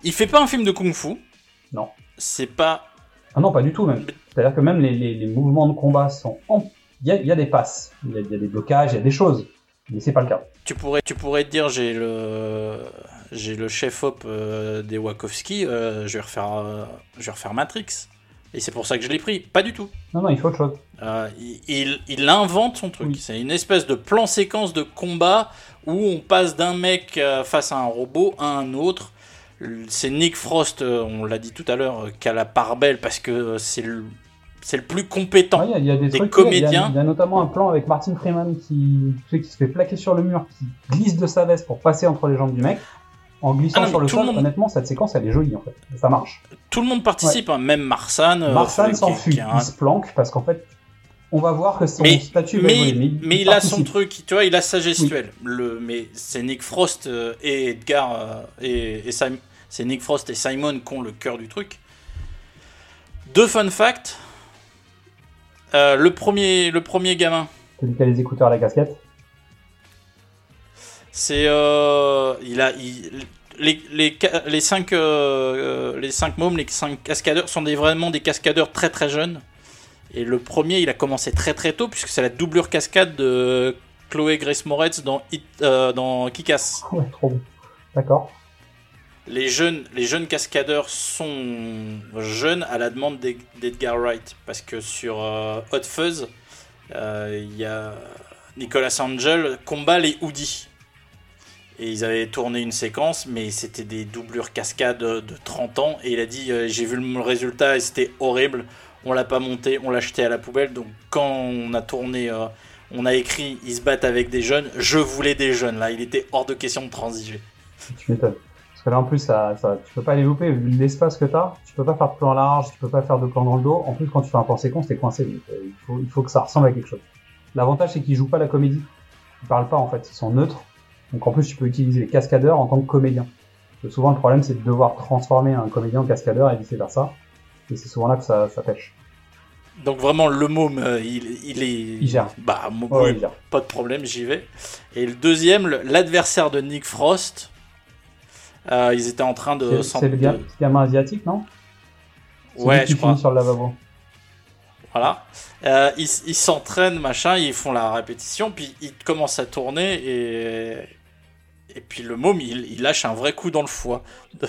Il fait pas un film de kung-fu. Non. C'est pas. Ah non, pas du tout même. C'est-à-dire que même les, les- les mouvements de combat sont... en- Il y, a, il y a des passes, il y a, il y a des blocages, il y a des choses, mais c'est pas le cas. Tu pourrais, tu pourrais te dire, j'ai le, j'ai le chef-op euh, des Wachowski. euh, je vais refaire, euh, je vais refaire Matrix. Et c'est pour ça que je l'ai pris. Pas du tout. Non, non, il faut autre chose. Il, il- il invente son truc. Oui. C'est une espèce de plan séquence de combat où on passe d'un mec face à un robot à un autre. C'est Nick Frost, on l'a dit tout à l'heure, qui a la part belle parce que c'est le, c'est le plus compétent. Ouais, Il y a- il y, a des, des trucs, il y a- comédiens. Il y, a notamment un plan avec Martin Freeman qui, se fait plaquer sur le mur, qui glisse de sa veste pour passer entre les jambes du mec. En glissant Ah non, sur le sol, le monde- honnêtement, cette séquence, elle est jolie en fait. Ça marche. Tout le monde participe, hein, même Marsan. euh, Marsan s'enfuit, un- il se planque parce qu'en fait, on va voir que son Mais, statut va mais, évoluer. mais il a son truc, tu vois, il a sa gestuelle. Le, mais c'est Nick Frost euh, et Edgar euh, et, et c'est Nick Frost et Simon qui ont le cœur du truc. Deux fun facts. Euh, le premier, le premier gamin, Celui qui a les écouteurs à la casquette. c'est euh, il a il- les, les, les cinq euh, les cinq mômes, les cinq cascadeurs sont des, vraiment des cascadeurs très très jeunes. Et le premier, il a commencé très très tôt puisque c'est la doublure cascade de Chloé Grace Moretz dans Hit, dans Kick-Ass. Ouais, trop bon. D'accord. Les jeunes, les jeunes cascadeurs sont jeunes à la demande d'Ed- d'Edgar Wright parce que sur euh, Hot Fuzz, euh, il y a Nicolas Angel combat les Hoodie. Et ils avaient tourné une séquence, mais c'était des doublures cascades de 30 ans. Et il a dit euh, J'ai vu le résultat et c'était horrible. On l'a pas monté, on l'a jeté à la poubelle. Donc quand on a tourné, on a écrit Ils se battent avec des jeunes. Je voulais des jeunes. Là, il était hors de question de transiger. Tu. Parce que là, en plus, ça, ça, tu peux pas les louper, vu l'espace que t'as. Tu peux pas faire de plan large, tu peux pas faire de plan dans le dos. En plus, quand tu fais un plan séquence, t'es coincé. Donc, euh, il, faut, il faut que ça ressemble à quelque chose. L'avantage, c'est qu'ils jouent pas la comédie. Ils parlent pas, en fait. Ils sont neutres. Donc, en plus, tu peux utiliser les cascadeurs en tant que comédien. Parce que souvent, le problème, c'est de devoir transformer un comédien en cascadeur et vice versa. Et c'est souvent là que ça, ça pêche. Donc vraiment le môme, euh, il, il est... Il gère. Bah, mo- Ouais, oui, il gère. pas de problème, j'y vais. Et le deuxième, l'adversaire de Nick Frost, euh, ils étaient en train de... C'est le de- gamin asiatique, non? Ouais, je crois. sur le lavabo. Voilà. Euh, ils ils s'entraînent, machin, ils font la répétition, puis ils commencent à tourner, et... Et puis le môme, il, il lâche un vrai coup dans le foie de,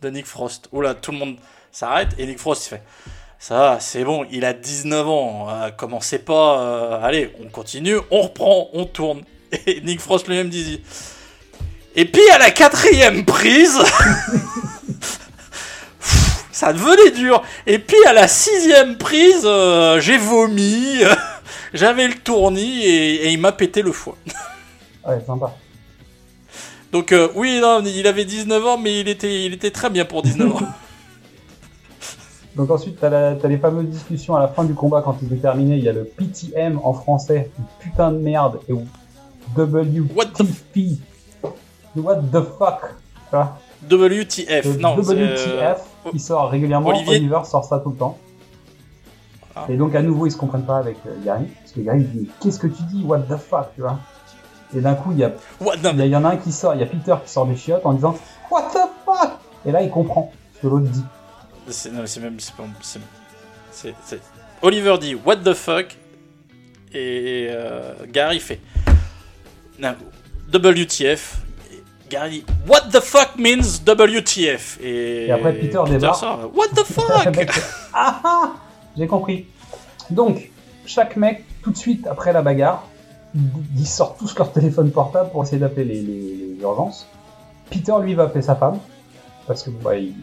de Nick Frost. Oula, tout le monde s'arrête et Nick Frost il fait ça, c'est bon, il a 19 ans, euh, commencez pas, euh, allez, on continue, on reprend, on tourne. Et Nick Frost lui-même dit Et puis à la quatrième prise, ça devenait dur. Et puis à la sixième prise, euh, j'ai vomi, j'avais le tournis et, et il m'a pété le foie. Ouais, sympa. Donc euh, oui, non, il avait 19 ans, mais il était, il était très bien pour 19 ans. Donc ensuite, t'as, la- t'as les fameuses discussions à la fin du combat quand il est terminé. Il y a le PTM en français, putain de merde, et WTF. What the fuck tu vois WTF, Le non. WTF euh, qui sort régulièrement. Olivier- Oliver sort ça tout le temps. Et donc à nouveau, ils se comprennent pas avec euh, Gary. Parce que Gary dit Qu'est-ce que tu dis What the fuck tu vois Et d'un coup, il y a. Il y, il en a un qui sort, il y a Peter qui sort des chiottes en disant What the fuck Et là, il comprend ce que l'autre dit. C'est, non, c'est même. C'est, pas- c'est- c'est- c'est- Oliver dit What the fuck Et euh, Gary fait WTF. Gary What the fuck means WTF Et, Et après, Peter débarque. sort, What the fuck? Ah ah J'ai compris. Donc, chaque mec, tout de suite après la bagarre, ils sortent tous leur téléphone portable pour essayer d'appeler les, les- les urgences. Peter, lui, va appeler sa femme, parce que bah, il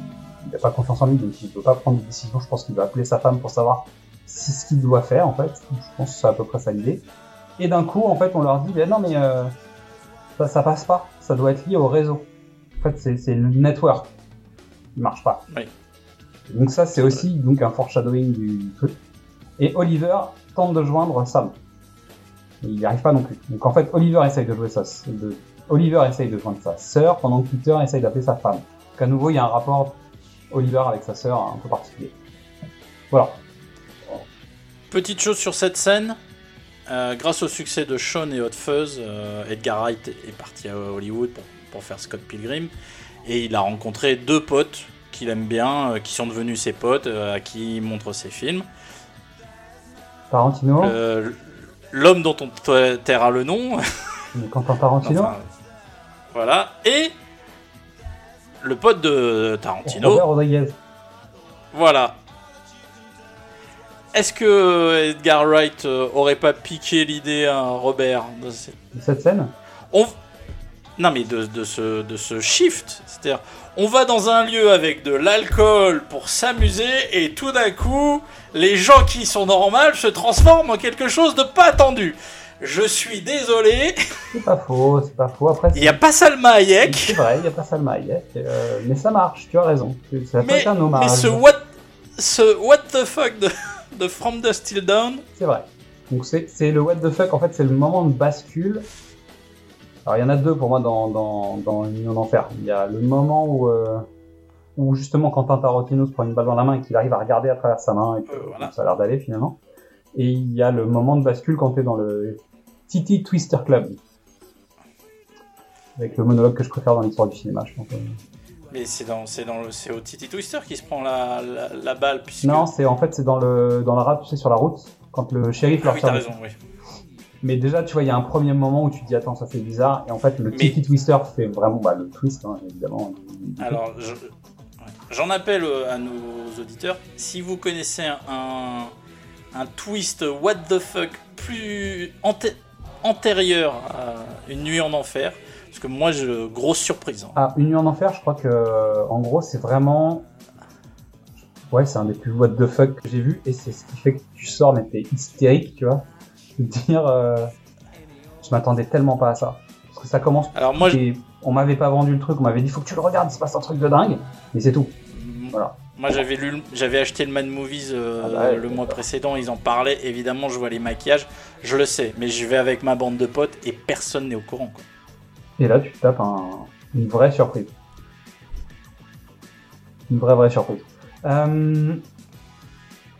n'a pas confiance en lui, donc il ne peut pas prendre de décision. Je pense qu'il va appeler sa femme pour savoir si ce qu'il doit faire, en fait. Je pense que c'est à peu près ça l'idée. Et d'un coup, en fait, on leur dit, Ben non, mais euh, ça, ça passe pas. Ça doit être lié au réseau. En fait, c'est c'est le network. Il marche pas. Oui. Donc ça, c'est aussi donc un foreshadowing du truc. Et Oliver tente de joindre Sam. Il n'y arrive pas non plus. Donc en fait, Oliver essaye de jouer de, Oliver essaye de joindre sa sœur pendant que Peter essaye d'appeler sa femme. Donc à nouveau, il y a un rapport Oliver avec sa sœur un peu particulier. Voilà. Petite chose sur cette scène, euh, grâce au succès de Sean et Hot Fuzz, euh, Edgar Wright est parti à Hollywood pour, pour faire Scott Pilgrim et il a rencontré deux potes qu'il aime bien, euh, qui sont devenus ses potes, à qui il montre ses films. Tarantino, L'homme dont on ta- taira le nom, Quentin Tarantino, enfin, voilà, et le pote de Tarantino, Robert Rodriguez. Voilà. Est-ce que Edgar Wright euh, aurait pas piqué l'idée à Robert de cette... Scène on... Non mais de, de ce, de ce shift, c'est-à-dire on va dans un lieu avec de l'alcool pour s'amuser et tout d'un coup les gens qui sont normales se transforment en quelque chose de pas attendu. Je suis désolé, C'est pas faux, c'est pas faux. Après, il n'y a pas Salma Hayek, C'est vrai, il n'y a pas Salma Hayek, euh, mais ça marche, tu as raison. Ça peut mais, être un hommage. mais ce what, ce what the fuck de, de From the Still Down, C'est vrai. Donc c'est c'est le what the fuck, en fait, c'est le moment de bascule. Alors il y en a deux pour moi dans, dans, dans Union d'Enfer. Il y a le moment où, euh, où justement Quentin Tarantino se prend une balle dans la main et qu'il arrive à regarder à travers sa main et que Euh, voilà. ça a l'air d'aller finalement. Et il y a le moment de bascule quand tu es dans le Titi Twister Club. Avec le monologue que je préfère dans l'histoire du cinéma, je pense. Mais c'est dans, c'est dans le, c'est au Titi Twister qui se prend la, la, la balle puisque. Non, c'est en fait c'est dans le dans la rade, tu sais, sur la route, quand le shérif Ah leur oui, t'as raison, oui. Mais déjà, tu vois, il y a un premier moment où tu te dis attends, ça fait bizarre, et en fait, le Mais- Tiki Twister fait vraiment bah, le twist, hein, évidemment. Alors, je- j'en appelle euh, à nos auditeurs. Si vous connaissez un, un twist what the fuck plus anté- antérieur à une nuit en enfer, parce que moi, je, grosse surprise. hein. Ah, Une nuit en enfer, je crois que en gros, c'est vraiment. Ouais, c'est un des plus what the fuck que j'ai vu, et c'est ce qui fait que tu sors, mais t'es hystérique, tu vois. De dire, euh, je m'attendais tellement pas à ça. Parce que ça commence. Alors moi, je- on m'avait pas vendu le truc, on m'avait dit, faut que tu le regardes, il se passe un truc de dingue, mais c'est tout. Voilà. Moi, j'avais lu, j'avais acheté le Mad Movies euh, Ah bah ouais, le mois précédent. Ils en parlaient. Évidemment, je vois les maquillages. Je le sais, mais je vais avec ma bande de potes et personne n'est au courant. quoi. Et là, tu tapes un- une vraie surprise. Une vraie, vraie surprise. Euh,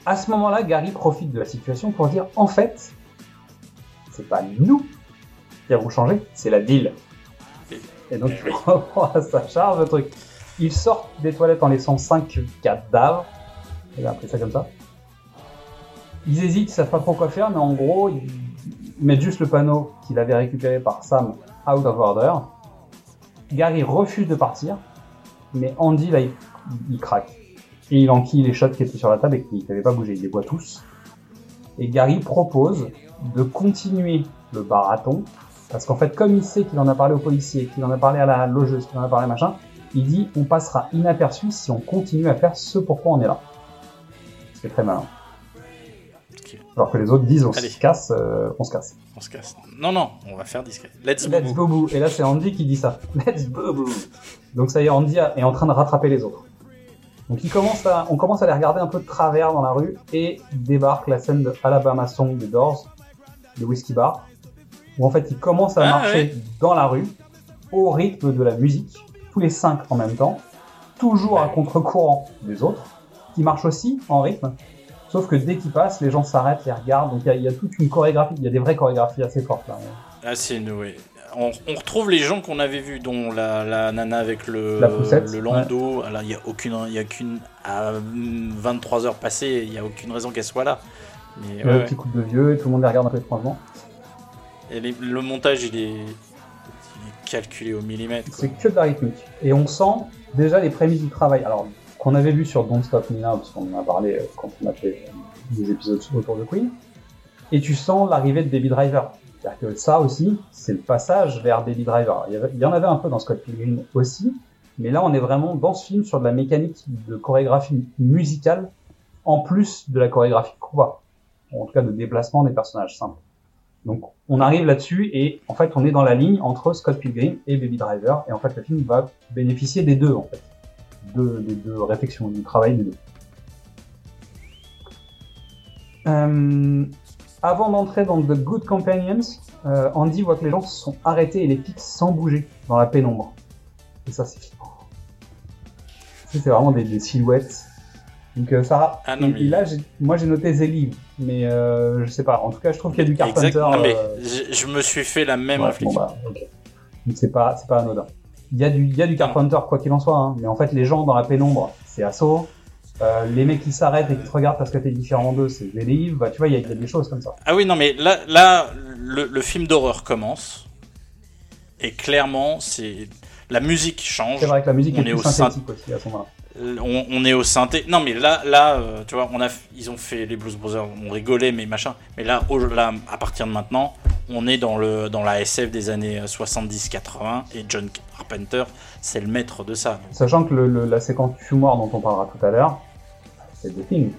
à ce moment-là, Gary profite de la situation pour dire en fait, c'est pas nous qui avons changé, c'est la ville. Et donc, il reprend à sa charge le truc. Ils sortent des toilettes en laissant 5 cadavres. Il a appelé ça comme ça. Ils hésitent, ils savent pas trop quoi faire, mais en gros, ils mettent juste le panneau qu'il avait récupéré par Sam out of order. Gary refuse de partir. Mais Andy, là, il, craque. Et il enquille les shots qui étaient sur la table et qui n'avaient pas bougé. Il les voit tous. Et Gary propose de continuer le barathon. Parce qu'en fait, comme il sait qu'il en a parlé aux policiers, qu'il en a parlé à la logeuse, qu'il en a parlé machin, il dit on passera inaperçu si on continue à faire ce pourquoi on est là. C'est très malin. Alors que les autres disent on Allez. se casse, euh, on se casse. On se casse. Non, non, on va faire discret. Let's, Let's. Et là, c'est Andy qui dit ça. Let's Bobo. Donc ça y est, Andy est en train de rattraper les autres. Donc il commence à, on commence à les regarder un peu de travers dans la rue et débarque la scène de Alabama Song des Doors, de Whiskey Bar, où en fait ils commencent à Ah, marcher ouais. dans la rue au rythme de la musique, tous les cinq en même temps, toujours à contre-courant des autres, qui marchent aussi en rythme. Sauf que dès qu'ils passent, les gens s'arrêtent, les regardent. Donc il y, a- il y a toute une chorégraphie, il y a des vraies chorégraphies assez fortes là. Ah, c'est oui. On, on retrouve les gens qu'on avait vus, dont la, la nana avec le, La poussette, le landau. Alors, il n'y a aucune. Il y a qu'une. À 23 heures passées, il n'y a aucune raison qu'elle soit là. Mais, Le ouais, petit couple de vieux et tout le monde les regarde un peu étrangement. Et les- le montage, il est, il est calculé au millimètre. C'est que de la rythmique. Et on sent déjà les prémices du travail. Alors, qu'on avait vu sur Don't Stop Me Now, parce qu'on en a parlé euh, quand on a fait des épisodes autour de Queen. Et tu sens l'arrivée de Baby Driver. C'est-à-dire que ça aussi, c'est le passage vers Baby Driver. Il y, en avait un peu dans Scott Pilgrim aussi, mais là on est vraiment dans ce film sur de la mécanique de chorégraphie musicale, en plus de la chorégraphie de combat. En tout cas de déplacement des personnages simples. Donc on arrive là-dessus et en fait on est dans la ligne entre Scott Pilgrim et Baby Driver et en fait le film va bénéficier des deux en fait, de, des deux réflexions, du travail des deux. Euh, avant d'entrer dans The Good Companions, euh, Andy voit que les gens se sont arrêtés et les fixe sans bouger dans la pénombre. Et ça c'est flippant. C'est vraiment des, des silhouettes. Donc euh, Sarah, Ah non, et, mais- et là moi j'ai noté Zélive, mais euh, je sais pas. En tout cas je trouve qu'il y a du Carpenter. Exact. Non, mais euh, je, je me suis fait la même Ouais, réflexion. bon, bah. Donc c'est pas, c'est pas anodin. Il y a du, il y a du Carpenter quoi qu'il en soit, hein. mais en fait les gens dans la pénombre, c'est assaut. Euh, les mecs qui s'arrêtent et qui te regardent parce que t'es différent d'eux, c'est Zélive. Bah tu vois, il y, a- il y a des choses comme ça. Ah oui, non, mais là, là le, le film d'horreur commence. Et clairement, c'est la musique change. C'est vrai que la musique on est est plus au synth- synthétique aussi à ce moment-là. On, on est au synthé. Non, mais là, là, euh, tu vois, on a, ils ont fait les Blues Brothers, on rigolait, mais machin. Mais là, au- là, à partir de maintenant, on est dans le dans la SF des années 70-80 et John Carpenter, c'est le maître de ça. Sachant que le, le- la séquence fumoir dont on parlera tout à l'heure, c'est The Thing.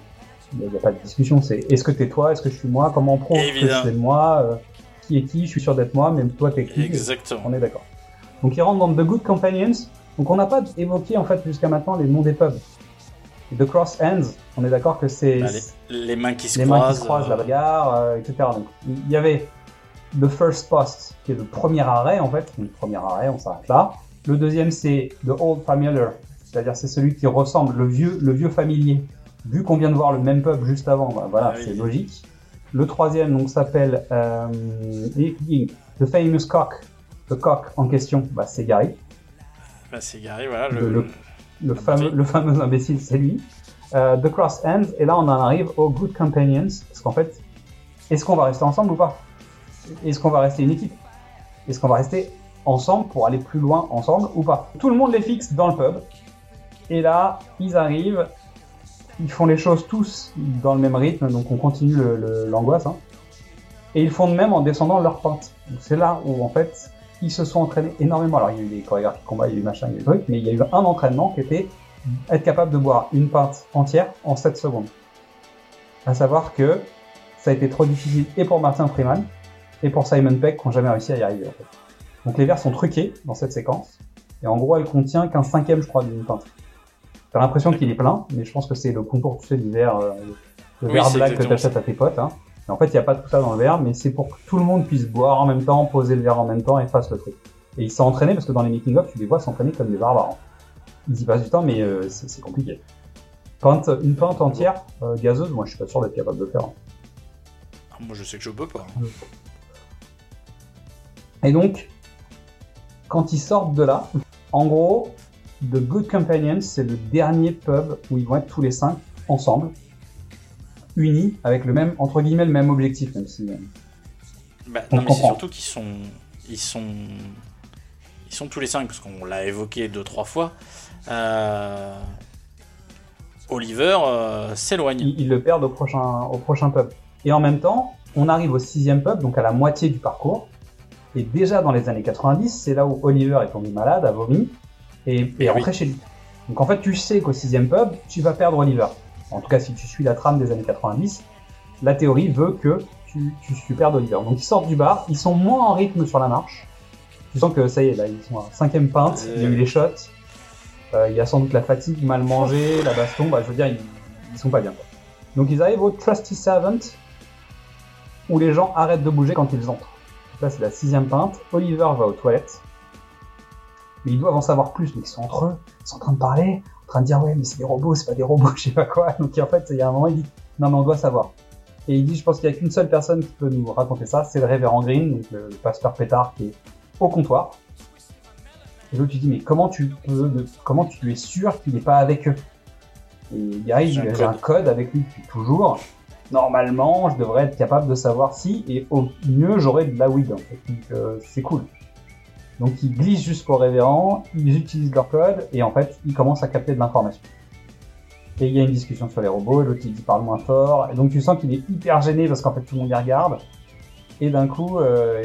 Il n'y a, pas de discussion. C'est est-ce que t'es toi, est-ce que je suis moi, comment on prouve que Évidemment. c'est moi, euh, qui est qui, je suis sûr d'être moi, même toi t'es qui. Exactement. On est d'accord. Donc il rentre dans The Good Companions. Donc on n'a pas évoqué en fait jusqu'à maintenant les noms des pubs. The Cross Ends, on est d'accord que c'est bah, les, les mains qui se les mains qui croisent. se croisent, euh, la bagarre, euh, etc. Donc il y avait The First Post, qui est le premier arrêt en fait. Le premier arrêt, on s'arrête là. Le deuxième c'est The Old Familiar, c'est-à-dire c'est celui qui ressemble, le vieux, le vieux familier. Vu qu'on vient de voir le même pub juste avant, bah, voilà, Ah oui. c'est logique. Le troisième donc s'appelle euh, The Famous Cock. Le coq en question, bah, c'est Gary. Voilà. Le, Le, le- le fameux, le fameux imbécile, c'est lui. Euh, The Cross Ends, et là on en arrive aux Good Companions, parce qu'en fait, est-ce qu'on va rester ensemble ou pas? Est-ce qu'on va rester une équipe? Est-ce qu'on va rester ensemble pour aller plus loin ensemble ou pas? Tout le monde les fixe dans le pub, et là, ils arrivent, ils font les choses tous dans le même rythme, donc on continue l'angoisse, hein. et ils font de même en descendant leur pente. C'est là où en fait, ils se sont entraînés énormément. Alors il y a eu des chorégraphies de combat, il y a eu machin, il y a eu des trucs, mais il y a eu un entraînement qui était être capable de boire une pinte entière en 7 secondes. À savoir que ça a été trop difficile et pour Martin Freeman et pour Simon Peck qui n'ont jamais réussi à y arriver. en fait. Donc les verres sont truqués dans cette séquence et en gros elle contient qu'un cinquième je crois d'une pinte. T'as l'impression qu'il est plein, mais je pense que c'est le contour tu sais, du verre, euh, le Oui, verre black que t'achètes à tes potes. Hein. Et en fait il n'y a pas tout ça dans le verre, mais c'est pour que tout le monde puisse boire en même temps, poser le verre en même temps et fasse le truc. Et ils sont entraînés parce que dans les making-of tu les vois s'entraîner comme des barbares. hein. Ils y passent du temps, mais euh, c'est compliqué. Pinte, une pinte entière, euh, gazeuse, moi je suis pas sûr d'être capable de le faire. hein. Ah, moi, je sais que je peux pas. Et donc, quand ils sortent de là, en gros, The Good Companions, c'est le dernier pub où ils vont être tous les cinq ensemble, unis, avec le même, entre guillemets, le même objectif, même si. euh, Bah, On non, mais c'est surtout qu'ils sont, ils sont, ils sont tous les cinq, parce qu'on l'a évoqué deux, trois fois, euh, Oliver euh, s'éloigne. Ils, ils le perdent au prochain, au prochain pub. Et en même temps, on arrive au sixième pub, donc à la moitié du parcours. Et déjà dans les années 90, c'est là où Oliver est tombé malade, a vomi, et est Eh rentré chez lui. Donc en fait, tu sais qu'au sixième pub, tu vas perdre Oliver. En tout cas, si tu suis la trame des années 90, la théorie veut que tu, tu, tu perdes Oliver. Donc ils sortent du bar, ils sont moins en rythme sur la marche. Tu sens que ça y est, là, ils sont à cinquième pinte, il y a eu les shots. Euh, il y a sans doute la fatigue, mal mangé, la baston, bah, je veux dire, ils, ils sont pas bien. Quoi. Donc ils arrivent au Trusty Servant, où les gens arrêtent de bouger quand ils entrent. Là, c'est la sixième pinte. Oliver va aux toilettes. Mais ils doivent en savoir plus, donc ils sont entre eux, ils sont en train de parler, en train de dire ouais, mais c'est des robots, c'est pas des robots, je sais pas quoi. Donc en fait, il y a un moment, il dit non, mais on doit savoir. Et il dit je pense qu'il y a qu'une seule personne qui peut nous raconter ça, c'est le révérend Green, donc le, pasteur pétard qui est au comptoir. Et l'autre, tu dis mais comment tu peux, comment tu es sûr qu'il n'est pas avec eux? Et Gary, J'ai un un code. code avec lui depuis toujours. Normalement, je devrais être capable de savoir si, et au mieux, j'aurai de la weed, en fait. Donc, euh, c'est cool. Donc, ils glissent jusqu'au révérend, ils utilisent leur code, et en fait, ils commencent à capter de l'information. Et il y a une discussion sur les robots, l'autre, il dit parle moins fort, et donc tu sens qu'il est hyper gêné parce qu'en fait, tout le monde les regarde. Et d'un coup, euh,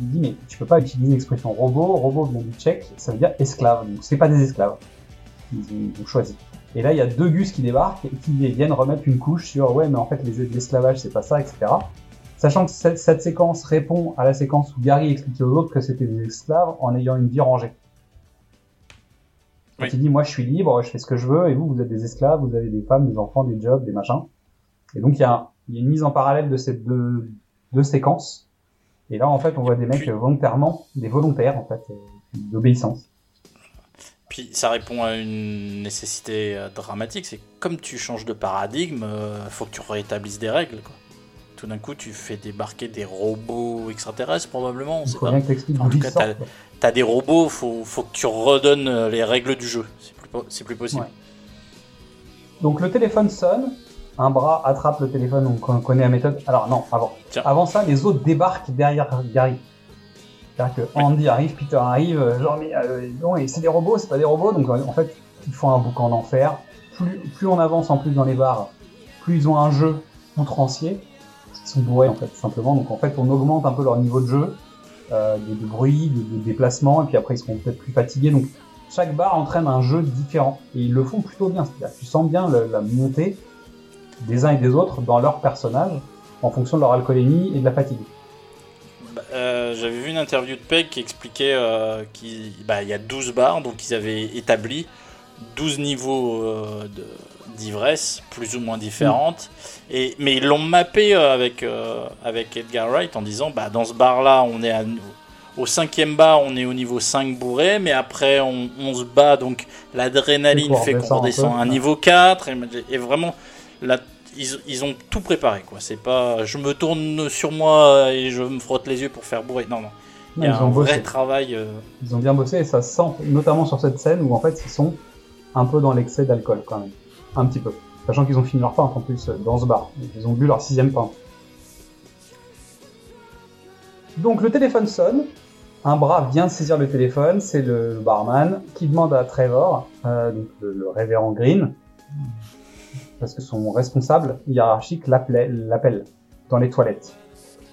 il dit, mais tu peux pas utiliser l'expression robot, robot vient du tchèque, ça veut dire esclave, donc c'est pas des esclaves. Ils ont, choisi. Et là, il y a deux gus qui débarquent et qui viennent remettre une couche sur ouais, mais en fait, les- l'esclavage, c'est pas ça, etc. Sachant que cette, cette séquence répond à la séquence où Gary expliquait aux autres que c'était des esclaves en ayant une vie rangée. Quand Oui. il dit moi je suis libre, je fais ce que je veux, et vous, vous êtes des esclaves, vous avez des femmes, des enfants, des jobs, des machins. Et donc il y a, y une mise en parallèle de ces deux, deux séquences. Et là, en fait, on voit des mecs volontairement, des volontaires, en fait, euh, d'obéissance. Puis ça répond à une nécessité euh, dramatique, c'est comme tu changes de paradigme, euh, faut que tu rétablisses des règles. Quoi. Tout d'un coup, tu fais débarquer des robots extraterrestres, probablement, on sait pas. En tout cas, t'as des robots, faut, faut que tu redonnes euh, les règles du jeu. C'est plus, c'est plus possible. Ouais. Donc le téléphone sonne, un bras attrape le téléphone, donc on connaît la méthode. Alors non, avant. Tiens. Avant ça, les autres débarquent derrière Gary. C'est-à-dire que Andy arrive, Peter arrive, euh, genre mais euh, non, et c'est des robots, c'est pas des robots, donc en fait ils font un boucan d'enfer. Plus, plus on avance en plus dans les bars, plus ils ont un jeu outrancier. Sont bourrés en fait, tout simplement. Donc en fait on augmente un peu leur niveau de jeu, euh, de, bruit, de, déplacement, et puis après ils seront peut-être plus fatigués. Donc chaque bar entraîne un jeu différent et ils le font plutôt bien. C'est-à-dire tu sens bien la montée des uns et des autres dans leur personnage en fonction de leur alcoolémie et de la fatigue. Bah, euh, J'avais vu une interview de Peg qui expliquait euh, qu'il bah, y a 12 bars, donc ils avaient établi 12 niveaux de- d'ivresse, plus ou moins différentes. Et, mais ils l'ont mappé euh, avec, euh, avec Edgar Wright en disant bah, dans ce bar-là, on est à- au cinquième bar, on est au niveau 5 bourré, mais après on, on se bat, donc l'adrénaline fait qu'on redescend à un niveau 4. Et, et vraiment, là, ils, ils ont tout préparé. quoi. C'est pas je me tourne sur moi et je me frotte les yeux pour faire bourrer. Non, non. Il y a ils un ont bossé. vrai travail. euh, Ils ont bien bossé et ça se sent, notamment sur cette scène où en fait ils sont un peu dans l'excès d'alcool quand même. Un petit peu. Sachant qu'ils ont fini leur pinte en plus dans ce bar. Ils ont bu leur sixième pinte. Donc le téléphone sonne. Un bras vient de saisir le téléphone. C'est le barman qui demande à Trevor, euh, donc le, révérend Green, parce que son responsable hiérarchique l'appelle dans les toilettes.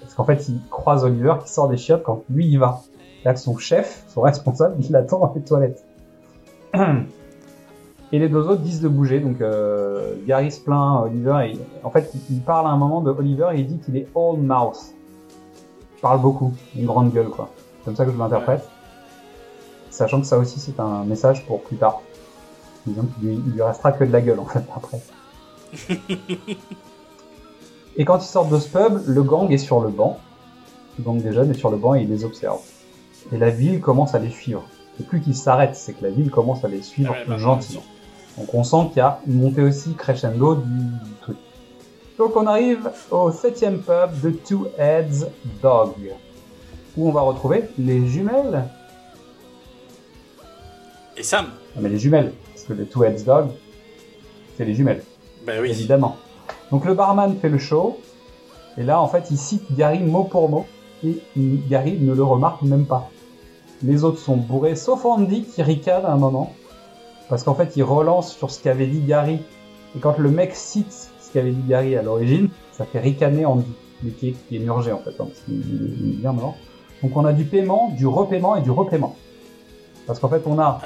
Parce qu'en fait, il croise Oliver qui sort des chiottes quand lui y va. Là, son chef, son responsable, il l'attend dans les toilettes. Et les deux autres disent de bouger, donc euh, Gary se plaint, Oliver, et, en fait, il- parle à un moment de Oliver et il dit qu'il est all mouth. Il parle beaucoup, une grande gueule, quoi. C'est comme ça que je l'interprète. Sachant que ça aussi, c'est un message pour plus tard. Disons qu'il lui, il lui restera que de la gueule, en fait, après. Et quand ils sortent de ce pub, le gang est sur le banc. Le gang des jeunes est sur le banc et il les observe. Et la ville commence à les suivre. C'est plus qu'ils s'arrêtent, c'est que la ville commence à les suivre Ouais, bah, gentiment. Donc on sent qu'il y a une montée aussi crescendo du, truc. Donc on arrive au septième pub de Two Heads Dog, où on va retrouver les jumelles. Et Sam Non, mais les jumelles, parce que le Two Heads Dog, c'est les jumelles. Bah oui. Évidemment. Donc le barman fait le show, et là en fait il cite Gary mot pour mot, et Gary ne le remarque même pas. Les autres sont bourrés, sauf Andy qui ricane à un moment. Parce qu'en fait, il relance sur ce qu'avait dit Gary. Et quand le mec cite ce qu'avait dit Gary à l'origine, ça fait ricaner Andy. Mais qui est, qui est murgé en fait, hein, bien mort. Donc on a du paiement, du repaiement et du repaiement. Parce qu'en fait, on a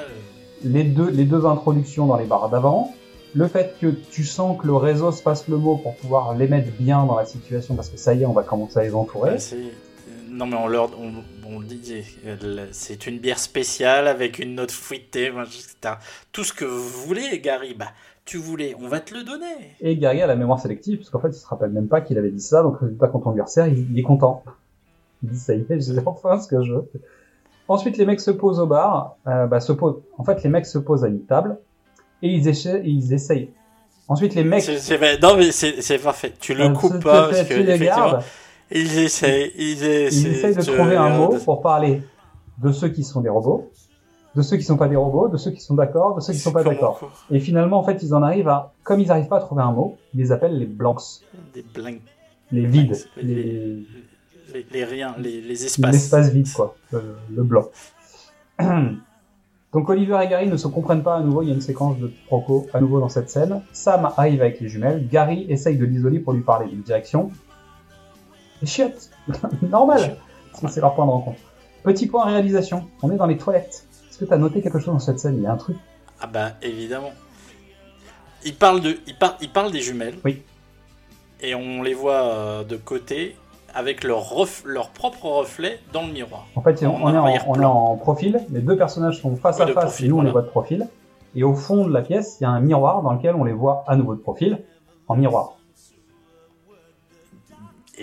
les deux, introductions dans les barres d'avant. Le fait que tu sens que le réseau se passe le mot pour pouvoir les mettre bien dans la situation, parce que ça y est, on va commencer à les entourer. Non mais on leur on, dit, c'est une bière spéciale avec une note fruitée, etc. Tout ce que vous voulez, Gary, bah tu voulais, on va te le donner. Et Gary a la mémoire sélective, parce qu'en fait, il se rappelle même pas qu'il avait dit ça, donc résultat, quand on lui resserre, il, il est content. Il dit, ça y est, j'ai enfin ce que je veux. Ensuite, les mecs se posent au bar, euh, bah, se posent, en fait, les mecs se posent à une table, et ils, éche- ils essayent. Ensuite, les mecs, c'est vrai. Non mais c'est parfait. Tu le Euh, coupes pas parce que tu les gardes. Ils essayent, ils ils essayent, essayent de trouver un mot de- pour parler de ceux qui sont des robots, de ceux qui sont pas des robots, de ceux qui sont d'accord, de ceux qui sont pas d'accord. Et finalement, en fait, ils en arrivent à, comme ils n'arrivent pas à trouver un mot, ils les appellent les blancs, Des blanks, les vides, les, les, les, les riens, les, les espaces. l'espace vide, quoi, le, le blanc. Donc Oliver et Gary ne se comprennent pas à nouveau, il y a une séquence de proco à nouveau dans cette scène. Sam arrive avec les jumelles, Gary essaye de l'isoler pour lui parler d'une direction. Et chiottes Normal C'est- C'est leur point de rencontre. Petit point réalisation, on est dans les toilettes. Est-ce que tu as noté quelque chose dans cette scène? Il y a un truc? Ah bah évidemment. Il parle de, il parle, il parle des jumelles. Oui. Et on les voit euh, de côté avec leur ref- leur propre reflet dans le miroir. En fait, on, est en, arrière-plan. on est en profil, les deux personnages sont face Oui, à face, profil, et nous on voilà. les voit de profil. Et au fond de la pièce, il y a un miroir dans lequel on les voit à nouveau de profil, en miroir.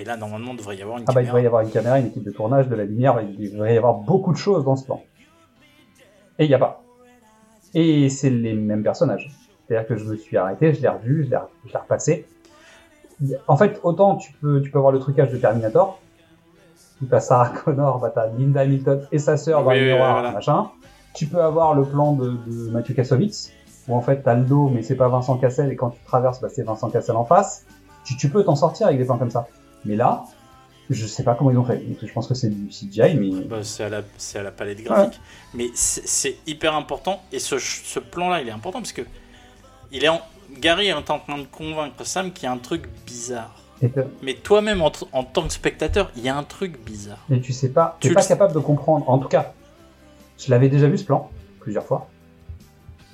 Et là normalement il devrait y avoir une Ah bah il caméra. devrait y avoir une caméra, une équipe de tournage, de la lumière, il devrait y avoir beaucoup de choses dans ce plan. Et il n'y a pas. Et c'est les mêmes personnages. C'est-à-dire que je me suis arrêté, je l'ai revu, je l'ai je l'ai repassé. En fait, autant tu peux, tu peux avoir le trucage de Terminator, où t'as Sarah Connor, bah t'as Linda Hamilton et sa sœur dans Oui, le miroir, voilà. machin. Tu peux avoir le plan de, de Mathieu Kassovitz, où en fait t'as le dos, mais c'est pas Vincent Cassel, et quand tu traverses, bah, c'est Vincent Cassel en face. Tu, tu peux t'en sortir avec des plans comme ça. Mais là, je sais pas comment ils ont fait. Donc, Je pense que c'est du CGI, mais Bah, c'est à la, c'est à la palette graphique. Mais c'est hyper important. Et ce, plan-là, il est important parce que il est en, Gary est en train de convaincre Sam qu'il y a un truc bizarre. Que- Mais toi-même, en, tant que spectateur, il y a un truc bizarre. mais tu sais pas, tu es pas le- capable de comprendre. En tout cas, je l'avais déjà vu ce plan plusieurs fois,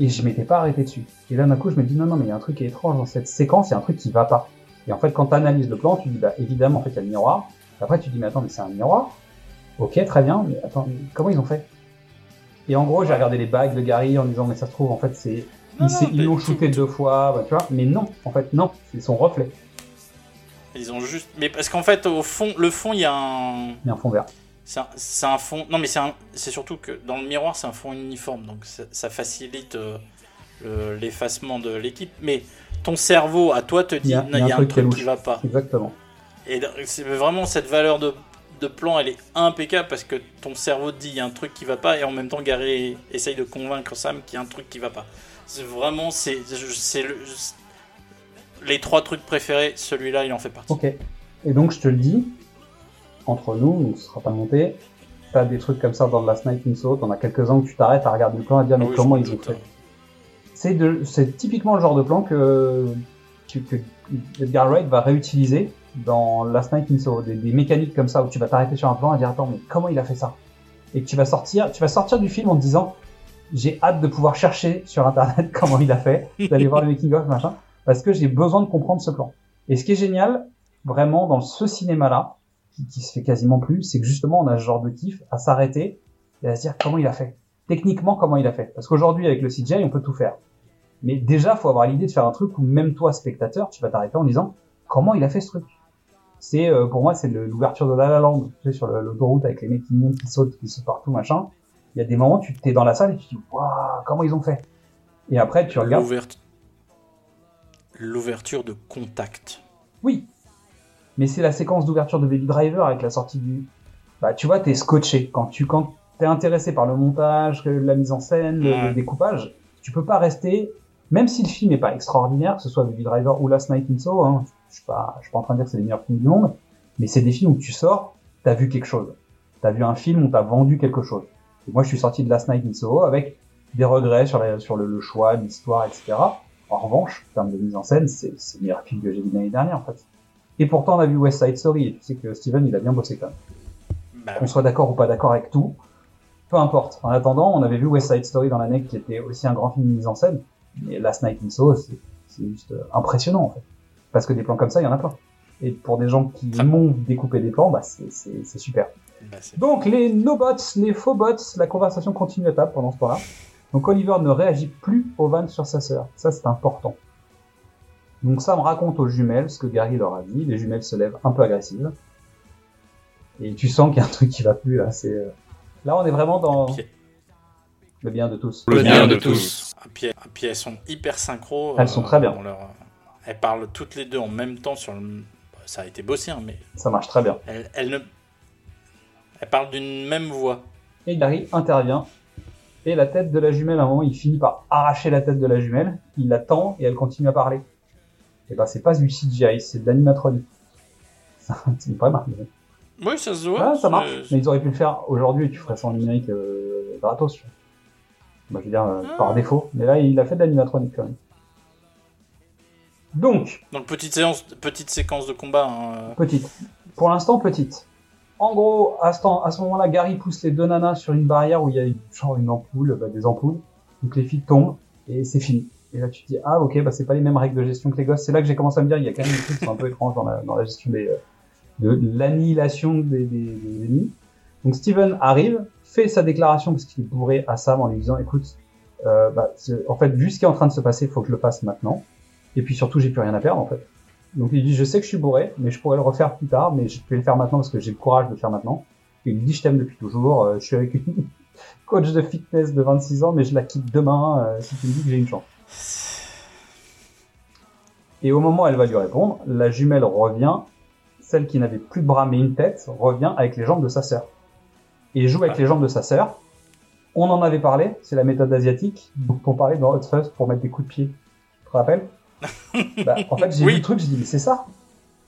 et je m'étais pas arrêté dessus. Et là d'un coup, je me dis non non mais il y a un truc qui est étrange dans cette séquence, il y a un truc qui va pas. Et en fait, quand tu analyses le plan, tu dis bah évidemment en fait il y a le miroir. Après tu dis mais attends mais c'est un miroir. Ok très bien, mais attends comment ils ont fait? Et en gros, j'ai regardé les bagues de Gary en disant mais ça se trouve en fait c'est Non, ils non, ils l'ont shooté deux fois, bah, tu vois. Mais non, en fait non, c'est son reflet. Ils ont juste. Mais parce qu'en fait, au fond, le fond, il y a un. Il y a un fond vert. C'est un, fond. Non, mais c'est un- c'est surtout que dans le miroir, c'est un fond uniforme, donc ça, ça facilite euh, l'effacement de l'équipe. Mais ton cerveau, à toi, te dit, il y a un truc, qui va pas. Exactement. Et c'est vraiment cette valeur de, de plan, elle est impeccable parce que ton cerveau te dit, il y a un truc qui va pas, et en même temps, Gary essaye de convaincre Sam qu'il y a un truc qui va pas. C'est vraiment, c'est le- les trois trucs préférés, celui-là, il en fait partie. Ok. Et donc je te le dis, entre nous, donc ce sera pas monté, t'as des trucs comme ça dans The Last Night in Soho, t'en as quelques-uns où tu t'arrêtes à regarder le plan et à dire mais Ah oui, comment ils ont fait. C'est typiquement le genre de plan que, que, que Edgar Wright va réutiliser dans Last Night in Soho, des, mécaniques comme ça où tu vas t'arrêter sur un plan et dire attends mais comment il a fait ça? Et que tu vas sortir, tu vas sortir du film en te disant j'ai hâte de pouvoir chercher sur internet comment il a fait, d'aller voir le making of machin, parce que j'ai besoin de comprendre ce plan. Et ce qui est génial, vraiment dans ce cinéma-là, qui, qui se fait quasiment plus, c'est que justement on a ce genre de kiff à s'arrêter et à se dire comment il a fait? Techniquement comment il a fait. Parce qu'aujourd'hui avec le CGI on peut tout faire. Mais déjà faut avoir l'idée de faire un truc où même toi spectateur tu vas t'arrêter en disant comment il a fait ce truc? C'est euh, pour moi c'est l'ouverture de La La Land, tu sais sur l'autoroute avec les mecs qui montent, qui sautent, qui sautent partout machin. Il y a des moments où tu t'es dans la salle et tu te dis waouh comment ils ont fait? Et après tu regardes. L'ouvert- L'ouverture de contact. Oui. Mais c'est la séquence d'ouverture de Baby Driver avec la sortie du. Bah, tu vois, t'es scotché. Quand tu quand t'es intéressé par le montage, la mise en scène, le, le découpage, tu peux pas rester. Même si le film est pas extraordinaire, que ce soit Baby Driver ou Last Night in Soho, hein, je suis pas, je suis pas en train de dire que c'est les meilleurs films du monde, mais c'est des films où tu sors, t'as vu quelque chose. T'as vu un film où t'as vendu quelque chose. Et moi, je suis sorti de Last Night in Soho avec des regrets sur, la- sur le, le choix, l'histoire, etc. En revanche, en termes de mise en scène, c'est c'est le meilleur film que j'ai vu l'année dernière, en fait. Et pourtant, on a vu West Side Story, et tu sais que Steven, il a bien bossé quand même. Bah, Qu'on soit d'accord ou pas d'accord avec tout, peu importe. En attendant, on avait vu West Side Story dans l'année qui était aussi un grand film de mise en scène, mais Last Night in Soho, c'est juste euh, impressionnant, en fait. Parce que des plans comme ça, il y en a plein. Et pour des gens qui m'ont découpé des plans, bah, c'est- c'est c'est super. bah, Donc les no-bots, les faux bots, la conversation continue à table pendant ce temps-là. Donc Oliver ne réagit plus aux vannes sur sa sœur. Ça c'est important. Donc Sam raconte aux jumelles ce que Gary leur a dit. Les jumelles se lèvent un peu agressives. Et tu sens qu'il y a un truc qui va plus là. C'est euh, là on est vraiment dans le bien de tous. Le bien de tous. Et puis, et puis elles sont hyper synchro. Elles sont très bien. leur- Elles parlent toutes les deux en même temps sur le. Ça a été bossé, hein, mais Ça marche très bien. elles, elles ne. Elles parlent d'une même voix. Et Gary intervient. Et la tête de la jumelle, à un moment, il finit par arracher la tête de la jumelle. Il la tend et elle continue à parler. Et ben, c'est pas du CGI, c'est de l'animatronique. c'est une vraie marque. Oui, ça se voit. Ouais, ça marche. Mais ils auraient pu le faire aujourd'hui, tu ferais ça en numérique euh, gratos. vois. Bah, je veux dire, euh, par défaut. Mais là, il a fait de l'animatronique quand même. Donc, Donc petite séance, petite séquence de combat. hein. petite. Pour l'instant, petite. En gros, à ce, temps- à ce moment-là, Gary pousse les deux nanas sur une barrière où il y a genre une ampoule, bah, des ampoules. Donc les filles tombent et c'est fini. Et là, tu te dis, ah ok, bah, c'est pas les mêmes règles de gestion que les gosses. C'est là que j'ai commencé à me dire, il y a quand même des trucs qui sont un peu étranges dans la, dans la gestion des, euh, de l'annihilation des, des, des ennemis. Donc Steven arrive, fait sa déclaration parce qu'il est bourré à Sam en lui disant, écoute, euh, bah, en fait, vu ce qui est en train de se passer, il faut que je le fasse maintenant. Et puis surtout, j'ai plus rien à perdre en fait. Donc il dit, je sais que je suis bourré, mais je pourrais le refaire plus tard, mais je vais le faire maintenant parce que j'ai le courage de le faire maintenant. Et il dit, je t'aime depuis toujours, euh, je suis avec une coach de fitness de 26 ans, mais je la quitte demain euh, si tu me dis que j'ai une chance. Et au moment où elle va lui répondre, la jumelle revient, celle qui n'avait plus de bras mais une tête, revient avec les jambes de sa sœur. Et joue avec les jambes de sa sœur. On en avait parlé, c'est la méthode asiatique dont on parlait dans Hot Fuzz pour mettre des coups de pied. Tu te rappelles bah, En fait, j'ai Oui. vu le truc, j'ai dit, mais c'est ça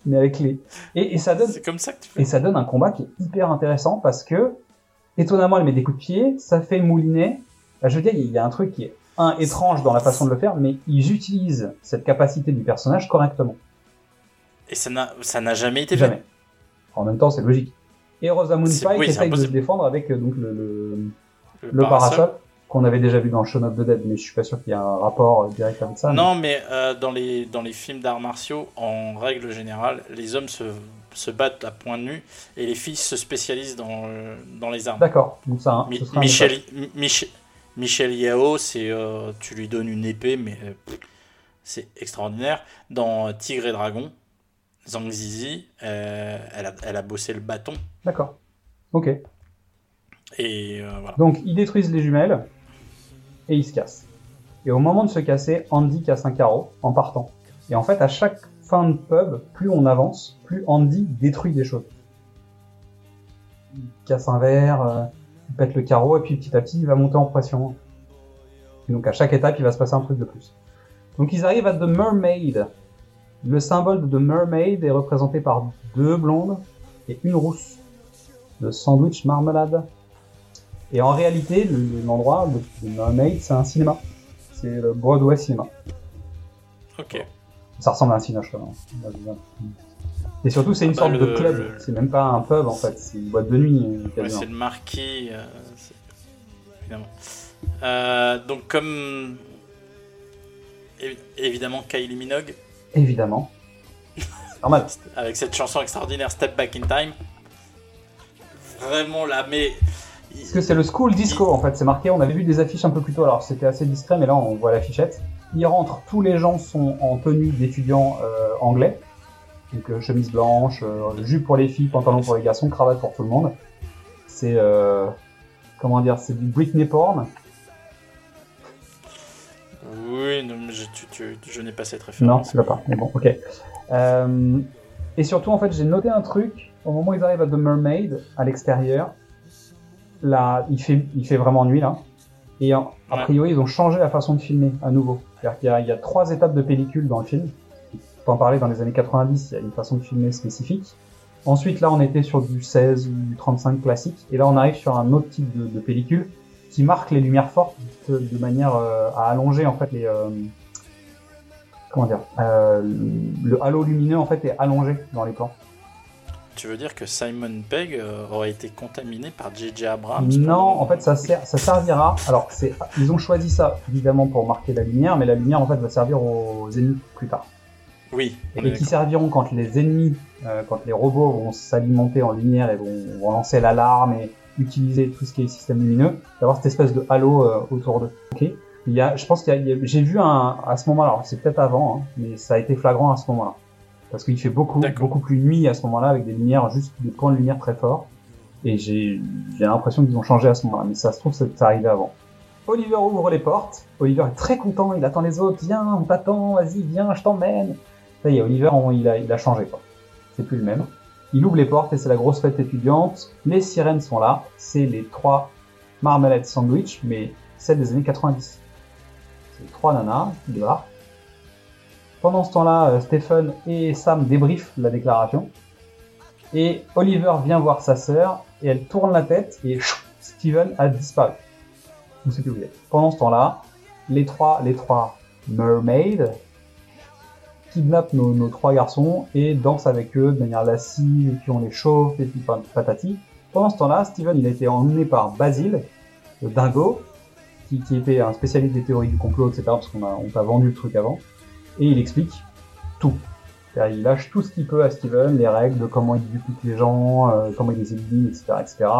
Mais avec les... Et, et ça donne... C'est comme ça que tu fais. Et ça donne un combat qui est hyper intéressant parce que, étonnamment, elle met des coups de pied, ça fait mouliner. Bah, je veux dire, il y a un truc qui est, un, étrange dans la façon de le faire, mais ils utilisent cette capacité du personnage correctement. Et ça n'a, jamais été Jamais. fait. En même temps, c'est logique. Et Rosamund Pike oui, essaye de se défendre avec euh, donc le, le, Le le parasol. parasol qu'on avait déjà vu dans Shaun of the Dead, mais je suis pas sûr qu'il y ait un rapport euh, direct avec ça. Non, mais euh, dans, les, dans les films d'arts martiaux, en règle générale, les hommes se, se battent à point nu et les filles se spécialisent dans, dans les armes. D'accord. Donc ça, hein, Mi- ce Michel, Yao, c'est euh, tu lui donnes une épée, mais euh, c'est extraordinaire. Dans Tigre et Dragon, Zhang Zizi, euh, elle, a, elle a bossé le bâton. D'accord. Ok. Et euh, voilà. Donc ils détruisent les jumelles et ils se cassent. Et au moment de se casser, Andy casse un carreau en partant. Et en fait, à chaque fin de pub, plus on avance, plus Andy détruit des choses. Il casse un verre, euh, il pète le carreau, et puis petit à petit, il va monter en pression. Et donc à chaque étape, il va se passer un truc de plus. Donc ils arrivent à The Mermaid. Le symbole de The Mermaid est représenté par deux blondes et une rousse. Le sandwich marmelade. Et en réalité, le- l'endroit, le, le Mermaid, c'est un cinéma. C'est le Broadway Cinéma. Ok. Ça ressemble à un quand même. Et surtout, c'est une sorte le- de club. le- C'est même pas un pub, en fait. C'est une boîte de nuit. euh, Ouais, c'est le marquis, euh, évidemment. Euh, donc comme évi- évidemment Kylie Minogue Évidemment. Normal. avec cette chanson extraordinaire Step Back in Time. Vraiment là, mais Parce que c'est le school disco, en fait. C'est marqué. On avait vu des affiches un peu plus tôt. Alors, c'était assez discret, mais là, on voit l'affichette. Ils rentrent. Tous les gens sont en tenue d'étudiants euh, anglais. Donc, euh, chemise blanche, euh, jupe pour les filles, pantalon pour les garçons, cravate pour tout le monde. C'est... Euh, comment dire C'est du Britney porn. Oui, non, je, tu- tu- je n'ai pas cette Non, référence. tu l'as pas. Mais bon, ok. Euh, et surtout, en fait, j'ai noté un truc. Au moment où ils arrivent à The Mermaid, à l'extérieur, là, il fait, il fait vraiment nuit, là. Et a Ouais. priori, ils ont changé la façon de filmer à nouveau. C'est-à-dire qu'il y a, il y a trois étapes de pellicule dans le film. T'en parlais dans les années 90, il y a une façon de filmer spécifique. Ensuite, là, on était sur du 16 ou du 35 classique. Et là, on arrive sur un autre type de, de pellicule qui marque les lumières fortes de, de manière euh, à allonger en fait les. euh, comment dire euh, Le halo lumineux en fait est allongé dans les plans. Tu veux dire que Simon Pegg aurait été contaminé par J.J. Abrams Non, en fait, ça, sert, ça servira. Alors, c'est, ils ont choisi ça évidemment pour marquer la lumière, mais la lumière en fait va servir aux ennemis plus tard. Oui. Et qui serviront quand les ennemis, euh, quand les robots vont s'alimenter en lumière et vont, vont lancer l'alarme et utiliser tout ce qui est système lumineux, d'avoir cette espèce de halo euh, autour d'eux. Ok. Il y a, je pense qu'il y a, a- j'ai vu un, à ce moment-là, alors c'est peut-être avant, hein, mais ça a été flagrant à ce moment-là. Parce qu'il fait beaucoup, beaucoup plus nuit à ce moment-là avec des lumières, juste des points de lumière très forts. Et j'ai, j'ai l'impression qu'ils ont changé à ce moment-là, mais ça se trouve, c'est c'est arrivé avant. Oliver ouvre les portes. Oliver est très content, il attend les autres. Viens, on t'attend, vas-y, viens, je t'emmène. Ça y est, Oliver, on- il, a, il a changé, quoi. C'est plus le même. Il ouvre les portes et c'est la grosse fête étudiante. Les sirènes sont là. C'est les trois marmalade sandwich, mais celles des années 90. C'est trois nanas qui débarquent. Pendant ce temps-là, euh, Stephen et Sam débriefent la déclaration. Et Oliver vient voir sa sœur et elle tourne la tête et Steven a disparu. Sait plus où il. Pendant ce temps-là, les trois, les trois mermaids kidnappent nos, trois garçons et dansent avec eux de manière lascive, et puis on les chauffe, et puis pat- patati. Pendant ce temps-là, Steven il a été emmené par Basile, le dingo, qui, était un spécialiste des théories du complot, etc., parce qu'on on t'a vendu le truc avant, et il explique tout. Il lâche tout ce qu'il peut à Steven, les règles de comment il duplique les gens, euh, comment il les élimine, etc., etc.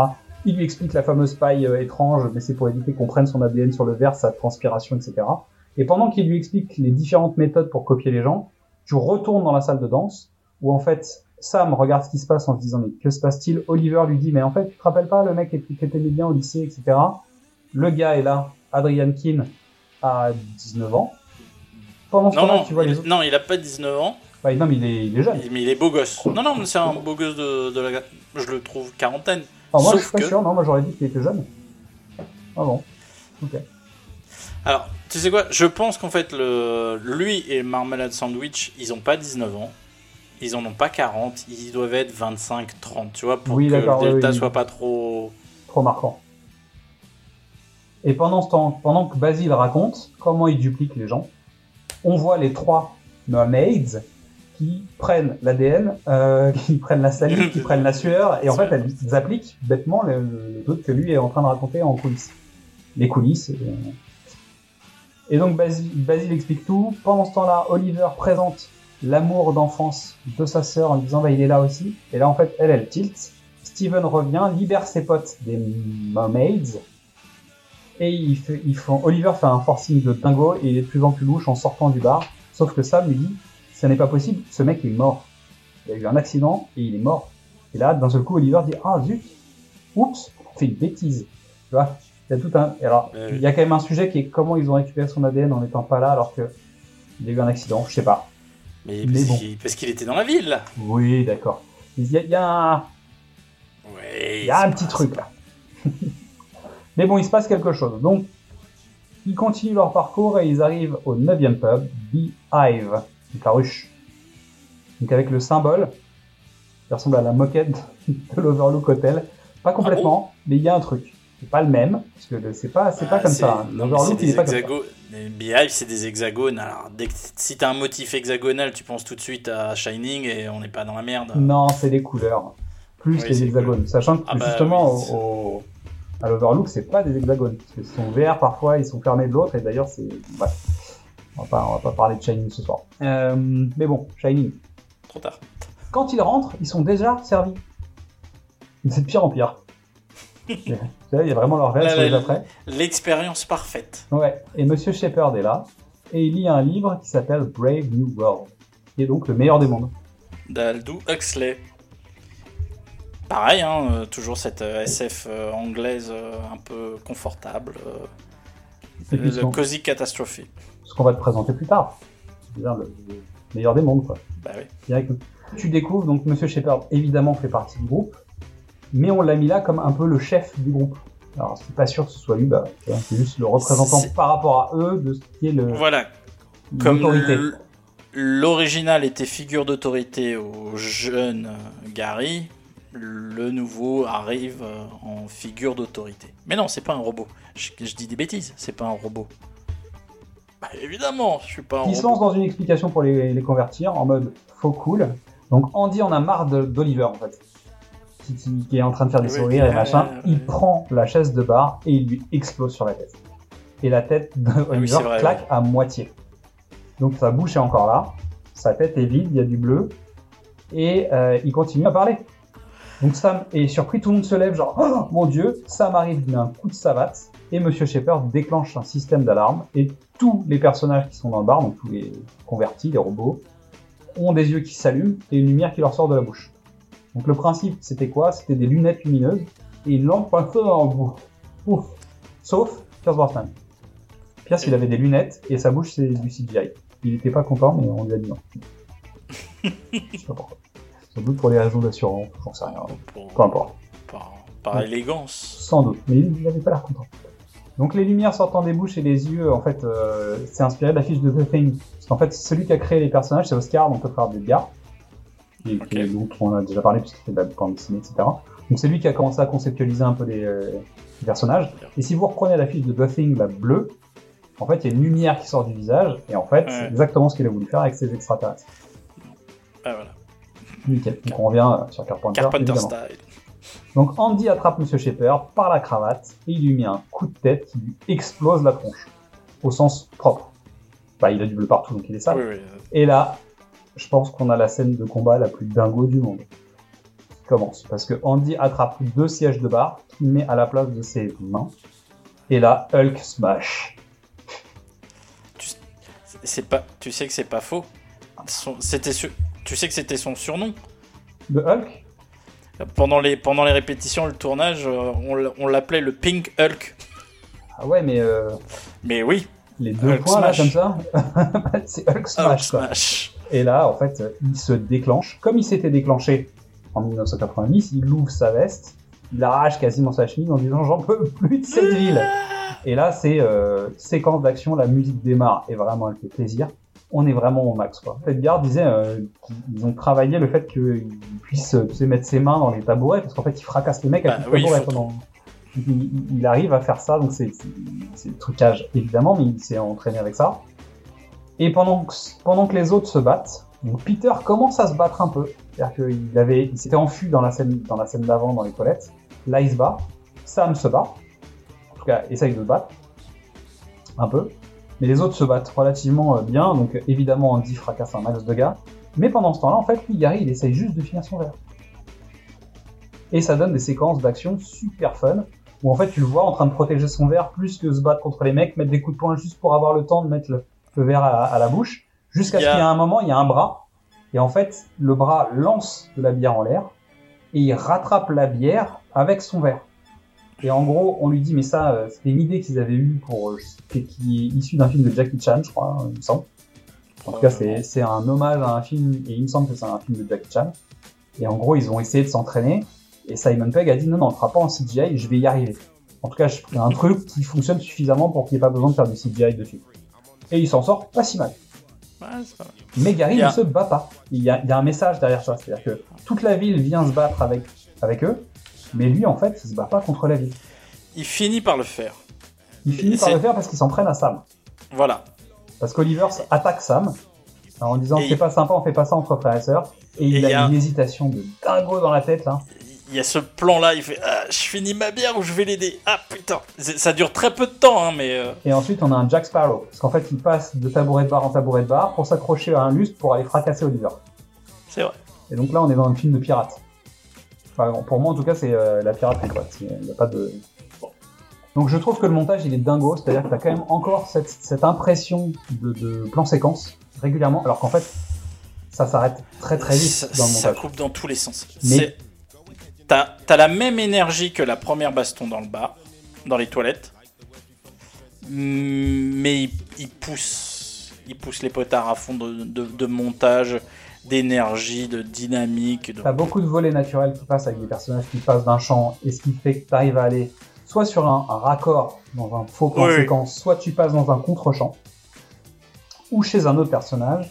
Il lui explique la fameuse paille euh, étrange, mais c'est pour éviter qu'on prenne son ADN sur le verre, sa transpiration, etc. Et pendant qu'il lui explique les différentes méthodes pour copier les gens, tu retournes dans la salle de danse, où en fait, Sam regarde ce qui se passe en se disant mais que se passe-t-il? Oliver lui dit mais en fait tu te rappelles pas le mec qui t'aimait bien au lycée etc. Le gars est là, Adrian Keane a 19 ans. Pendant ce Non, non, tu vois il, les autres. non, il a pas 19 ans. Bah, non mais il est, il est jeune. Mais il est beau gosse. Non, non, mais c'est un beau gosse de, de la. Je le trouve quarantaine. Alors moi je suis pas que. sûr, non moi j'aurais dit qu'il était jeune. Ah bon. Ok. Alors, tu sais quoi Je pense qu'en fait, le... lui et Marmalade Sandwich, ils ont pas 19 ans. Ils en ont pas 40. Ils doivent être 25, 30, tu vois, pour Oui, que le delta oui. soit pas trop. Trop marquant. Et pendant ce temps, pendant que Basile raconte comment il duplique les gens, on voit les trois mermaids qui prennent l'ADN, euh, qui prennent la salive, qui prennent la sueur, et en fait elles appliquent bêtement le, le truc que lui est en train de raconter en coulisses. Les coulisses. Et, et donc Basile, explique tout. Pendant ce temps-là, Oliver présente l'amour d'enfance de sa sœur en disant bah il est là aussi. Et là en fait elle elle tilt. Steven revient, libère ses potes des mermaids. Et il fait, ils font, Oliver fait un forcing de dingo et il est de plus en plus louche en sortant du bar. Sauf que Sam lui dit, ça n'est pas possible, ce mec est mort. Il a eu un accident et il est mort. Et là, d'un seul coup, Oliver dit, ah zut, oups, fait une bêtise. Tu vois, il y a tout un, et alors, il y a quand même un sujet qui est comment ils ont récupéré son ADN en n'étant pas là alors que il a eu un accident, je sais pas. Mais, Mais parce bon. qu'il- parce qu'il était dans la ville, là. Oui, d'accord. Il y a, y un, il y a un petit pas- truc là. Mais bon, il se passe quelque chose. Donc, ils continuent leur parcours et ils arrivent au 9 pub, The Hive, donc la ruche. Donc avec le symbole, qui ressemble à la moquette de l'Overlook Hotel. Pas complètement, mais il y a un truc. C'est pas le même, parce que c'est pas, c'est pas Ah, comme ça. hein. non, c'est il des est pas comme ça. hexagones. Les Beehive, c'est des hexagones. Alors, dès que, si t'as un motif hexagonal, tu penses tout de suite à Shining et on n'est pas dans la merde. Non, c'est les couleurs. Plus Oui, les hexagones. Sachant que Ah bah justement, oui, au, à l'Overlook, c'est pas des hexagones. Parce qu'ils sont verts parfois, ils sont fermés de l'autre, et d'ailleurs, c'est. On va, pas, on va pas parler de Shining ce soir. Euh, mais bon, Shining. Trop tard. Quand ils rentrent, ils sont déjà servis. C'est de pire en pire. Il y a vraiment leur verre sur les après. L'expérience parfaite. Ouais, et Monsieur Shepard est là, et il lit un livre qui s'appelle Brave New World, qui est donc le meilleur des mondes. d'Aldous Huxley. Pareil, hein, euh, toujours cette euh, SF euh, anglaise un peu confortable. le Cozy Catastrophe. ce qu'on va te présenter plus tard. C'est-à-dire le, le meilleur des mondes, quoi. Bah oui. Direct. Tu découvres, donc Monsieur Shepard, évidemment, fait partie du groupe, mais on l'a mis là comme un peu le chef du groupe. Alors, c'est pas sûr que ce soit lui, bah, c'est juste le représentant par rapport à eux de ce qui est le, Voilà. Comme l'original était figure d'autorité au jeune euh, Gary, le nouveau arrive euh, en figure d'autorité. Mais non, c'est pas un robot. Je, je dis des bêtises, c'est pas un robot. Bah, évidemment, je suis pas un Il se robot. lance dans une explication pour les, les convertir en mode faux cool. Donc Andy en a marre d'Oliver en fait. Qui, qui- qui est en train de faire des Oui, sourires et machin. ouais. Il prend la chaise de bar et il lui explose sur la tête. Et la tête c'est vrai, claque ouais. à moitié. Donc sa bouche est encore là. Sa tête est vide, il y a du bleu. Et euh, il continue à parler. Donc Sam est surpris, tout le monde se lève, genre oh, mon dieu, Sam arrive d'un coup de savate et Monsieur Shepard déclenche un système d'alarme et tous les personnages qui sont dans le bar, donc tous les convertis, les robots, ont des yeux qui s'allument et une lumière qui leur sort de la bouche. Donc le principe c'était quoi? C'était des lunettes lumineuses et une lampe passée en bout. Ouf. Sauf Pierce Brosnan. Pierce il avait des lunettes et sa bouche c'est du CGI. Il était pas content mais on lui a dit non. Je sais pas pourquoi. Sans doute pour les raisons d'assurance, j'en sais rien. Pour- Peu importe. Par, par Ouais. élégance. Sans doute, mais il n'avait pas l'air content. Donc les lumières sortant des bouches et des yeux, en fait, euh, c'est inspiré de la fiche de The Thing. Parce qu'en fait, celui qui a créé les personnages, c'est Oscar, donc le frère d'Edgar. Et qui- dont on a déjà parlé puisqu'il fait de la bande dessinée, etc. Donc c'est lui qui a commencé à conceptualiser un peu les, euh, les personnages. Et si vous reprenez la fiche de The Thing, la bleue, en fait, il y a une lumière qui sort du visage, et en fait, c'est exactement ce qu'il a voulu faire avec ses extraterrestres. Ah, voilà. Nickel. Donc on revient euh, sur Carpenter. Carpenter style. Donc Andy attrape Monsieur Shepard par la cravate et il lui met un coup de tête qui lui explose la tronche. Au sens propre. Bah, il a du bleu partout, donc il est sale. Oui, oui. Et là, je pense qu'on a la scène de combat la plus dingo du monde. Qui commence. Parce que Andy attrape deux sièges de bar qu'il met à la place de ses mains. Et là, Hulk smash. C'est pas, tu sais que c'est pas faux. Son- C'était su- tu sais que c'était son surnom. De Hulk? Pendant les, pendant les répétitions, le tournage, euh, on l'appelait le Pink Hulk. Ah ouais, mais euh, Mais oui. les deux Hulk points là, smash. comme ça, c'est Hulk smash. quoi. Smash. Et là, en fait, il se déclenche. Comme il s'était déclenché en 1990, il ouvre sa veste, il arrache quasiment sa chemise en disant J'en peux plus de cette ville. Et là, c'est euh, séquence d'action, la musique démarre et vraiment, elle fait plaisir. On est vraiment au max. Quoi. Edgar disait euh, qu'ils ont travaillé le fait qu'il puisse euh, tu sais, mettre ses mains dans les tabourets parce qu'en fait, il fracasse les mecs avec Bah les tabourets. pendant- il, il- arrive à faire ça, donc c'est le trucage évidemment, mais il s'est entraîné avec ça. Et pendant que, les autres se battent, Peter commence à se battre un peu. C'est-à-dire qu'il avait, il s'était enfui dans la scène, d'avant, dans les toilettes. Là, il se bat. Sam se bat. En tout cas, essaye de se battre. Un peu. Mais les autres se battent relativement euh, bien. Donc, évidemment, Andy fracasse un max de gars. Mais pendant ce temps-là, en fait, lui, Gary, il essaye juste de finir son verre. Et ça donne des séquences d'action super fun. Où en fait, tu le vois en train de protéger son verre plus que se battre contre les mecs, mettre des coups de poing juste pour avoir le temps de mettre le, le verre à, à la bouche. Jusqu'à ce qu'il y a un moment, il y a un bras. Et en fait, le bras lance de la bière en l'air. Et il rattrape la bière avec son verre. Et en gros, on lui dit, mais ça, euh, c'était une idée qu'ils avaient eue pour, euh, qui est issue d'un film de Jackie Chan, je crois, hein, il me semble. En tout cas, c'est c'est un hommage à un film, et il me semble que c'est un film de Jackie Chan. Et en gros, ils ont essayé de s'entraîner, et Simon Pegg a dit, non, non, on ne fera pas en CGI, je vais y arriver. En tout cas, je un truc qui fonctionne suffisamment pour qu'il n'y ait pas besoin de faire du CGI dessus. Et il s'en sort pas si mal. Ouais. Mais Gary Il y a- ne se bat pas. Il y, a, il y a un message derrière ça. C'est-à-dire que toute la ville vient se battre avec, avec eux, mais lui, en fait, il se bat pas contre la ville. Il finit par le faire. Il finit par le faire parce qu'il s'en prenne à Sam. Voilà. Parce qu'Oliver attaque Sam en disant c'est il- pas sympa, on fait pas ça entre frères et sœurs. Et il Et il y a a- une hésitation de dingo dans la tête là. Il y a ce plan-là, il fait ah, Je finis ma bière ou je vais l'aider Ah putain Ça dure très peu de temps, hein, mais. euh, Et ensuite on a un Jack Sparrow. Parce qu'en fait il passe de tabouret de bar en tabouret de bar pour s'accrocher à un lustre pour aller fracasser Oliver. C'est vrai. Et donc là on est dans un film de pirate. Enfin, pour moi en tout cas c'est euh, la piraterie quoi. Il a pas de... Bon. Donc je trouve que le montage il est dingo, c'est-à-dire que t'as quand même encore cette, cette impression de, de plan séquence régulièrement, alors qu'en fait ça s'arrête très très vite ça, dans le ça montage. coupe dans tous les sens. Mais- T'as t'as la même énergie que la première baston dans le bar, dans les toilettes, Mm, mais il, il pousse, il pousse les potards à fond de, de- de montage, d'énergie, de dynamique. De... T'as beaucoup de volets naturels qui passent avec des personnages qui passent d'un champ, et ce qui fait que t'arrives à aller soit sur un, un raccord dans un faux Oui. séquence, soit tu passes dans un contre-champ, ou chez un autre personnage,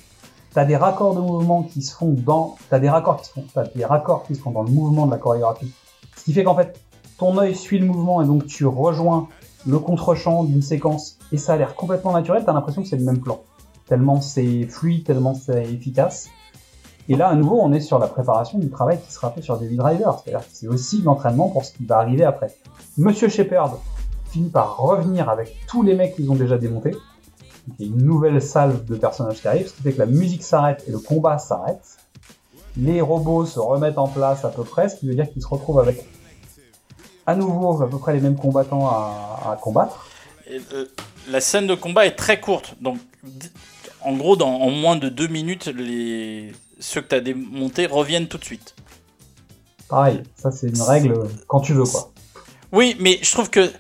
T'as des raccords de mouvement qui se font dans, t'as des raccords qui se font, t'as des raccords qui se font dans le mouvement de la chorégraphie. Ce qui fait qu'en fait, ton œil suit le mouvement et donc tu rejoins le contre-champ d'une séquence et ça a l'air complètement naturel. T'as l'impression que c'est le même plan. Tellement c'est fluide, tellement c'est efficace. Et là, à nouveau, on est sur la préparation du travail qui sera fait sur David Driver. C'est-à-dire que c'est aussi l'entraînement pour ce qui va arriver après. Monsieur Shepard finit par revenir avec tous les mecs qu'ils ont déjà démontés. Il y a une nouvelle salve de personnages qui arrive, ce qui fait que la musique s'arrête et le combat s'arrête. Les robots se remettent en place à peu près, ce qui veut dire qu'ils se retrouvent avec à nouveau à peu près les mêmes combattants à, à combattre. Et, euh, la scène de combat est très courte. Donc, en gros, dans, en moins de deux minutes, les... ceux que tu as démontés reviennent tout de suite. Pareil, ça c'est une règle quand tu veux quoi. Oui, mais je trouve que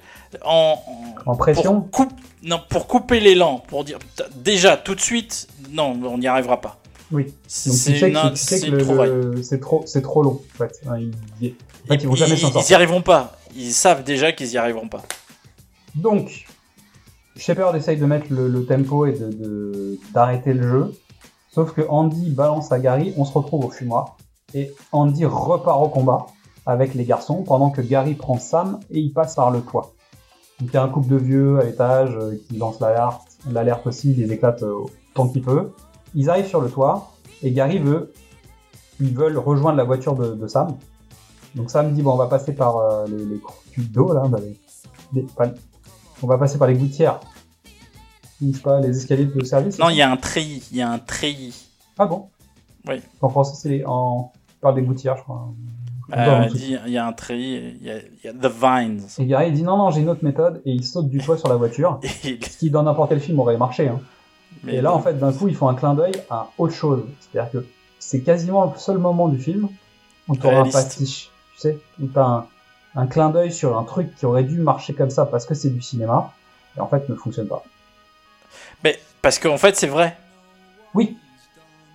en, En pression pour, coupe- non, pour couper l'élan, pour dire déjà tout de suite, non, on n'y arrivera pas. Oui. C'est trop le- c'est trop, c'est trop long. En fait, ils, ils- en fait, ils vont jamais ils, s'en ils sortir. y arriveront pas. Ils savent déjà qu'ils y arriveront pas. Donc, Shepard essaye de mettre le, le tempo et de- de d'arrêter le jeu. Sauf que Andy balance à Gary, on se retrouve au fumoir. Et Andy repart au combat avec les garçons pendant que Gary prend Sam et il passe par le toit. Donc il y a un couple de vieux à l'étage euh, qui lance l'alerte, l'alerte aussi, il les éclate euh, autant qu'il peut. Ils arrivent sur le toit et Gary veut, ils veulent rejoindre la voiture de, de Sam. Donc Sam dit bon on va passer par euh, les, les d'eau là, bah, les- les- pas- on va passer par les gouttières. Ou, Je sais pas, les escaliers de service. Non, il y a un treillis. Il y a un treillis. Ah bon? Oui. En français, c'est les... en... on parle des gouttières, je crois. Euh, il dit- il y a un treillis. Il y a, il y a The Vines. Et Gary il dit non, non, j'ai une autre méthode, et il saute du toit sur la voiture. Ce qui, dans n'importe quel film, aurait marché. Hein. mais Et là, en fait, d'un coup, ils font un clin d'œil à autre chose. C'est-à-dire que c'est quasiment le seul moment du film où tu un pastiche. Tu sais, où tu as un, un clin d'œil sur un truc qui aurait dû marcher comme ça parce que c'est du cinéma, et en fait ne fonctionne pas. Mais parce qu'en fait, c'est vrai. Oui.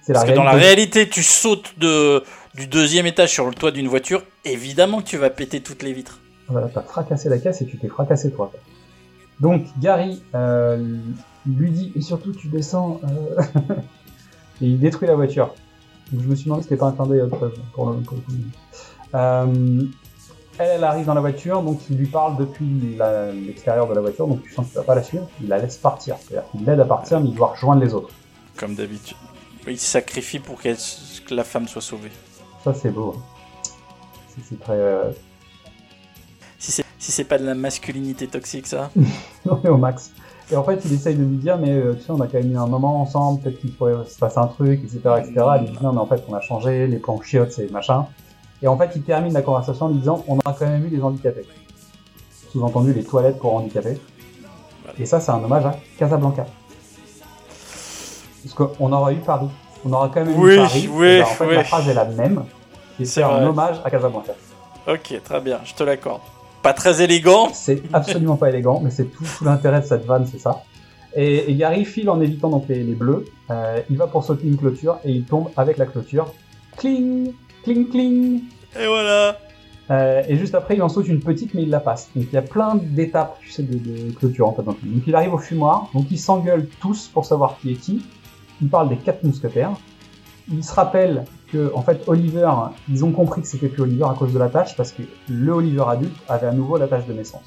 C'est la Parce que dans la réalité, tu sautes de, du deuxième étage sur le toit d'une voiture, évidemment que tu vas péter toutes les vitres. Voilà, t'as fracassé la caisse et tu t'es fracassé toi. quoi. Donc Gary euh, lui dit et surtout tu descends euh, et il détruit la voiture. Donc je me suis demandé si c'était pas un clin d'œil à autre chose pour le, pour le coup. Euh, elle, elle arrive dans la voiture, donc il lui parle depuis l'extérieur de la voiture, donc tu sens qu'il va pas la suivre, il la laisse partir. C'est-à-dire qu'il l'aide à partir, mais il doit rejoindre les autres. Comme d'habitude. Il sacrifie pour que la femme soit sauvée. Ça c'est beau. hein. C'est- C'est très... euh, Si c'est si pas de la masculinité toxique, ça. Non, mais au max. Et en fait, il essaye de lui dire, mais euh, tu sais, on a quand même eu un moment ensemble, peut-être qu'il pourrait se passer un truc, etc., etc. Il dit, non, mais en fait, on a changé, les plans chiottes, c'est machin. Et en fait, il termine la conversation en lui disant, on a quand même eu des handicapés. Sous-entendu, les toilettes pour handicapés. Et ça, c'est un hommage à Casablanca. Parce qu'on aura eu Paris. On aura quand même Oui, eu Paris. oui, Et ben, en fait, oui. la phrase est la même. Et C'est un hommage à Casablanca. Ok, très bien, je te l'accorde. Pas très élégant. C'est absolument pas élégant, mais c'est tout, tout l'intérêt de cette vanne, c'est ça. Et, et Gary file en évitant donc les, les bleus. Euh, il va pour sauter une clôture et il tombe avec la clôture. Cling, cling, cling. Et voilà. Euh, et juste après, il en saute une petite, mais il la passe. Donc il y a plein d'étapes, tu sais, de, de clôture en fait. dans le film. Donc il arrive au fumoir, donc ils s'engueulent tous pour savoir qui est qui. Il parle des quatre mousquetaires. Il se rappelle que, en fait, Oliver, ils ont compris que c'était plus Oliver à cause de la tâche, parce que le Oliver adulte avait à nouveau la tâche de naissance.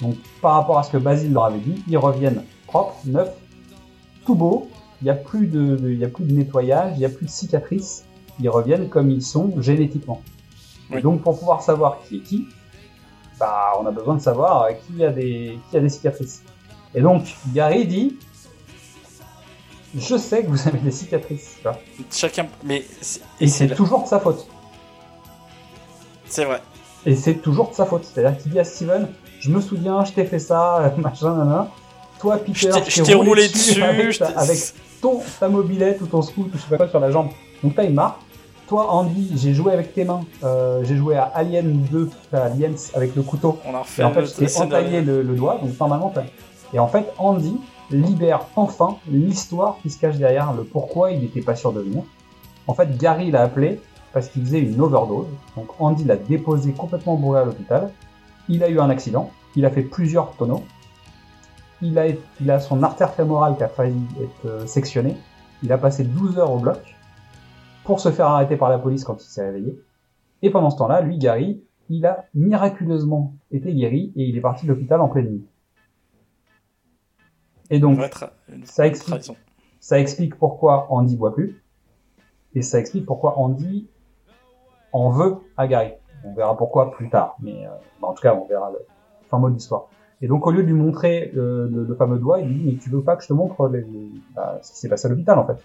Donc par rapport à ce que Basile leur avait dit, ils reviennent propres, neufs, tout beau. Il n'y a plus de, de- il y a plus de nettoyage, il n'y a plus de cicatrices. Ils reviennent comme ils sont génétiquement. Et donc pour pouvoir savoir qui est qui, bah on a besoin de savoir euh, qui a des qui a des cicatrices. Et donc Gary dit je sais que vous avez des cicatrices, tu vois. Chacun. Mais. Et c'est toujours de sa faute. C'est vrai. Et c'est toujours de sa faute. C'est-à-dire qu'il dit à Steven, je me souviens, je t'ai fait ça, machin, nanana. Toi, Peter, Je t'ai- roulé dessus, avec, ta, avec ton, ta mobilette ou ton scoot ou je sais pas quoi sur la jambe. Donc t'as une marque. Toi, Andy, j'ai joué avec tes mains. Euh, j'ai joué à Alien 2, à Aliens avec le couteau. On a refait Et en fait, je t'ai entaillé le, le doigt, donc normalement t'as- Et en fait, Andy libère enfin l'histoire qui se cache derrière le pourquoi il n'était pas sûr de venir. En fait, Gary l'a appelé parce qu'il faisait une overdose. Donc Andy l'a déposé complètement bourré à l'hôpital. Il a eu un accident. Il a fait plusieurs tonneaux. Il a, il a son artère fémorale qui a failli être euh, sectionnée. il a passé 12 heures au bloc pour se faire arrêter par la police quand il s'est réveillé. Et pendant ce temps-là, lui, Gary, il a miraculeusement été guéri et il est parti de l'hôpital en pleine nuit. Et donc, ça explique, ça explique pourquoi Andy boit plus. Et ça explique pourquoi Andy en veut à Gary. On verra pourquoi plus tard. Mais euh, bah, en tout cas, on verra le fin mot de l'histoire. Et donc, au lieu de lui montrer euh, le, le fameux doigt, il lui dit, mais tu veux pas que je te montre les- les- bah, ce qui s'est passé à l'hôpital, en fait.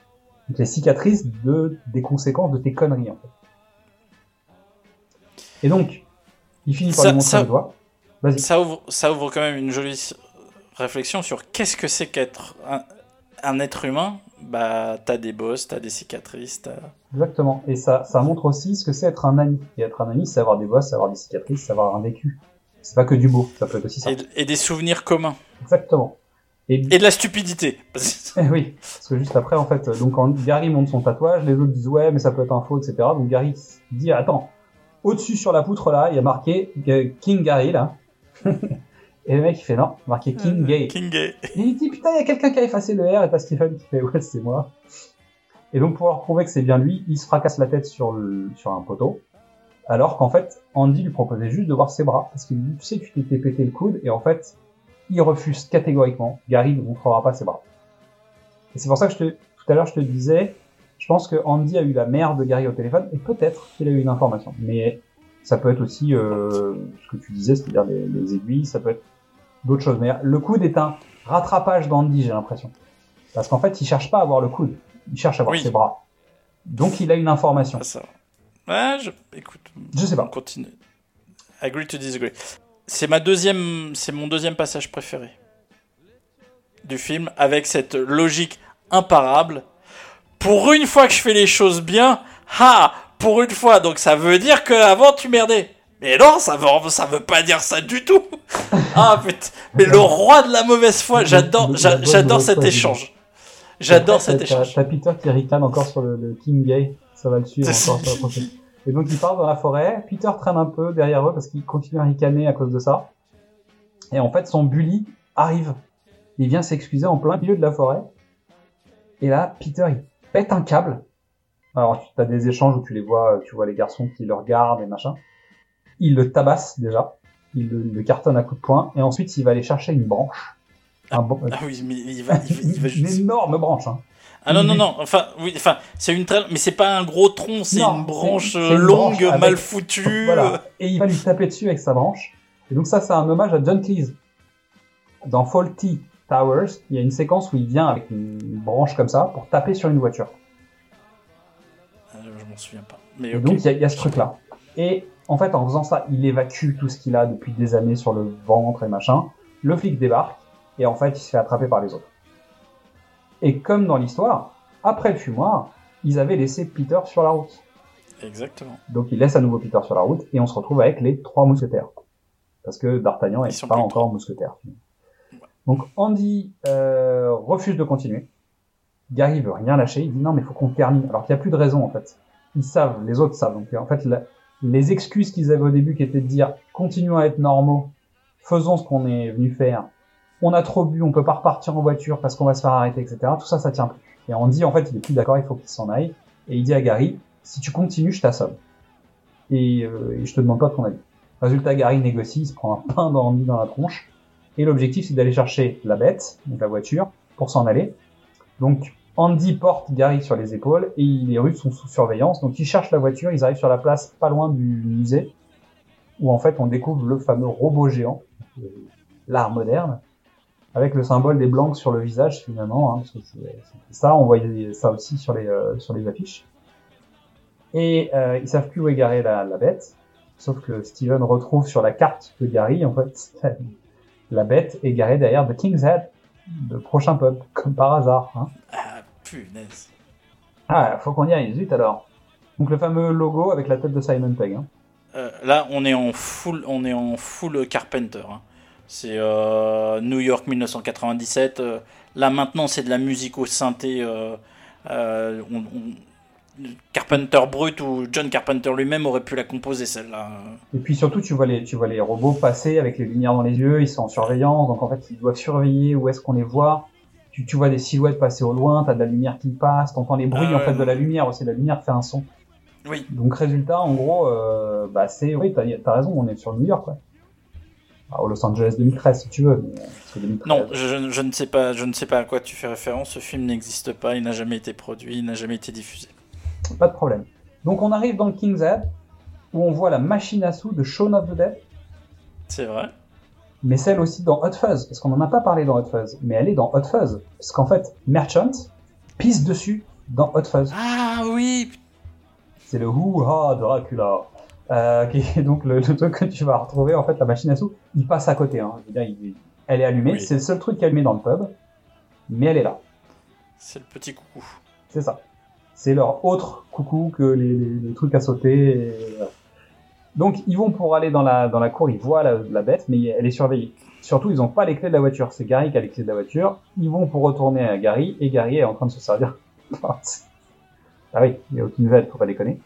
Donc, les cicatrices de, des conséquences de tes conneries, en fait. Et donc, il finit par Ça- lui montrer ça- le doigt. Ça ouvre, ça ouvre quand même une jolie réflexion sur qu'est-ce que c'est qu'être un, un être humain. Bah, t'as des bosses, t'as des cicatrices, t'as. Exactement. Et ça, ça montre aussi ce que c'est être un ami. Et être un ami, c'est avoir des bosses, c'est avoir des cicatrices, c'est avoir un vécu. C'est pas que du beau, ça peut être aussi ça. Et, et des souvenirs communs. Exactement. Et, Et de la stupidité. Eh oui, parce que juste après, en fait, donc quand Gary monte son tatouage, les autres disent ouais, mais ça peut être un faux, etc. Donc Gary dit attends, au-dessus sur la poutre là, il y a marqué euh, King Gary là. et le mec il fait non, marqué King Gay. King Gay. Et il dit putain, il y a quelqu'un qui a effacé le R et t'as Stephen qui fait ouais, c'est moi. Et donc pour leur prouver que c'est bien lui, il se fracasse la tête sur le, sur un poteau. Alors qu'en fait, Andy lui proposait juste de voir ses bras. Parce qu'il lui dit, tu sais, tu t'étais pété le coude. Et en fait, il refuse catégoriquement. Gary ne montrera pas ses bras. Et c'est pour ça que je te, tout à l'heure, je te disais, je pense que Andy a eu la mère de Gary au téléphone. Et peut-être qu'il a eu une information. Mais ça peut être aussi euh, ce que tu disais, c'est-à-dire les, les aiguilles, ça peut être d'autres choses. Mais le coude est un rattrapage d'Andy, j'ai l'impression. Parce qu'en fait, il cherche pas à avoir le coude. Il cherche à avoir Oui. ses bras. Donc il a une information. Ah, ça. Ouais, je... écoute. Je sais pas. On continue. Agree to disagree. C'est ma deuxième, c'est mon deuxième passage préféré du film, avec cette logique imparable. Pour une fois que je fais les choses bien, ha, pour une fois, donc ça veut dire que avant tu merdais. Mais non, ça veut, ça veut pas dire ça du tout. ah putain, mais le roi de la mauvaise foi, j'adore, j'a- j'adore cet échange. J'adore cet échange. T'as Peter qui ricane encore sur le, le King Gay. Ça va le suivre encore sur la prochaine. Et donc ils partent dans la forêt. Peter traîne un peu derrière eux parce qu'il continue à ricaner à cause de ça. Et en fait, son bully arrive. Il vient s'excuser en plein milieu de la forêt. Et là, Peter, il pète un câble. Alors, tu as des échanges où tu les vois, tu vois les garçons qui le regardent et machin. Il le tabasse déjà. Il le, le cartonne à coups de poing. Et ensuite, il va aller chercher une branche. Un ban- Ah oui, mais il va, il va, il va une juste- énorme branche. Hein. Ah non, non, non, enfin, oui, enfin, c'est une très, mais c'est pas un gros tronc, c'est une branche euh, une longue, branche avec- mal foutue. Voilà. Et il va lui taper dessus avec sa branche. Et donc ça, c'est un hommage à John Cleese. Dans Faulty Towers, il y a une séquence où il vient avec une branche comme ça pour taper sur une voiture. Euh, je m'en souviens pas. Mais donc il y, y a ce truc-là. Et en fait, en faisant ça, il évacue tout ce qu'il a depuis des années sur le ventre et machin. Le flic débarque et en fait, il se fait attraper par les autres. Et comme dans l'histoire, après le fumoir, ils avaient laissé Peter sur la route. Exactement. Donc il laisse à nouveau Peter sur la route et on se retrouve avec les trois mousquetaires. Parce que D'Artagnan n'est pas encore mousquetaire. Donc Andy euh, refuse de continuer. Gary veut rien lâcher. Il dit non mais il faut qu'on termine. Alors qu'il n'y a plus de raison en fait. Ils savent, les autres savent. Donc en fait la- les excuses qu'ils avaient au début qui étaient de dire continuons à être normaux, faisons ce qu'on est venu faire. On a trop bu, on peut pas repartir en voiture parce qu'on va se faire arrêter, etc. Tout ça, ça tient plus. Et Andy en fait il est plus d'accord, il faut qu'il s'en aille. Et il dit à Gary si tu continues, je t'assomme. Et, euh, et je te demande pas ton avis. Résultat, Gary négocie, il se prend un pain d'Andy dans la tronche. Et l'objectif, c'est d'aller chercher la bête, donc la voiture, pour s'en aller. Donc, Andy porte Gary sur les épaules et les Russes sont sous surveillance. Donc, ils cherchent la voiture, ils arrivent sur la place pas loin du musée, où en fait, on découvre le fameux robot géant, l'art moderne, avec le symbole des blancs sur le visage, finalement, hein, parce que ça, on voyait ça aussi sur les, euh, sur les affiches. Et euh, ils savent plus où garée la, la bête, sauf que Steven retrouve sur la carte de Gary, en fait, la bête est garée derrière The King's Head, le prochain pub, comme par hasard. Hein. Ah, punaise. Ah, faut qu'on y aille, zut alors. Donc le fameux logo avec la tête de Simon Pegg. Hein. Euh, là, on est en full, on est en full Carpenter. hein. C'est euh, New York 1997. euh, là maintenant, c'est de la musique au synthé. on- on- Carpenter brut ou John Carpenter lui-même aurait pu la composer celle-là. Et puis surtout, tu vois les, tu vois les robots passer avec les lumières dans les yeux, ils sont en surveillance, donc en fait, ils doivent surveiller où est-ce qu'on les voit. Tu, tu vois des silhouettes passer au loin, t'as de la lumière qui passe, t'entends les bruits en fait ouais. de la lumière aussi, la lumière fait un son. Oui. Donc résultat, en gros, euh, bah c'est, oui, t'as as raison, on est sur New York, quoi. Ah, au Los Angeles 2013 si tu veux. Mais, euh, parce que 2013, Non, je ne sais pas, je ne sais pas à quoi tu fais référence. Ce film n'existe pas, il n'a jamais été produit, il n'a jamais été diffusé. Pas de problème. Donc on arrive dans le King's Head, où on voit la machine à sous de Shaun of the Dead, C'est vrai. Mais celle aussi dans Hot Fuzz, parce qu'on n'en a pas parlé dans Hot Fuzz, mais elle est dans Hot Fuzz, parce qu'en fait, Merchant pisse dessus dans Hot Fuzz. Ah oui. C'est le Hoo-Ha Dracula. Euh, qui est donc le, le truc que tu vas retrouver, en fait, la machine à sous, il passe à côté. Hein. Je veux dire, il- elle est allumée, Oui. c'est le seul truc qui est allumé dans le pub, mais elle est là. C'est le petit coucou. C'est ça. C'est leur autre coucou que les, les- les trucs à sauter. et. Donc ils vont pour aller dans la, dans la cour, ils voient la, la bête, mais elle est surveillée. Surtout, ils n'ont pas les clés de la voiture. C'est Gary qui a les clés de la voiture. Ils vont pour retourner à Gary, et Gary est en train de se servir. ah oui, il y a aucune veille, faut pas déconner.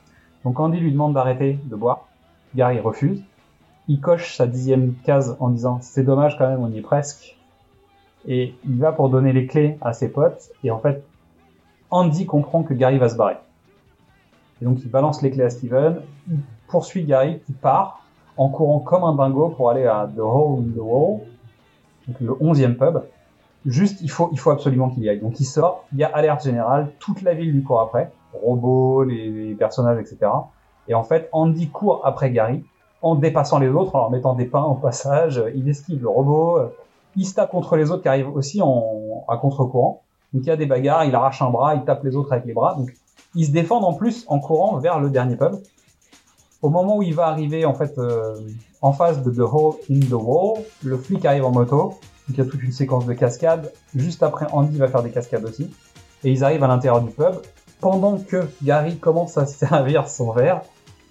Donc Andy lui demande d'arrêter de boire. Gary refuse. Il coche sa dixième case en disant c'est dommage quand même, on y est presque. Et il va pour donner les clés à ses potes. Et en fait, Andy comprend que Gary va se barrer. Et donc il balance les clés à Steven, poursuit Gary qui part en courant comme un dingo pour aller à The Hole in the Wall, donc le 11e pub. Juste, il faut, il faut absolument qu'il y aille. Donc il sort, il y a alerte générale, toute la ville lui court après, robots, les, les personnages, etc. Et en fait, Andy court après Gary en dépassant les autres, en leur mettant des pains au passage, il esquive le robot, il se tape contre les autres qui arrivent aussi en, à contre-courant. Donc il y a des bagarres, il arrache un bras, il tape les autres avec les bras. Donc ils se défendent en plus en courant vers le dernier pub. Au moment où il va arriver en fait euh, en face de The Hole in the Wall, le flic arrive en moto. Donc il y a toute une séquence de cascades. Juste après, Andy va faire des cascades aussi. Et ils arrivent à l'intérieur du pub. Pendant que Gary commence à se servir son verre,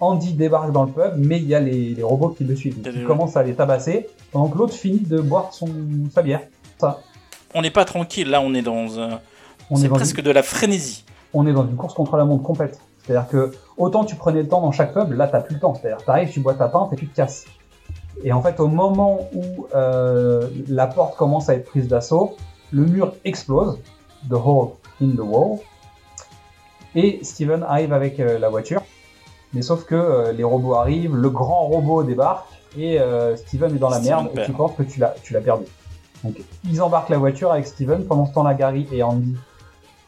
Andy débarque dans le pub, mais il y a les, les robots qui le suivent. Il commence à les tabasser, pendant que l'autre finit de boire son, sa bière. Ça. On n'est pas tranquille, là on est dans est C'est presque une- de la frénésie. on est dans une course contre la montre complète. C'est-à-dire que autant tu prenais le temps dans chaque pub, là t'as plus le temps. C'est-à-dire t'arrives, tu bois ta pinte et tu te casses. Et en fait, au moment où euh, la porte commence à être prise d'assaut, le mur explose, the hole in the wall, et Steven arrive avec euh, la voiture. Mais sauf que euh, les robots arrivent, le grand robot débarque, et Steven est dans la Steven merde, et tu penses que tu l'as, tu l'as perdu. Donc, ils embarquent la voiture avec Steven. Pendant ce temps-là, Gary et Andy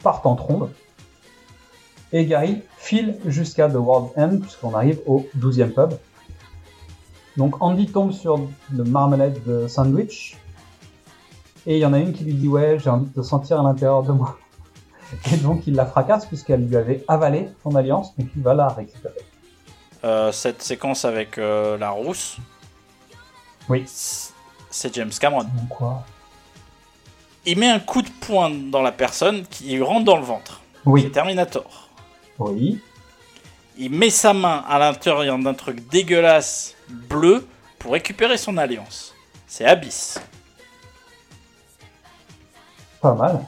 partent en trombe. Et Gary file jusqu'à The World's End, puisqu'on arrive au 12e pub. Donc Andy tombe sur le marmalade de sandwich. Et il y en a une qui lui dit Ouais, j'ai envie de te sentir à l'intérieur de moi. Et donc il la fracasse, puisqu'elle lui avait avalé son alliance, donc il va la récupérer. Euh, cette séquence avec euh, la rousse, Oui. c'est James Cameron. Donc quoi Il met un coup de poing dans la personne qui rentre dans le ventre. Oui. C'est Terminator. Oui. Il met sa main à l'intérieur d'un truc dégueulasse bleu pour récupérer son alliance. C'est Abyss. Pas mal.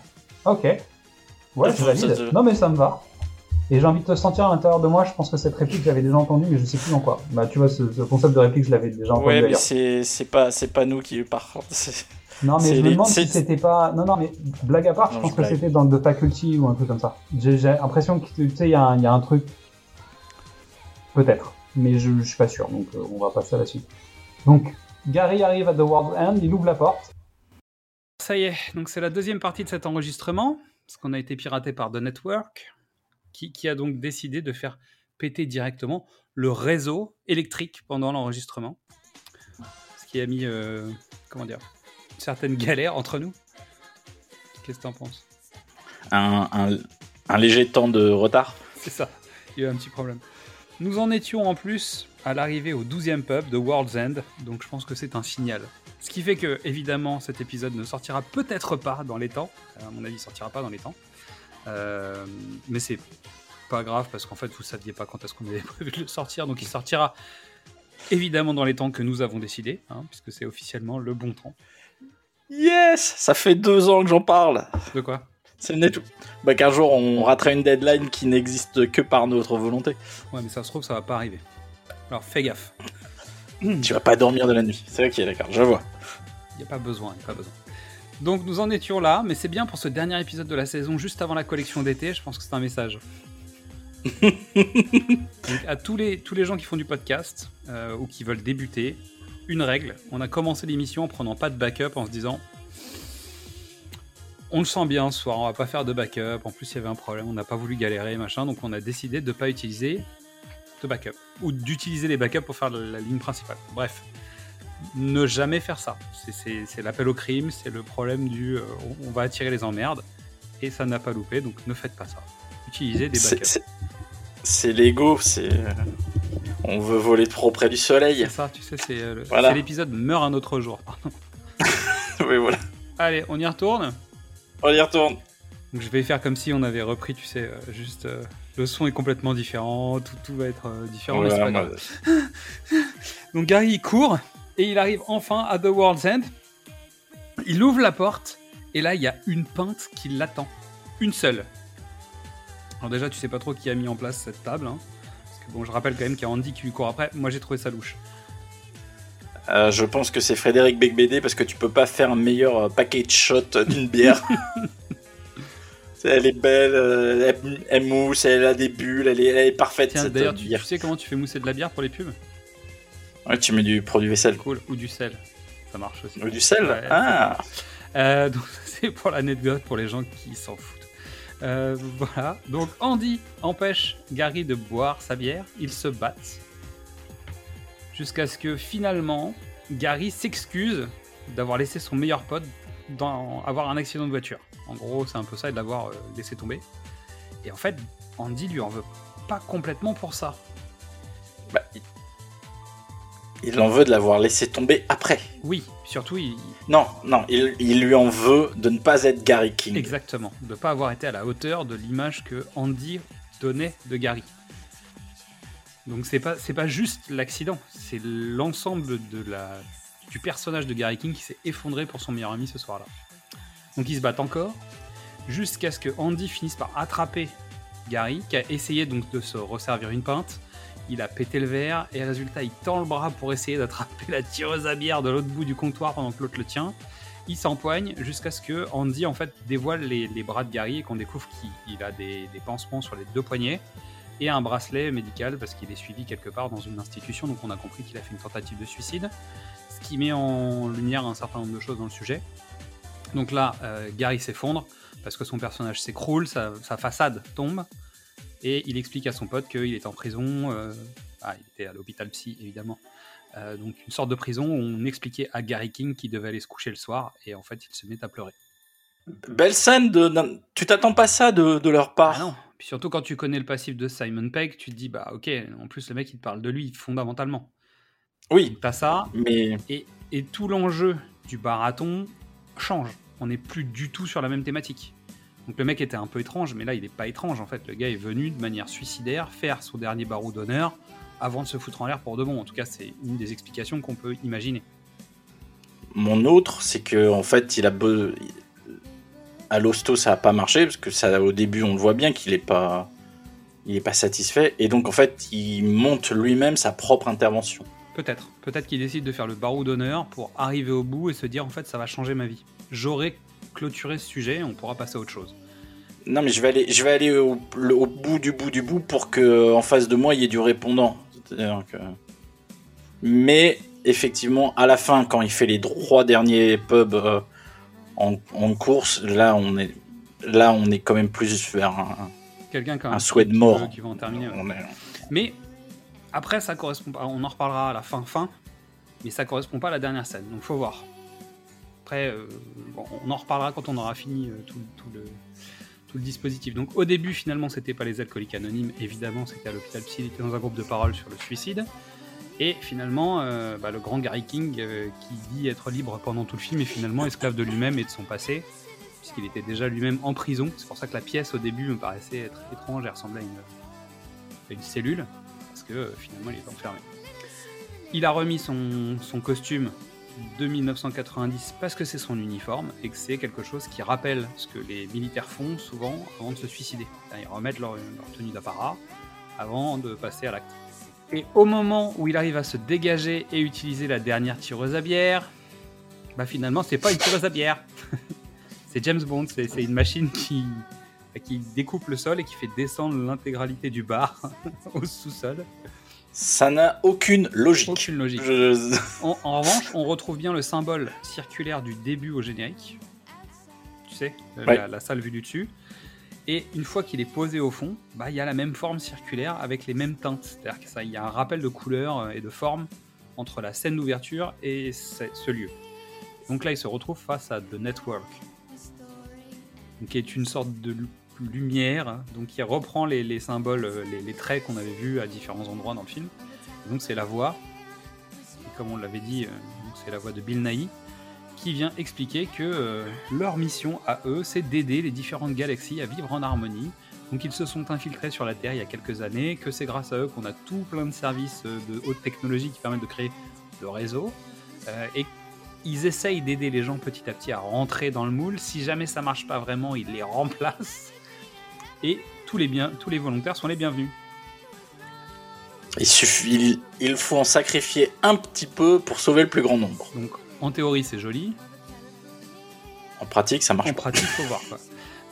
Ok. Ouais, Ça, valide. ça- Non, mais ça me va. Et j'ai envie de te sentir à l'intérieur de moi. Je pense que cette réplique, j'avais déjà entendue, mais je sais plus dans quoi. Bah, tu vois, ce, ce concept de réplique, je l'avais déjà entendu Ouais, mais c'est pas, pas nous qui parlons. Non, mais je me demande si c'était pas. Non, non, mais blague à part, Non, je pense je que c'était dans The Faculty ou un truc comme ça. J'ai l'impression que, tu sais, il y, a un- il y a un truc. Peut-être. Mais je, je suis pas sûr, donc euh, on va passer à la suite. Donc, Gary arrive à The World's End, il ouvre la porte. Ça y est, donc c'est la deuxième partie de cet enregistrement, parce qu'on a été piraté par The Network, qui, qui a donc décidé de faire péter directement le réseau électrique pendant l'enregistrement. Ce qui a mis, euh, comment dire, certaine galère entre nous. Qu'est-ce que t'en penses? Un, un- un léger temps de retard? C'est ça, il y a eu un petit problème. Nous en étions en plus à l'arrivée au 12e pub de World's End, donc je pense que c'est un signal. Ce qui fait que, évidemment, cet épisode ne sortira peut-être pas dans les temps. Euh, À mon avis, il sortira pas dans les temps. Euh, mais c'est pas grave parce qu'en fait, vous saviez pas quand est-ce qu'on avait prévu de le sortir, donc il sortira évidemment dans les temps que nous avons décidé, hein, puisque c'est officiellement le bon temps. Yes Ça fait deux ans que j'en parle. De quoi? C'est le net. Bah qu'un jour on raterait une deadline qui n'existe que par notre volonté. Ouais, mais ça se trouve, ça va pas arriver. Alors fais gaffe. Tu vas pas dormir de la nuit. C'est ok, d'accord, je vois. Il n'y a pas besoin, il a pas besoin. Donc nous en étions là, mais c'est bien pour ce dernier épisode de la saison, juste avant la collection d'été, je pense que c'est un message. Donc, à tous les, tous les gens qui font du podcast euh, ou qui veulent débuter, une règle, on a commencé l'émission en prenant pas de backup, en se disant on le sent bien ce soir, on va pas faire de backup, en plus il y avait un problème, on n'a pas voulu galérer, machin, donc on a décidé de ne pas utiliser de backup, ou d'utiliser les backups pour faire la, ligne principale. Bref, ne jamais faire ça. C'est- l'appel au crime, c'est le problème du euh, on- va attirer les emmerdes, et ça n'a pas loupé, donc ne faites pas ça. Utilisez des backups. C'est- l'ego, c'est. On veut voler trop près du soleil. C'est ça, tu sais, c'est euh, le- Voilà. c'est l'épisode Meurt un autre jour. oui, voilà. Allez, on y retourne On y retourne. Donc je vais faire comme si on avait repris, tu sais, euh, juste euh, le son est complètement différent, tout, tout va être euh, différent, mais Ouais, pas grave. Donc Gary il court et il arrive enfin à The World's End. Il ouvre la porte et là il y a une pinte qui l'attend, une seule. Alors déjà tu sais pas trop qui a mis en place cette table, hein, parce que bon je rappelle quand même qu'il y a Andy qui lui court après. Moi j'ai trouvé ça louche. Euh, je pense que c'est Frédéric Becbédé parce que tu peux pas faire un meilleur euh, package shot d'une bière. elle est belle, euh, elle, elle mousse, elle a des bulles, elle est, elle est parfaite Tiens cette d'ailleurs tu, bière. tu sais comment tu fais mousser de la bière pour les pubs? Ouais, tu mets du produit vaisselle. Cool ou du sel, ça marche aussi. Ou du sel Ouais, Ah Euh, donc c'est pour l'anecdote pour les gens qui s'en foutent. Euh, voilà. Donc Andy empêche Gary de boire sa bière. Ils se battent jusqu'à ce que finalement Gary s'excuse d'avoir laissé son meilleur pote dans, avoir un accident de voiture. En gros, c'est un peu ça de l'avoir euh, laissé tomber. Et en fait, Andy lui en veut pas complètement pour ça. Bah. Il en veut de l'avoir laissé tomber après. Oui, surtout il, Non, non, il, il lui en veut de ne pas être Gary King. Exactement, de ne pas avoir été à la hauteur de l'image que Andy donnait de Gary. Donc c'est pas c'est pas juste l'accident, c'est l'ensemble de la du personnage de Gary King qui s'est effondré pour son meilleur ami ce soir-là. Donc ils se battent encore jusqu'à ce que Andy finisse par attraper Gary qui a essayé donc de se resservir une pinte. Il a pété le verre et résultat il tend le bras pour essayer d'attraper la tireuse à bière de l'autre bout du comptoir pendant que l'autre le tient. Il s'empoigne jusqu'à ce que Andy en fait dévoile les, les bras de Gary et qu'on découvre qu'il il a des, des pansements sur les deux poignets et un bracelet médical parce qu'il est suivi quelque part dans une institution donc on a compris qu'il a fait une tentative de suicide ce qui met en lumière un certain nombre de choses dans le sujet. Donc là euh, Gary s'effondre parce que son personnage s'écroule sa, sa façade tombe et il explique à son pote qu'il est en prison euh, ah, il était à l'hôpital psy évidemment euh, donc une sorte de prison où on expliquait à Gary King qu'il devait aller se coucher le soir et en fait il se met à pleurer. Belle scène de. Tu t'attends pas ça de, de leur part? Ah non. Puis surtout quand tu connais le passif de Simon Pegg, tu te dis bah ok, en plus le mec il te parle de lui fondamentalement. Oui. T'as ça Mais. et, et tout l'enjeu du marathon change. On n'est plus du tout sur la même thématique. Donc le mec était un peu étrange, mais là il n'est pas étrange en fait. Le gars est venu de manière suicidaire faire son dernier barreau d'honneur avant de se foutre en l'air pour de bon. En tout cas, c'est une des explications qu'on peut imaginer. Mon autre, c'est que en fait, il a be... à l'hosto, ça a pas marché parce que ça, au début, on le voit bien qu'il est pas, il est pas satisfait, et donc en fait, il monte lui-même sa propre intervention. Peut-être. Peut-être qu'il décide de faire le barreau d'honneur pour arriver au bout et se dire en fait ça va changer ma vie. J'aurais clôturé ce sujet, on pourra passer à autre chose. Non, mais je vais aller, je vais aller au, le- au bout du bout du bout pour que en face de moi il y ait du répondant. Que. Mais effectivement, à la fin, quand il fait les trois derniers pubs euh, en, en course, là on est, là on est quand même plus vers un, Quelqu'un un souhait de mort. qui va en terminer. ouais. On est- Mais après, ça correspond pas. On en reparlera à la fin, fin. Mais ça correspond pas à la dernière scène. Donc faut voir. Après, euh, bon, on en reparlera quand on aura fini euh, tout, tout le, tout le dispositif. Donc au début, finalement, c'était pas les alcooliques anonymes. Évidemment, c'était à l'hôpital psy. Il était dans un groupe de parole sur le suicide. Et finalement, euh, bah, le grand Gary King, euh, qui dit être libre pendant tout le film, est finalement esclave de lui-même et de son passé, puisqu'il était déjà lui-même en prison. C'est pour ça que la pièce, au début, me paraissait être étrange et ressemblait à une, cellule, parce que euh, finalement, il est enfermé. Il a remis son costume de 1990 parce que c'est son uniforme et que c'est quelque chose qui rappelle ce que les militaires font souvent avant de se suicider. Ils remettent leur, leur tenue d'apparat avant de passer à l'acte. Et au moment où il arrive à se dégager et utiliser la dernière tireuse à bière, bah finalement c'est pas une tireuse à bière. C'est James Bond, c'est une machine qui, qui découpe le sol et qui fait descendre l'intégralité du bar au sous-sol. Ça n'a aucune logique. Aucune logique. Je- En, en revanche, on retrouve bien le symbole circulaire du début au générique. Tu sais, euh, Ouais. la, la salle vue du dessus. Et une fois qu'il est posé au fond, bah, il y a la même forme circulaire avec les mêmes teintes. C'est-à-dire qu'il y a un rappel de couleur euh, et de forme entre la scène d'ouverture et ce, lieu. Donc là, il se retrouve face à The Network, qui est une sorte de lumière, donc qui reprend les, les symboles, euh, les, traits qu'on avait vus à différents endroits dans le film. Donc c'est la voix, comme on l'avait dit, euh, c'est la voix de Bill Nighy, qui vient expliquer que euh, leur mission à eux, c'est d'aider les différentes galaxies à vivre en harmonie. Donc ils se sont infiltrés sur la Terre il y a quelques années, que c'est grâce à eux qu'on a tout plein de services de haute technologie qui permettent de créer le réseau. Et ils essayent d'aider les gens petit à petit à rentrer dans le moule. Si jamais ça marche pas vraiment, ils les remplacent. Et tous les, bien, tous les volontaires sont les bienvenus. Il suffit, il, faut en sacrifier un petit peu pour sauver le plus grand nombre. Donc en théorie c'est joli, En pratique, ça marche en pas. pratique faut voir quoi.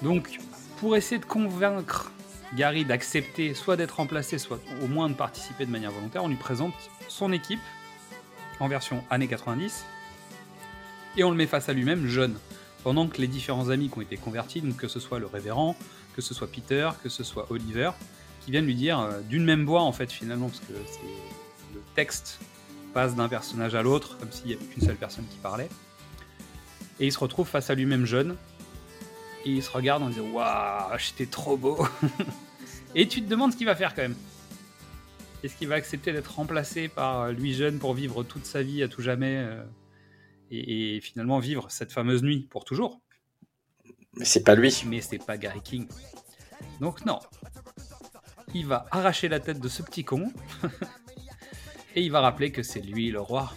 Donc pour essayer de convaincre Gary d'accepter soit d'être remplacé, soit au moins de participer de manière volontaire, on lui présente son équipe en version années 90 et on le met face à lui-même jeune. Pendant que les différents amis qui ont été convertis, donc que ce soit le révérend, que ce soit Peter, que ce soit Oliver, qui viennent lui dire euh, d'une même voix en fait finalement, parce que le texte passe d'un personnage à l'autre, comme s'il n'y avait qu'une seule personne qui parlait. Et il se retrouve face à lui-même jeune, et il se regarde en disant Waouh, j'étais trop beau Et tu te demandes ce qu'il va faire quand même. Est-ce qu'il va accepter d'être remplacé par euh, lui jeune pour vivre toute sa vie à tout jamais euh, et finalement vivre cette fameuse nuit pour toujours? Mais c'est pas lui. Mais c'est pas Gary King. Donc non. Il va arracher la tête de ce petit con et il va rappeler que c'est lui le roi.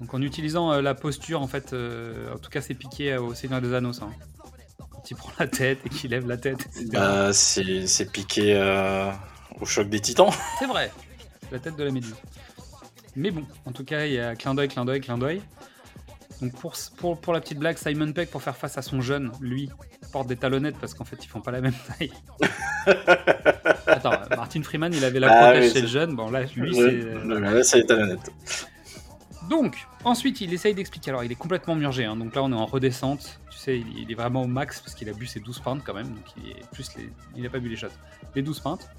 Donc en utilisant euh, la posture, en fait, euh, en tout cas c'est piqué euh, au Seigneur des Anneaux, ça. hein. Quand il prend la tête et qu'il lève la tête. Bah, c'est piqué euh, au choc des titans. C'est vrai, la tête de la méduse. Mais bon, en tout cas, il y a clin d'œil, clin d'œil, clin d'œil. Donc pour, pour, pour la petite blague, Simon Peck, pour faire face à son jeune, lui, porte des talonnettes parce qu'en fait, ils font pas la même taille. Attends, Martin Freeman, il avait la Ah protège oui, chez le jeune. Bon, là, lui, c'est. euh, c'est les talonnettes. Donc, ensuite, il essaye d'expliquer. Alors, il est complètement murgé. hein. Donc là, on est en redescente. Tu sais, il, il est vraiment au max parce qu'il a bu ses 12 pintes quand même. Donc, il est plus les... il n'a pas bu les shots. Les 12 pintes.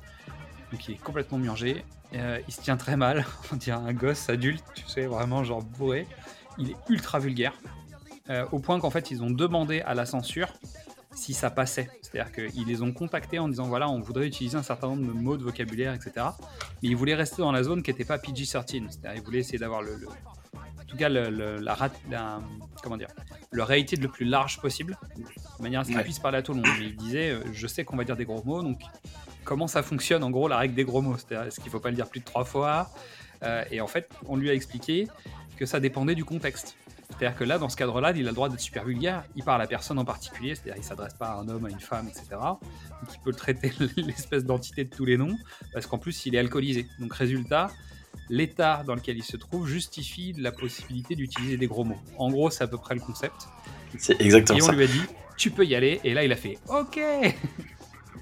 Donc, il est complètement murgé. Euh, il se tient très mal. On dirait un gosse adulte, tu sais, vraiment genre bourré. Il est ultra vulgaire. Euh, au point qu'en fait, ils ont demandé à la censure si ça passait. C'est-à-dire qu'ils les ont contactés en disant voilà, on voudrait utiliser un certain nombre de mots de vocabulaire, etc. Mais ils voulaient rester dans la zone qui n'était pas PG-13. C'est-à-dire ils voulaient essayer d'avoir le, le- en tout cas le, le- la, comment dire, le rated le plus large possible, de manière à ce qu'ils Ouais. puissent parler à tout le monde. Mais ils disaient euh, je sais qu'on va dire des gros mots, donc comment ça fonctionne en gros la règle des gros mots? C'est-à-dire est-ce qu'il faut pas le dire plus de trois fois? Euh, Et en fait, on lui a expliqué que ça dépendait du contexte. C'est-à-dire que là, dans ce cadre-là, il a le droit d'être super vulgaire. Il parle à personne en particulier, c'est-à-dire il s'adresse pas à un homme, à une femme, etc. Donc il peut le traiter l'espèce d'entité de tous les noms, parce qu'en plus il est alcoolisé. Donc résultat, l'état dans lequel il se trouve justifie la possibilité d'utiliser des gros mots. En gros, c'est à peu près le concept. C'est exactement Et on ça. lui a dit, tu peux y aller. Et là, il a fait, ok.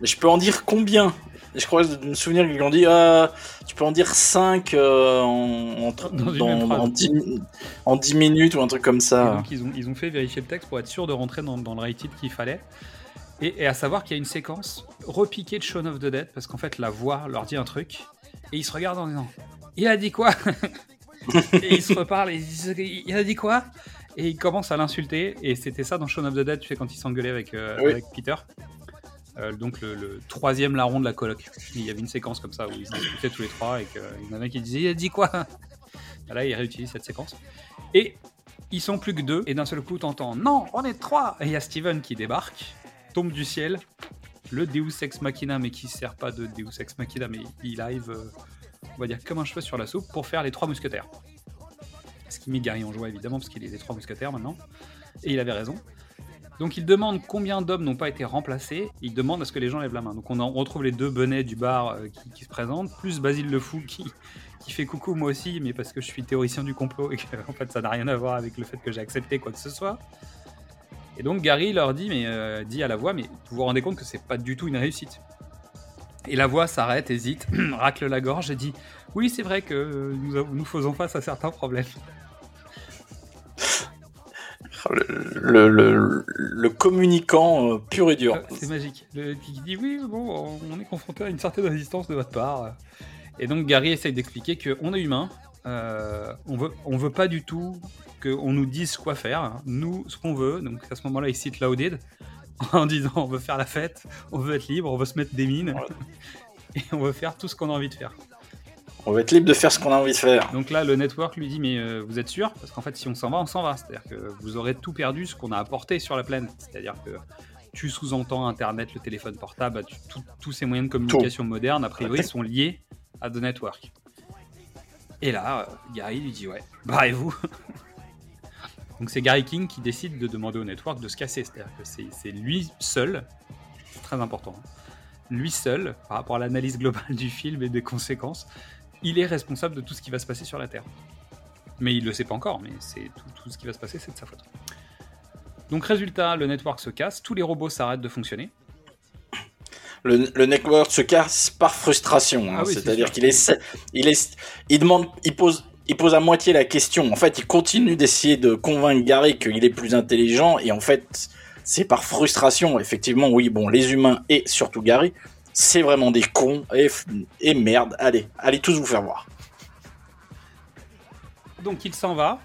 Je peux en dire combien Je crois de me souvenir qu'ils ont dit ah, tu peux en dire 5 en, en, Dans en 10, en 10 minutes ou un truc comme Et ça. donc ils ont, ils ont fait vérifier le texte pour être sûr de rentrer dans, dans le rated qu'il fallait. Et, et à savoir qu'il y a une séquence repiquée de Shaun of the Dead, parce qu'en fait la voix leur dit un truc, et ils se regardent en disant Il a dit quoi? Et ils se reparlent et ils disent Il a dit quoi? Et ils commencent à l'insulter, et c'était ça dans Shaun of the Dead, tu sais, quand il s'engueulait avec, euh, Oui. avec Peter. Euh, donc le, troisième larron de la coloc. Il y avait une séquence comme ça où ils se disputaient tous les trois et qu'il y en avait qui disait Il a dit quoi? Là, il réutilise cette séquence. Et ils sont plus que deux, et d'un seul coup, t'entends Non, on est trois Et il y a Steven qui débarque, tombe du ciel, le Deus Ex Machina, mais qui sert pas de Deus Ex Machina, mais il arrive, euh, on va dire, comme un cheveu sur la soupe pour faire les trois mousquetaires. Ce qui met Gary en joie, évidemment, parce qu'il est des trois mousquetaires maintenant. Et il avait raison. Donc il demande combien d'hommes n'ont pas été remplacés. Il demande à ce que les gens lèvent la main. Donc on, retrouve les deux benets du bar euh, qui, se présentent, plus Basile le Fou qui, fait coucou moi aussi, mais parce que je suis théoricien du complot et que en fait ça n'a rien à voir avec le fait que j'ai accepté quoi que ce soit. Et donc Gary leur dit, mais, euh, dit à la voix, mais vous vous rendez compte que c'est pas du tout une réussite. Et la voix s'arrête, hésite, racle la gorge et dit Oui, c'est vrai que nous, nous faisons face à certains problèmes. Le, le- le communicant euh, pur et dur. C'est magique. Le, qui dit Oui, bon, on est confronté à une certaine résistance de votre part. Et donc Gary essaye d'expliquer qu'on est humain, euh, on veut, on veut pas du tout qu'on nous dise quoi faire. Nous, ce qu'on veut, donc à ce moment-là, il cite Louded en disant on veut faire la fête, on veut être libre, on veut se mettre des mines et on veut faire tout ce qu'on a envie de faire. On va être libre de faire ce qu'on a envie de faire. Donc là, le network lui dit mais euh, vous êtes sûr? Parce qu'en fait, si on s'en va, on s'en va. C'est-à-dire que vous aurez tout perdu ce qu'on a apporté sur la planète. C'est-à-dire que tu sous-entends Internet, le téléphone portable, tu- tout- tous ces moyens de communication modernes, a priori, sont liés à The Network. Et là, euh, Gary lui dit ouais, barrez-vous. Donc c'est Gary King qui décide de demander au network de se casser. C'est-à-dire que c'est c'est lui seul, c'est très important, hein. lui seul, par rapport à l'analyse globale du film et des conséquences, il est responsable de tout ce qui va se passer sur la Terre. Mais il le sait pas encore, mais c'est tout, tout ce qui va se passer, c'est de sa faute. Donc résultat, le network se casse, tous les robots s'arrêtent de fonctionner. Le, le network se casse par frustration. hein. Ah oui, C'est-à-dire qu'il essaie, il est, il demande, il pose, il pose à moitié la question. En fait, il continue d'essayer de convaincre Gary qu'il est plus intelligent et en fait, c'est par frustration. Effectivement, oui, bon, les humains et surtout Gary, c'est vraiment des cons et, merde. Allez, allez tous vous faire voir. Donc il s'en va.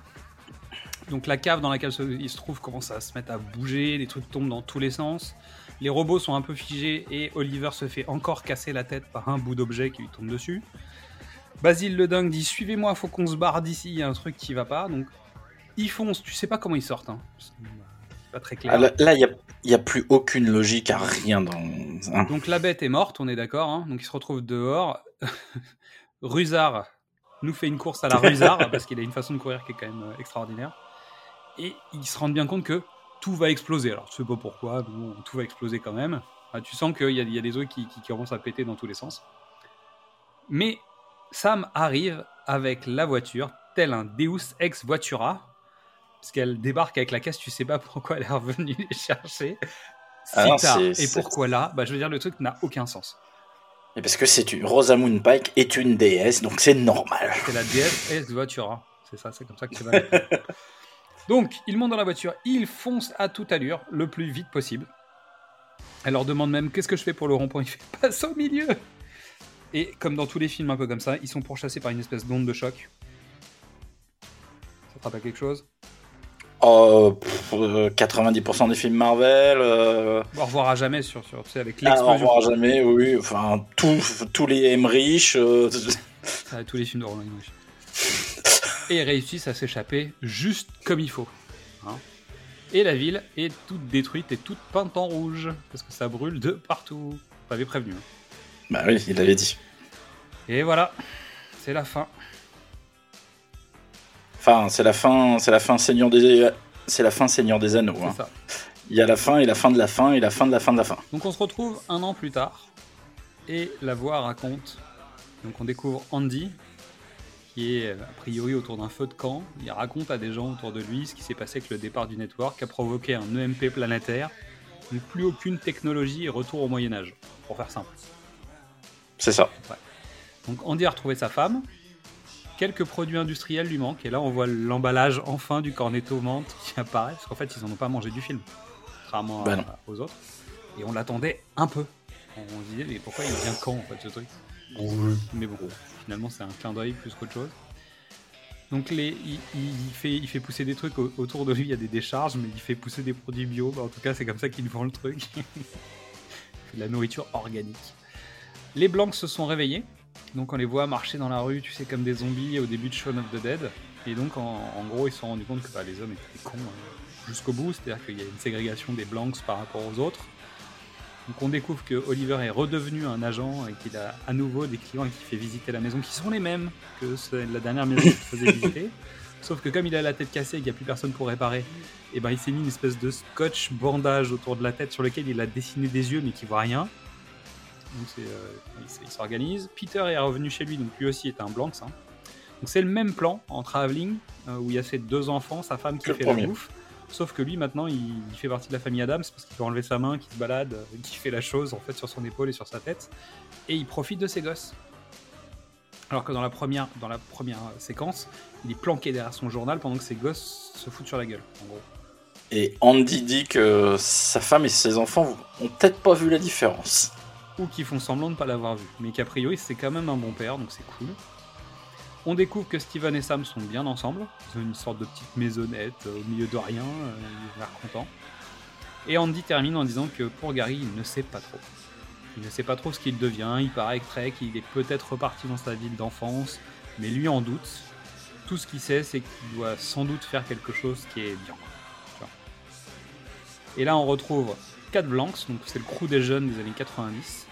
Donc la cave dans laquelle il se trouve commence à se mettre à bouger, les trucs tombent dans tous les sens. Les robots sont un peu figés et Oliver se fait encore casser la tête par un bout d'objet qui lui tombe dessus. Basile le dingue dit suivez-moi, faut qu'on se barre d'ici, il y a un truc qui va pas. Donc ils foncent, tu sais pas comment ils sortent. hein. Pas très clair. Ah, là, là, il y a, il plus aucune logique à rien dans. hein. Donc la bête est morte, on est d'accord. hein. Donc il se retrouve dehors. Rusard nous fait une course à la Rusard parce qu'il a une façon de courir qui est quand même euh, extraordinaire. Et ils se rendent bien compte que tout va exploser. Alors je sais pas pourquoi, mais bon, tout va exploser quand même. Ah, tu sens qu'il y, a- il y a des trucs qui, qui commencent à péter dans tous les sens. Mais Sam arrive avec la voiture, tel un Deus ex voitura, parce qu'elle débarque avec la caisse, tu sais pas pourquoi elle est revenue les chercher. Si non, tard. Et pourquoi là bah, Je veux dire, le truc n'a aucun sens. Et parce que c'est une Rosamund Pike est une déesse, donc c'est normal. C'est la DS ex voitura. C'est ça, c'est comme ça que tu vas. Donc, ils montent dans la voiture, ils foncent à toute allure, le plus vite possible. Elle leur demande même qu'est-ce que je fais pour le rond-point? Il fait passe au milieu. Et comme dans tous les films un peu comme ça, ils sont pourchassés par une espèce d'onde de choc. Ça te rappelle quelque chose? Oh, pff, euh, 90% des films Marvel. euh, Au revoir à jamais sur, sur tu sais, avec ah, au l'explosion. revoir à jamais, oui. Enfin, tous tous les Emmerich. euh, Ah, tous les films de Roland Emmerich. Et réussissent à s'échapper juste comme il faut. hein. Et la ville est toute détruite et toute peinte en rouge. Parce que ça brûle de partout. T'avais prévenu. hein. Bah oui, il l'avait dit. Et voilà, c'est la fin. Enfin, c'est la fin, c'est la fin Seigneur des, c'est la fin Seigneur des Anneaux. hein. ça. Il y a la fin et la fin de la fin et la fin de la fin de la fin. Donc on se retrouve un an plus tard. Et la voix raconte. Donc on découvre Andy, qui est euh, a priori autour d'un feu de camp. Il raconte à des gens autour de lui ce qui s'est passé avec le départ du network, qui a provoqué un EMP planétaire. Donc plus aucune technologie et retour au Moyen-Âge, pour faire simple. C'est ça. Ouais. Donc Andy a retrouvé sa femme. Quelques produits industriels lui manquent. Et là, on voit l'emballage enfin du cornetto menthe qui apparaît. Parce qu'en fait, ils n'en ont pas mangé du film. Contrairement à- non. aux autres. Et on l'attendait un peu. On se disait, mais pourquoi il vient quand en fait ce truc? Mais bon, finalement, c'est un clin d'œil plus qu'autre chose. Donc les, il, il fait, il fait pousser des trucs au- autour de lui, il y a des décharges, mais il fait pousser des produits bio. Bah, en tout cas, c'est comme ça qu'il vend le truc. de la nourriture organique. Les Blancs se sont réveillés. Donc on les voit marcher dans la rue, tu sais, comme des zombies au début de Shaun of the Dead. Et donc en, en gros, ils se sont rendus compte que bah, les hommes étaient des cons euh, jusqu'au bout. C'est-à-dire qu'il y a une ségrégation des Blancs par rapport aux autres. Donc on découvre que Oliver est redevenu un agent et qu'il a à nouveau des clients et qu'il fait visiter la maison qui sont les mêmes que la dernière maison qu'il faisait visiter. Sauf que comme il a la tête cassée et qu'il n'y a plus personne pour réparer, et ben il s'est mis une espèce de scotch bandage autour de la tête sur lequel il a dessiné des yeux mais qui voit rien. Donc euh, il s'organise. Peter est revenu chez lui, donc lui aussi est un blanc. hein. Donc c'est le même plan en travelling euh, où il y a ses deux enfants, sa femme qui fait la bouffe. Sauf que lui, maintenant, il, fait partie de la famille Adams parce qu'il peut enlever sa main, qu'il se balade, euh, qu'il fait la chose en fait sur son épaule et sur sa tête, et il profite de ses gosses. Alors que dans la première, dans la première séquence, il est planqué derrière son journal pendant que ses gosses se foutent sur la gueule. En gros. Et Andy dit que sa femme et ses enfants ont peut-être pas vu la différence. Ou qui font semblant de ne pas l'avoir vu. Mais qu'a priori, c'est quand même un bon père, donc c'est cool. On découvre que Steven et Sam sont bien ensemble. Ils ont une sorte de petite maisonnette euh, au milieu de rien. euh, Ils ont l'air contents. Et Andy termine en disant que pour Gary, il ne sait pas trop. Il ne sait pas trop ce qu'il devient. Il paraîtrait qu'il est peut-être reparti dans sa ville d'enfance, mais lui en doute. Tout ce qu'il sait, c'est qu'il doit sans doute faire quelque chose qui est bien. Et là, on retrouve Cat Blancs, donc c'est le crew des jeunes des années 90,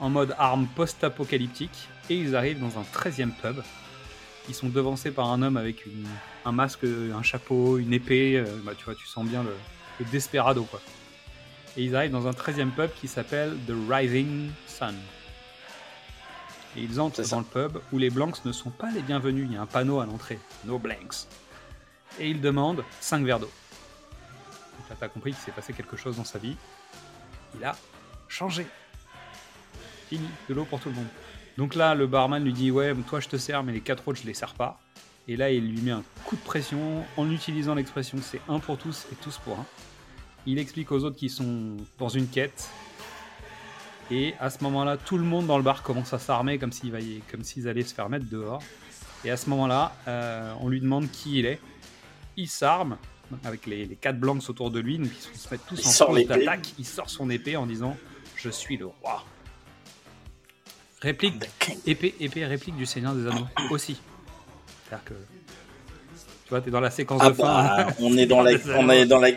en mode arme post-apocalyptique, et ils arrivent dans un 13e pub. Ils sont devancés par un homme avec une- un masque, un chapeau, une épée, euh, bah, tu vois, tu sens bien le, le desperado, quoi. Et ils arrivent dans un 13e pub qui s'appelle The Rising Sun. Et ils entrent dans le pub où les blancs ne sont pas les bienvenus. Il y a un panneau à l'entrée, No Blanks. Et ils demandent 5 verres d'eau. Donc là, t'as compris qu'il s'est passé quelque chose dans sa vie. Il a changé. Fini, de l'eau pour tout le monde. Donc là, le barman lui dit Ouais, toi je te sers, mais les quatre autres je les sers pas. Et là, il lui met un coup de pression en utilisant l'expression c'est un pour tous et tous pour un. Il explique aux autres qu'ils sont dans une quête. Et à ce moment-là, tout le monde dans le bar commence à s'armer comme s'ils allaient se faire mettre dehors. Et à ce moment-là, euh, on lui demande qui il est. Il s'arme avec les, les quatre blancs autour de lui, donc ils se mettent tous Il en sort pose d'attaque. Il sort son épée en disant Je suis le roi. Réplique, épée, épée, réplique du Seigneur des Anneaux aussi. C'est-à-dire que. Tu vois, t'es dans la séquence Ah de fin. bah, on est dans la, on est dans la.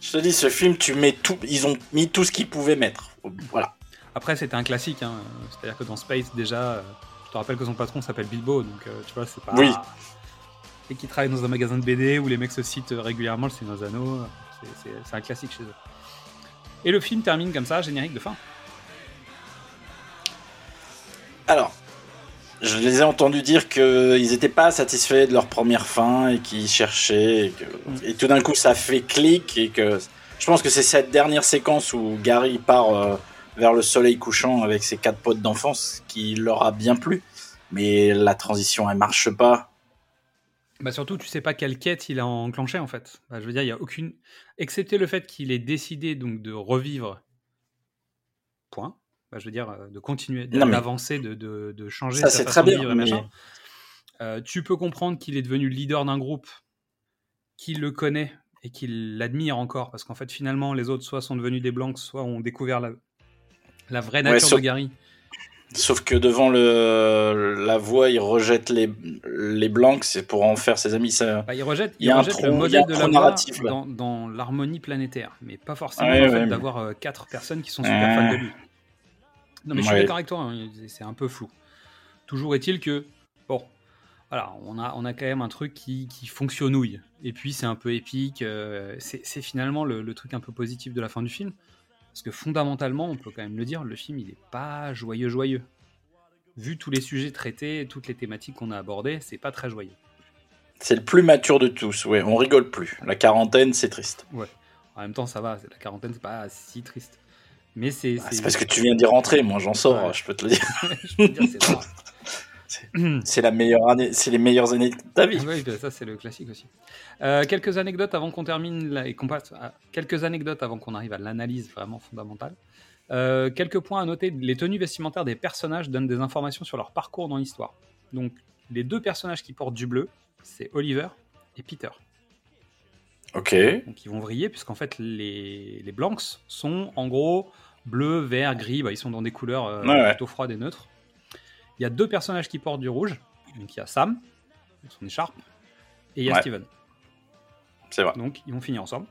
Je te dis, ce film, tu mets tout, ils ont mis tout ce qu'ils pouvaient mettre. Voilà. Après, c'était un classique. hein. C'est-à-dire que dans Space, déjà, euh, je te rappelle que son patron s'appelle Bilbo, donc euh, tu vois, c'est pas. Oui. Et qui travaille dans un magasin de BD où les mecs se citent euh, régulièrement le Seigneur des Anneaux. euh, c'est un classique chez eux. Et le film termine comme ça, générique de fin. Alors, je les ai entendus dire qu'ils n'étaient pas satisfaits de leur première fin et qu'ils cherchaient. Et, que- et tout d'un coup, ça fait clic. Et que je pense que c'est cette dernière séquence où Gary part euh, vers le soleil couchant avec ses quatre potes d'enfance qui leur a bien plu. Mais la transition, elle marche pas. Bah surtout, tu sais pas quelle quête il a enclenché en fait. Bah, je veux dire, il y a aucune, excepté le fait qu'il ait décidé donc de revivre. Point. Bah, je veux dire, euh, de continuer, Non, mais- d'avancer, de, de, de changer Ça, sa c'est façon très de bien, vivre et mais- machin. Euh, tu peux comprendre qu'il est devenu leader d'un groupe, qu'il le connaît et qu'il l'admire encore, parce qu'en fait, finalement, les autres soit sont devenus des blancs, soit ont découvert la, la vraie Ouais, nature sauf- de Gary. Sauf que devant le, la voix, il rejette les, les blancs c'est pour en faire ses amis. Ça... Bah, il rejette, Il il y a un rejette trop- le modèle de la voix narratif, là. dans, dans l'harmonie planétaire, mais pas forcément Ouais, le fait d'avoir euh, quatre personnes qui sont super fans de lui. Non mais je suis Ouais. d'accord avec toi, hein, c'est un peu flou. Toujours est-il que, bon, voilà, on a, on a quand même un truc qui, qui fonctionnouille. Et puis c'est un peu épique, euh, c'est finalement le, le truc un peu positif de la fin du film. Parce que fondamentalement, on peut quand même le dire, le film il est pas joyeux joyeux. Vu tous les sujets traités, toutes les thématiques qu'on a abordées, c'est pas très joyeux. C'est le plus mature de tous. Ouais, on rigole plus. La quarantaine, c'est triste. Ouais. En même temps, ça va, la quarantaine, c'est pas si triste. Mais c'est. Ah, c'est parce que tu viens d'y rentrer. Moi, j'en sors. Je peux te le dire. Je peux te dire, c'est la meilleure année. C'est les meilleures années de ta vie. Oui, bah, ça c'est le classique aussi. Euh, quelques anecdotes avant qu'on termine et qu'on passe à- quelques anecdotes avant qu'on arrive à l'analyse vraiment fondamentale. Euh, quelques points à noter les tenues vestimentaires des personnages donnent des informations sur leur parcours dans l'histoire. Donc les deux personnages qui portent du bleu, c'est Oliver et Peter. Ok. Donc ils vont vriller puisqu'en fait les, les blancs sont en gros bleu, vert, gris, bah, ils sont dans des couleurs euh, Ouais, plutôt froides et neutres. Il y a deux personnages qui portent du rouge, donc il y a Sam, son écharpe, et il y a Ouais. Steven. C'est vrai. Donc ils vont finir ensemble.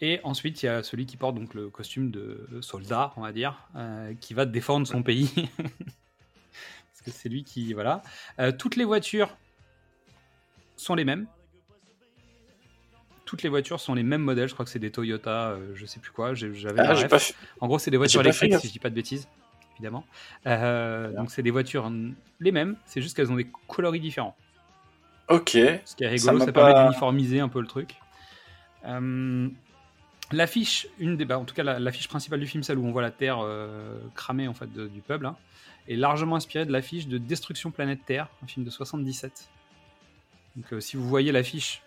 Et ensuite il y a celui qui porte donc le costume de soldat, on va dire, euh, qui va défendre son pays. Parce que c'est lui qui voilà. Euh, toutes les voitures sont les mêmes. Toutes les voitures sont les mêmes modèles. Je crois que c'est des Toyota, euh, je sais plus quoi. J'avais Ah, la En gros, c'est des voitures électriques, si je dis pas de bêtises, évidemment. Euh, donc c'est des voitures les mêmes. C'est juste qu'elles ont des coloris différents. Ok. Ce qui est rigolo, ça, permet pas- d'uniformiser un peu le truc. Euh, l'affiche, une des, bah, en tout cas la- l'affiche principale du film, celle où on voit la Terre euh, cramée en fait de- du peuple, hein, est largement inspirée de l'affiche de Destruction Planète Terre, un film de 77. Donc si vous voyez l'affiche,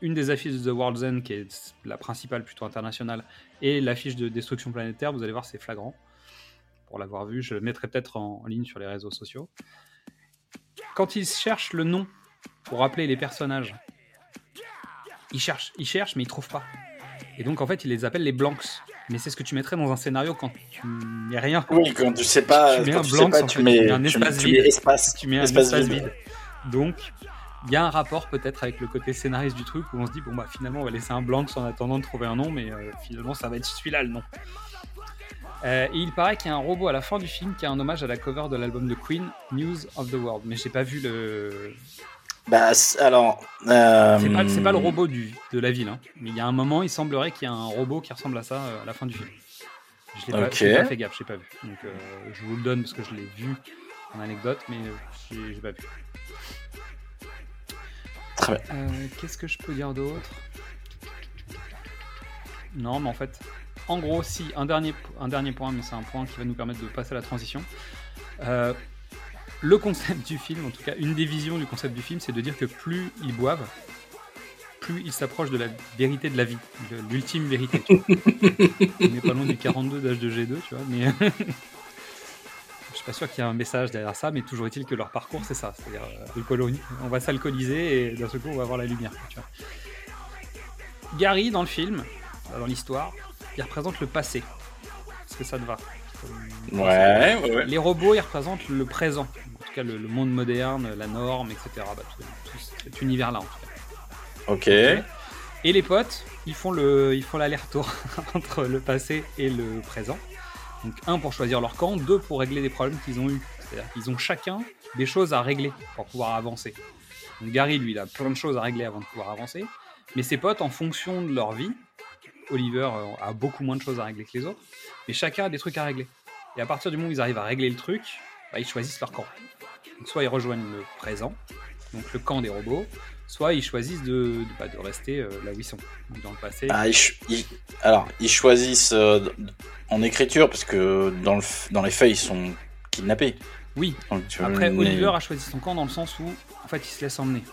une des affiches de The World's End, qui est la principale plutôt internationale, et l'affiche de Destruction Planète Terre, vous allez voir c'est flagrant. Pour l'avoir vu, je le mettrai peut-être en, en ligne sur les réseaux sociaux. Quand ils cherchent le nom pour rappeler les personnages, ils cherchent, ils cherchent, mais ils trouvent pas. Et donc en fait, ils les appellent les blancs. Mais c'est ce que tu mettrais dans un scénario quand tu mets rien. Oui, quand tu sais pas, tu mets un en tu mets- un espace vide. Donc il y a un rapport peut-être avec le côté scénariste du truc où on se dit bon bah finalement on va laisser un blanc en attendant de trouver un nom, mais euh, finalement ça va être celui-là le nom. Euh, et il paraît qu'il y a un robot à la fin du film qui a un hommage à la cover de l'album de Queen, News of the World. Mais j'ai pas vu le. Bah, alors. euh, C'est pas, pas le robot du, de la ville, hein. mais il y a un moment, il semblerait qu'il y a un robot qui ressemble à ça à la fin du film. Je l'ai pas, Ok. j'ai pas fait gaffe, j'ai pas vu. Donc je vous le donne parce que je l'ai vu en anecdote, mais j'ai pas vu. Très bien. Euh, Qu'est-ce que je peux dire d'autre? Non, mais en fait, en gros, si, un dernier, un dernier point, mais c'est un point qui va nous permettre de passer à la transition. Euh, le concept du film, en tout cas, une des visions du concept du film, c'est de dire que plus ils boivent, plus ils s'approchent de la vérité de la vie, de l'ultime vérité. tu vois. On n'est pas loin du 42 d'âge de G2, tu vois, mais. Pas sûr qu'il y ait un message derrière ça, mais toujours est-il que leur parcours c'est ça. C'est-à-dire, euh, on va s'alcooliser et d'un seul coup on va avoir la lumière. tu vois. Gary dans le film, dans l'histoire, il représente le passé. Est-ce que ça te va? Ouais, ouais, ouais. Les robots ils représentent le présent, en tout cas le, le monde moderne, la norme, etc. Bah, tout, tout cet univers-là en tout cas. Ok. Et les potes, ils font le, ils font l'aller-retour entre le passé et le présent. Donc un pour choisir leur camp, deux pour régler des problèmes qu'ils ont eu. C'est-à-dire qu'ils ont chacun des choses à régler pour pouvoir avancer. Donc Gary, lui, il a plein de choses à régler avant de pouvoir avancer. Mais ses potes, en fonction de leur vie, Oliver euh, a beaucoup moins de choses à régler que les autres, mais chacun a des trucs à régler. Et à partir du moment où ils arrivent à régler le truc, bah, ils choisissent leur camp. Soit ils rejoignent le présent, donc le camp des robots, soit ils choisissent de, de, bah, de rester euh, là où ils sont, dans le passé. Ah, ils alors, ils choisissent euh, en écriture, parce que dans, le f- dans les faits, ils sont kidnappés. Oui. Donc, Après, Oliver a choisi son camp dans le sens où, en fait, il se laisse emmener.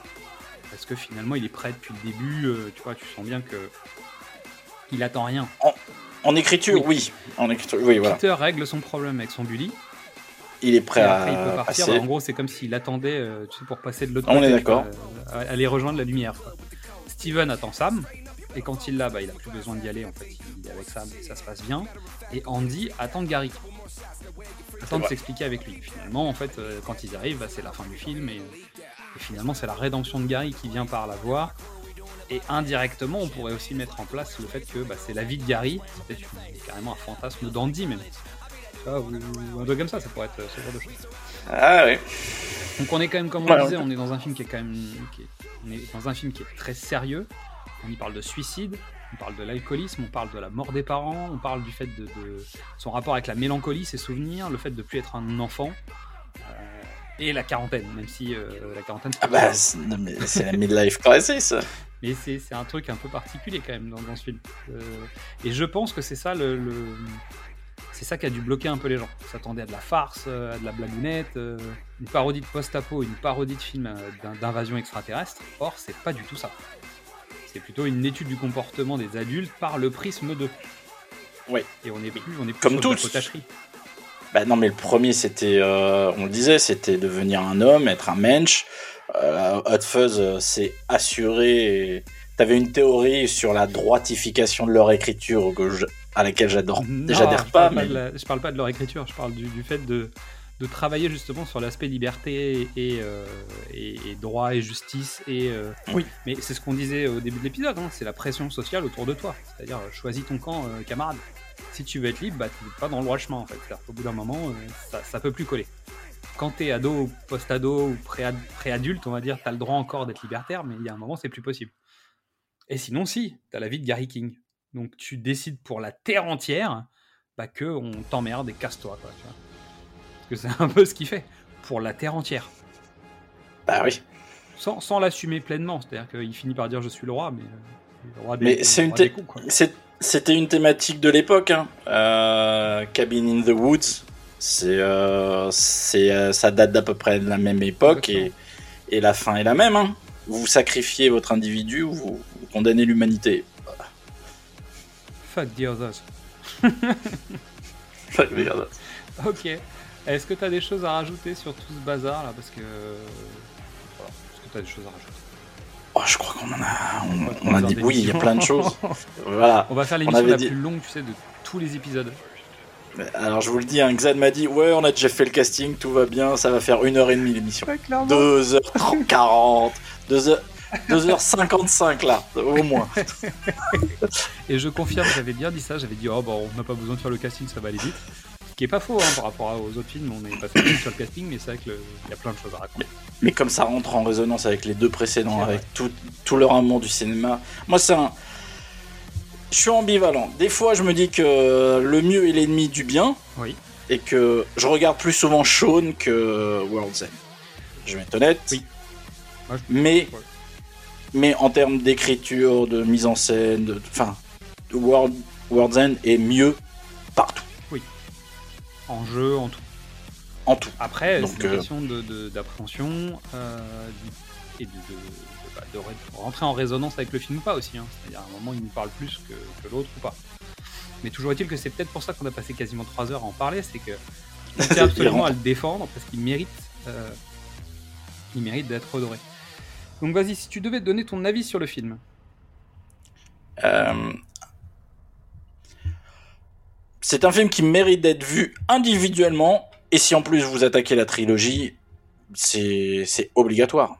Parce que finalement, il est prêt depuis le début. euh, tu vois, tu sens bien que il attend rien. En écriture, oui. En écriture, oui, voilà. Peter règle son problème avec son bully. Il est prêt à après, il peut partir. passer. En gros, c'est comme s'il attendait euh, tu sais, pour passer de l'autre On côté. est tu d'accord. euh, aller rejoindre la lumière. quoi. Steven attend Sam. Et quand il l'a, bah, il a plus besoin d'y aller. En fait, il est avec Sam, ça se passe bien. Et Andy attend Gary. Attend de s'expliquer avec lui. Finalement, en fait, euh, quand ils arrivent, bah, c'est la fin du film. Et, et finalement, c'est la rédemption de Gary qui vient par la voix. Et indirectement, on pourrait aussi mettre en place le fait que bah, c'est la vie de Gary. C'est carrément un fantasme d'Andy, même. Tu vois, ou, ou un truc comme ça, ça pourrait être euh, ce genre de choses. Ah oui. Donc on est quand même, comme on Ouais, disait, ouais. on est dans un film qui est quand même, qui est- on est dans un film qui est très sérieux. On y parle de suicide, on parle de l'alcoolisme, on parle de la mort des parents, on parle du fait de, de son rapport avec la mélancolie, ses souvenirs, le fait de plus être un enfant. euh, et la quarantaine, même si euh, la quarantaine. Ah bah, c'est la midlife crisis. Mais c'est c'est un truc un peu particulier quand même dans, dans ce film. Euh, et je pense que c'est ça le, le- c'est ça qui a dû bloquer un peu les gens. Ils s'attendaient à de la farce, euh, à de la blagounette, euh, une parodie de post-apo, une parodie de film euh, d'in- d'invasion extraterrestre. Or, c'est pas du tout ça. C'est plutôt une étude du comportement des adultes par le prisme de. Oui. Et on est plus, on est plus Comme sur la tous. Bah non, mais le premier, c'était, euh, on le disait, c'était devenir un homme, être un mensch. Euh, Hot Fuzz s'est assuré. et T'avais une théorie sur la droitification de leur écriture que je- à laquelle j'adore. J'adhère je pas, parle mais de la- je parle pas de leur écriture, je parle du, du fait de, de travailler justement sur l'aspect liberté et, euh, et- et droit et justice. Et, euh, Oui. Mais c'est ce qu'on disait au début de l'épisode, hein, c'est la pression sociale autour de toi. C'est-à-dire, euh, choisis ton camp, euh, camarade. Si tu veux être libre, bah, tu n'es pas dans le droit chemin en fait. Qu'au bout d'un moment, euh, ça, ça peut plus coller. Quand t'es ado ou post-ado ou pré-ad- pré-adulte, on va dire, t'as le droit encore d'être libertaire, mais il y a un moment, c'est plus possible. Et sinon, si, t'as la vie de Gary King. Donc tu décides pour la terre entière bah, que on t'emmerde et casse-toi. Quoi, tu vois. Parce que c'est un peu ce qu'il fait pour la terre entière. Bah oui. Sans, sans l'assumer pleinement. C'est-à-dire qu'il finit par dire je suis le roi, mais, euh, le roi des- Mais c'est une thé- coups, c'est- c'était une thématique de l'époque. Hein. Euh, Cabin in the Woods, c'est, euh, c'est, ça date d'à peu près de la même époque et, et la fin est la même. hein. Vous sacrifiez votre individu ou vous, vous condamnez l'humanité. Fuck the others. Fuck the others. Ok. Est-ce que t'as des choses à rajouter sur tout ce bazar là Parce que. voilà. Est-ce que t'as des choses à rajouter? Oh, je crois qu'on en a. On va On, on a faire dit des oui, il y a plein de choses. voilà. On va faire On l'émission la dit- plus longue, tu sais, de tous les épisodes. Alors je vous le dis, hein, Xan m'a dit Ouais, on a déjà fait le casting, tout va bien, ça va faire une heure et demie l'émission. Ouais, clairement. 2h40, 2h, 2h55 là, au moins. Et je confirme, j'avais bien dit ça, j'avais dit oh bon, on n'a pas besoin de faire le casting, ça va aller vite. Ce qui est pas faux hein, par rapport aux autres films, on est passé sur le casting, mais c'est vrai qu'il y a plein de choses à raconter. Mais comme ça rentre en résonance avec les deux précédents, avec tout, tout leur amour du cinéma, moi c'est un. Je suis ambivalent. Des fois, je me dis que le mieux est l'ennemi du bien. Oui. Et que je regarde plus souvent Shaun que World's End. Je vais être honnête. Moi, je- Mais, Ouais. Mais en termes d'écriture, de mise en scène, de, enfin, World, World's End est mieux partout, En jeu, en tout. en tout. Après, c'est une euh, question d'appréhension euh, et de, de- de- bah, rentrer en résonance avec le film ou pas aussi. hein. C'est-à-dire à un moment, il nous parle plus que, que l'autre ou pas. Mais toujours est-il que c'est peut-être pour ça qu'on a passé quasiment 3 heures à en parler, c'est que on absolument à le défendre parce qu'il mérite, euh, il mérite d'être redoré. Donc vas-y, si tu devais donner ton avis sur le film. Euh, C'est un film qui mérite d'être vu individuellement, et si en plus vous attaquez la trilogie, c'est obligatoire.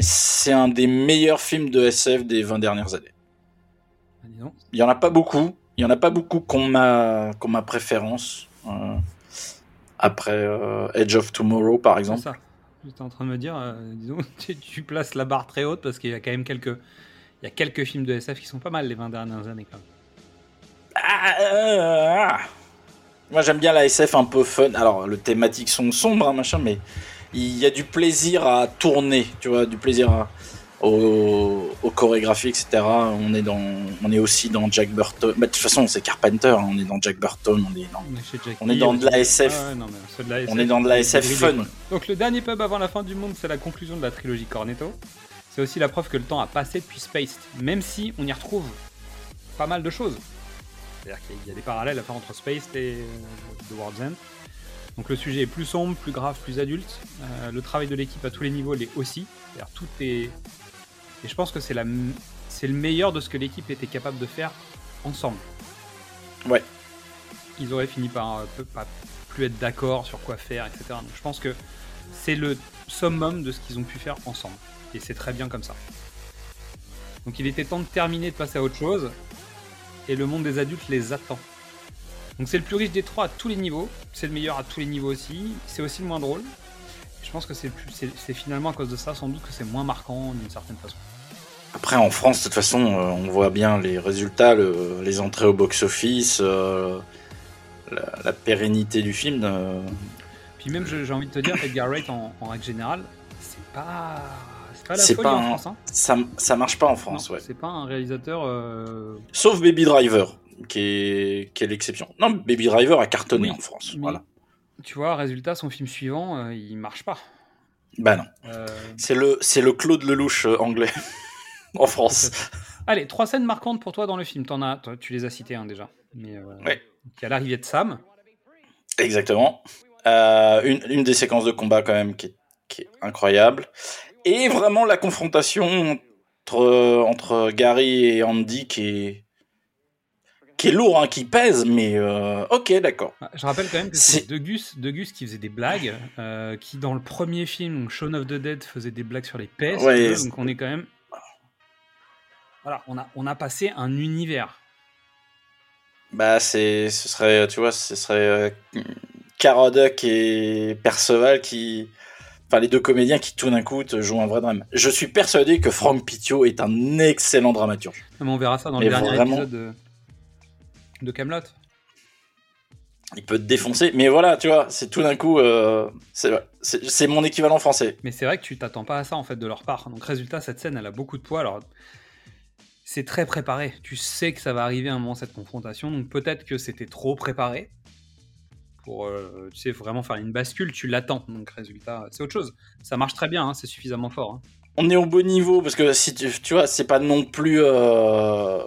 C'est un des meilleurs films de SF des 20 dernières années. Ah. Il y en a pas beaucoup, il y en a pas beaucoup qu'on ma, qu'on ma préférence. euh, après euh, Edge of Tomorrow par exemple. J'étais en train de me dire, euh, disons, tu, places la barre très haute parce qu'il y a quand même quelques, il y a quelques films de SF qui sont pas mal les 20 dernières années quand même. Ah, euh, ah. Moi j'aime bien la SF un peu fun. Alors le thématique sont sombres, hein, machin, mais il y a du plaisir à tourner, tu vois, du plaisir à- aux, aux chorégraphies, etc. On est dans, on est aussi dans Jack Burton. Bah, de toute façon c'est Carpenter, hein, on est dans Jack Burton, on est dans, On est, chez Jackie, on est dans de la. SF. Ah ouais, non, mais ceux de la on est dans de la SF fun. Donc le dernier pub avant la fin du monde, c'est la conclusion de la trilogie Cornetto. C'est aussi la preuve que le temps a passé depuis Spaced, même si on y retrouve pas mal de choses. C'est-à-dire qu'il y a des parallèles à faire entre Spaced et euh, The World's End. Donc le sujet est plus sombre, plus grave, plus adulte. Euh, le travail de l'équipe à tous les niveaux l'est aussi. C'est-à-dire tout est... Et je pense que c'est la... m- c'est le meilleur de ce que l'équipe était capable de faire ensemble. Ouais. Ils auraient fini par euh, pas plus être d'accord sur quoi faire, etc. Donc je pense que c'est le summum de ce qu'ils ont pu faire ensemble. Et c'est très bien comme ça. Donc il était temps de terminer, de passer à autre chose. Et le monde des adultes les attend. Donc c'est le plus riche des trois à tous les niveaux. C'est le meilleur à tous les niveaux aussi. C'est aussi le moins drôle. Je pense que c'est le plus- c'est c'est finalement à cause de ça sans doute que c'est moins marquant d'une certaine façon. Après en France, de toute façon, euh, on voit bien les résultats, le- les entrées au box-office, euh, la, la pérennité du film. euh, Puis même j'ai envie de te dire, Edgar Wright en, en règle générale, c'est pas, c'est pas la folie pas en un- France. Hein. ça, ça marche pas en France, Non, ouais. C'est pas un réalisateur. euh, Sauf Baby Driver, qui est, qui est l'exception. Non, Baby Driver a cartonné Oui, en France. Voilà. Tu vois, résultat, son film suivant, il marche pas. Bah non. C'est le, le Claude Lelouch anglais en France. Allez, trois scènes marquantes pour toi dans le film. T'en as, tu les as citées hein, déjà. Mais euh, Ouais. il y a l'arrivée de Sam. Exactement. Euh, une, une des séquences de combat quand même qui est, qui est incroyable. Et vraiment la confrontation entre, entre Gary et Andy qui est, qui est lourd, hein, qui pèse, mais euh, ok, d'accord. Ah, Je rappelle quand même que C'est- c'est De Gus, De Gus qui faisait des blagues, euh, qui dans le premier film, Shaun of the Dead, faisait des blagues sur les pets. si Ouais, donc on est quand même. Voilà, on a, on a passé un univers. Bah, c'est, ce serait, tu vois, ce serait euh, Caradoc et Perceval qui, enfin, les deux comédiens qui tout d'un coup te jouent un vrai drame. Je suis persuadé que Franck Pitio est un excellent dramaturge. Mais on verra ça dans Mais le dernier vraiment- épisode de, de Camelot. Il peut te défoncer, mais voilà, tu vois, c'est tout d'un coup, euh, c'est mon équivalent français. Mais c'est vrai que tu t'attends pas à ça en fait de leur part. Donc résultat, cette scène, elle a beaucoup de poids. Alors c'est très préparé. Tu sais que ça va arriver à un moment cette confrontation, donc peut-être que c'était trop préparé pour, euh, tu sais, vraiment faire une bascule. Tu l'attends, donc résultat, c'est autre chose. Ça marche très bien, hein, c'est suffisamment fort. hein. On est au bon niveau parce que si tu, tu vois, c'est pas non plus euh,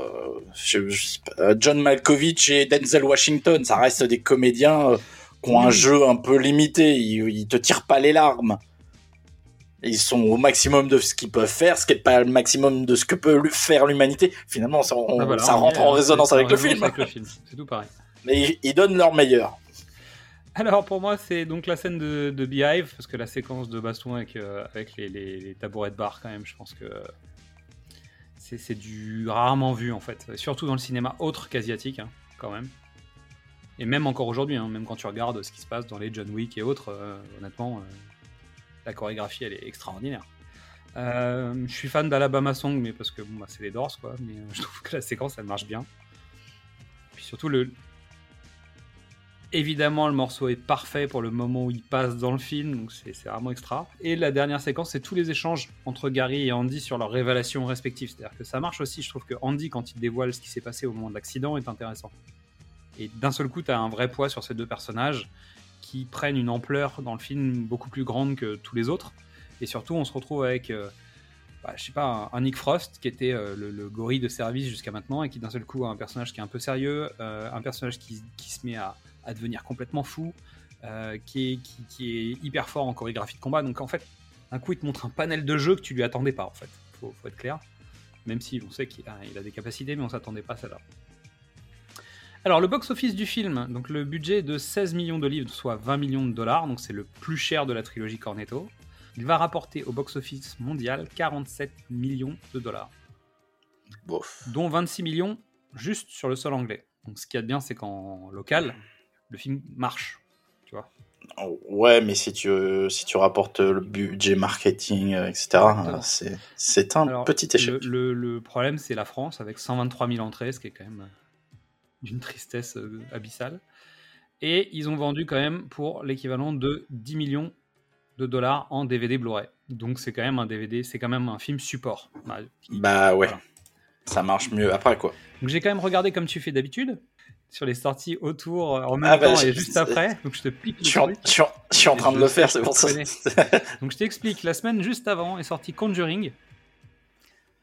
je- je euh, John Malkovich et Denzel Washington. Ça reste des comédiens euh, qui ont un jeu un peu limité. Ils, ils te tirent pas les larmes. Ils sont au maximum de ce qu'ils peuvent faire, ce qui n'est pas le maximum de ce que peut faire l'humanité. Finalement, ça, on- Ah, voilà, ça on rentre en résonance avec le film. avec le film. C'est tout pareil. Mais ils, ils donnent leur meilleur. Alors pour moi, c'est donc la scène de, de Beehive, parce que la séquence de baston avec, euh, avec les, les- les tabourets de bar, quand même, je pense que c'est c'est du rarement vu en fait, surtout dans le cinéma autre qu'asiatique, hein, quand même. Et même encore aujourd'hui, hein, même quand tu regardes ce qui se passe dans les John Wick et autres, euh, honnêtement, euh, la chorégraphie elle est extraordinaire. Euh, je suis fan d'Alabama Song, mais parce que bon, bah, c'est les Doors, quoi. Mais euh, je trouve que la séquence elle marche bien. Puis surtout Évidemment, le morceau est parfait pour le moment où il passe dans le film, donc c'est vraiment extra. Et la dernière séquence, c'est tous les échanges entre Gary et Andy sur leurs révélations respectives. C'est-à-dire que ça marche aussi, je trouve que Andy, quand il dévoile ce qui s'est passé au moment de l'accident, est intéressant. Et d'un seul coup, tu as un vrai poids sur ces deux personnages qui prennent une ampleur dans le film beaucoup plus grande que tous les autres. Et surtout, on se retrouve avec, euh, bah, je sais pas, un, Nick Frost qui était euh, le, le gorille de service jusqu'à maintenant et qui d'un seul coup a un personnage qui est un peu sérieux, euh, un personnage qui, qui se met à, devenir complètement fou, euh, qui, est, hyper fort en chorégraphie de combat. Donc en fait, un coup, il te montre un panel de jeux que tu lui attendais pas, en fait. Faut, faut être clair. Même si on sait qu'il a, des capacités, mais on s'attendait pas à celle-là. Alors, le box-office du film, donc le budget est de 16 millions de livres, soit 20 millions de dollars, donc c'est le plus cher de la trilogie Cornetto. Il va rapporter au box-office mondial 47 millions de dollars, Bof. dont 26 millions juste sur le sol anglais. Donc ce qu'il y a de bien, c'est qu'en local, le film marche, tu vois. Oh, Ouais, mais si tu, si tu rapportes le budget marketing, euh, etc., euh, c'est c'est un Alors, petit échec. Le, le- le problème, c'est la France, avec 123 000 entrées, ce qui est quand même d'une tristesse euh, abyssale. Et ils ont vendu quand même pour l'équivalent de 10 millions de dollars en DVD Blu-ray. Donc c'est quand même un DVD, c'est quand même un film support. Bah, Bah ouais. Voilà. Ça marche mieux après, quoi. Donc j'ai quand même regardé comme tu fais d'habitude, sur les sorties autour, euh, en même Ah bah, temps je- et juste après. Donc je te pique Je suis, en, truc. je suis en- je suis en Et train de le faire, c'est pour ça. Donc je t'explique, la semaine juste avant est sorti Conjuring.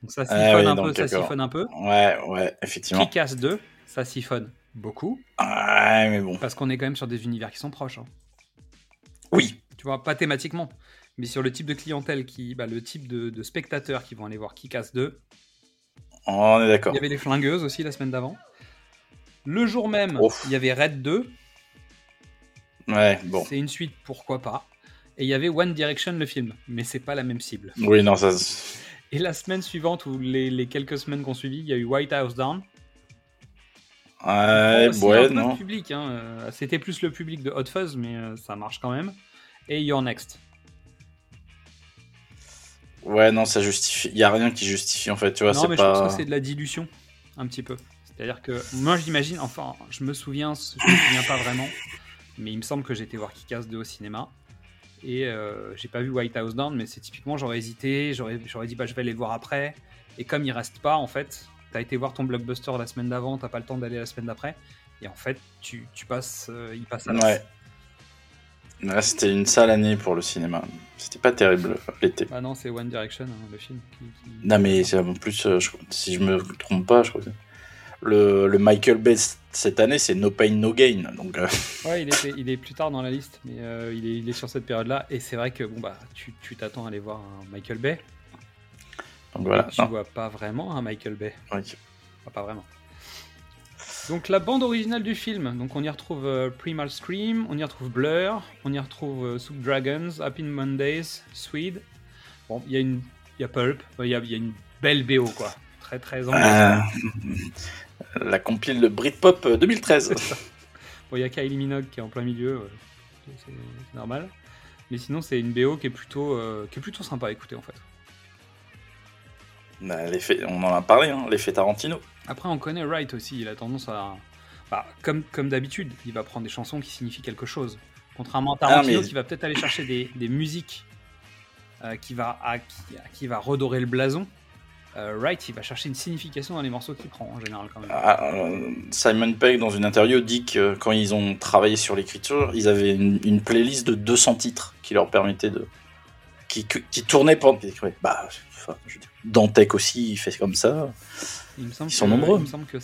Donc ça siphonne Ah oui, un peu, ça siphonne un peu. Ouais, ouais, effectivement. Kick-Ass 2, ça siphonne beaucoup. Ouais, mais bon. Parce qu'on est quand même sur des univers qui sont proches. hein. Oui. Tu vois, pas thématiquement, mais sur le type de clientèle, qui, bah, le type de, de spectateurs qui vont aller voir Kick-Ass 2. On est d'accord. Il y avait les flingueuses aussi la semaine d'avant. Le jour même, Ouf. il y avait Red 2. Ouais, bon. C'est une suite, pourquoi pas. Et il y avait One Direction, le film. Mais c'est pas la même cible. Oui, non, ça. Et la semaine suivante, ou les, les quelques semaines qu'on suivi, il y a eu White House Down. Ouais, Aussi ouais, un peu non. public. hein, euh, C'était plus le public de Hot Fuzz, mais euh, ça marche quand même. Et Your Next. Ouais, non, ça justifie. Il y a rien qui justifie, en fait, tu vois, non, c'est mais je pense que c'est de la dilution, un petit peu. C'est-à-dire que moi, j'imagine, enfin, je me souviens, je me souviens pas vraiment, mais il me semble que j'ai été voir Kick-Ass 2 au cinéma. Et euh, j'ai pas vu White House Down, mais c'est typiquement, j'aurais hésité, j'aurais dit, bah, je vais aller le voir après. Et comme il reste pas, en fait, t'as été voir ton blockbuster la semaine d'avant, t'as pas le temps d'aller la semaine d'après. Et en fait, tu, tu passes, euh, il passe à l'as. Ouais. Là, c'était une sale année pour le cinéma. C'était pas terrible l'été. Ah non, c'est One Direction, hein, le film. qui- qui- Non, mais c'est en plus, euh, je- si je me trompe pas, je crois que le, le Michael Bay cette année, c'est No Pain No Gain. Donc, euh, Ouais, il est, il est plus tard dans la liste, mais euh, il, est, il est sur cette période-là. Et c'est vrai que bon bah, tu tu t'attends à aller voir un Michael Bay. Donc voilà. Tu Non. vois pas vraiment un Michael Bay. Ouais. Enfin, pas vraiment. Donc la bande originale du film, donc on y retrouve euh, Primal Scream, on y retrouve Blur, on y retrouve euh, Soup Dragons, Happy Mondays, Swede. Bon, il y a une, il y a Pulp, il y a, il y a une belle BO quoi, très très. Euh, la compile de Britpop euh, 2013. Bon, il y a Kylie Minogue qui est en plein milieu, euh, c'est normal. Mais sinon, c'est une BO qui est plutôt, euh, qui est plutôt sympa à écouter en fait. Bah, l'effet- on en a parlé, hein, l'effet Tarantino. Après, on connaît Wright aussi, il a tendance à. bah, comme comme d'habitude, il va prendre des chansons qui signifient quelque chose. Contrairement à Tarantino, Ah, mais- qui va peut-être aller chercher des, des musiques euh, qui, va, à- qui, à- qui va redorer le blason. euh, Wright, il va chercher une signification dans les morceaux qu'il prend en général quand même. Ah, euh, Simon Pegg, dans une interview, dit que quand ils ont travaillé sur l'écriture, ils avaient une, une playlist de 200 titres qui leur permettait de. Qui, qui tournaient pendant. Bah, enfin, Dantec aussi, il fait comme ça. Il me semble Ils sont que- nombreux. Il me semble que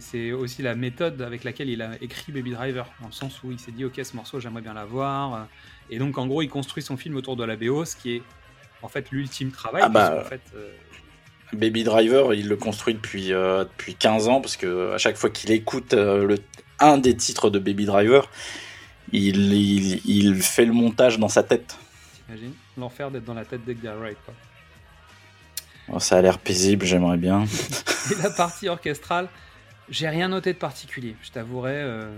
c'est aussi la méthode avec laquelle il a écrit Baby Driver, dans le sens où il s'est dit ok ce morceau j'aimerais bien l'avoir, et donc en gros il construit son film autour de la BO, ce qui est en fait l'ultime travail. Ah bah, fait, euh, Baby Driver, il le construit depuis, euh, depuis 15 ans parce que à chaque fois qu'il écoute euh, le, un des titres de Baby Driver, il, il, il fait le montage dans sa tête. L'enfer d'être dans la tête d'Edgar Wright. Quoi. Oh, Ça a l'air paisible, j'aimerais bien. Et la partie orchestrale, j'ai rien noté de particulier, je t'avouerai. euh,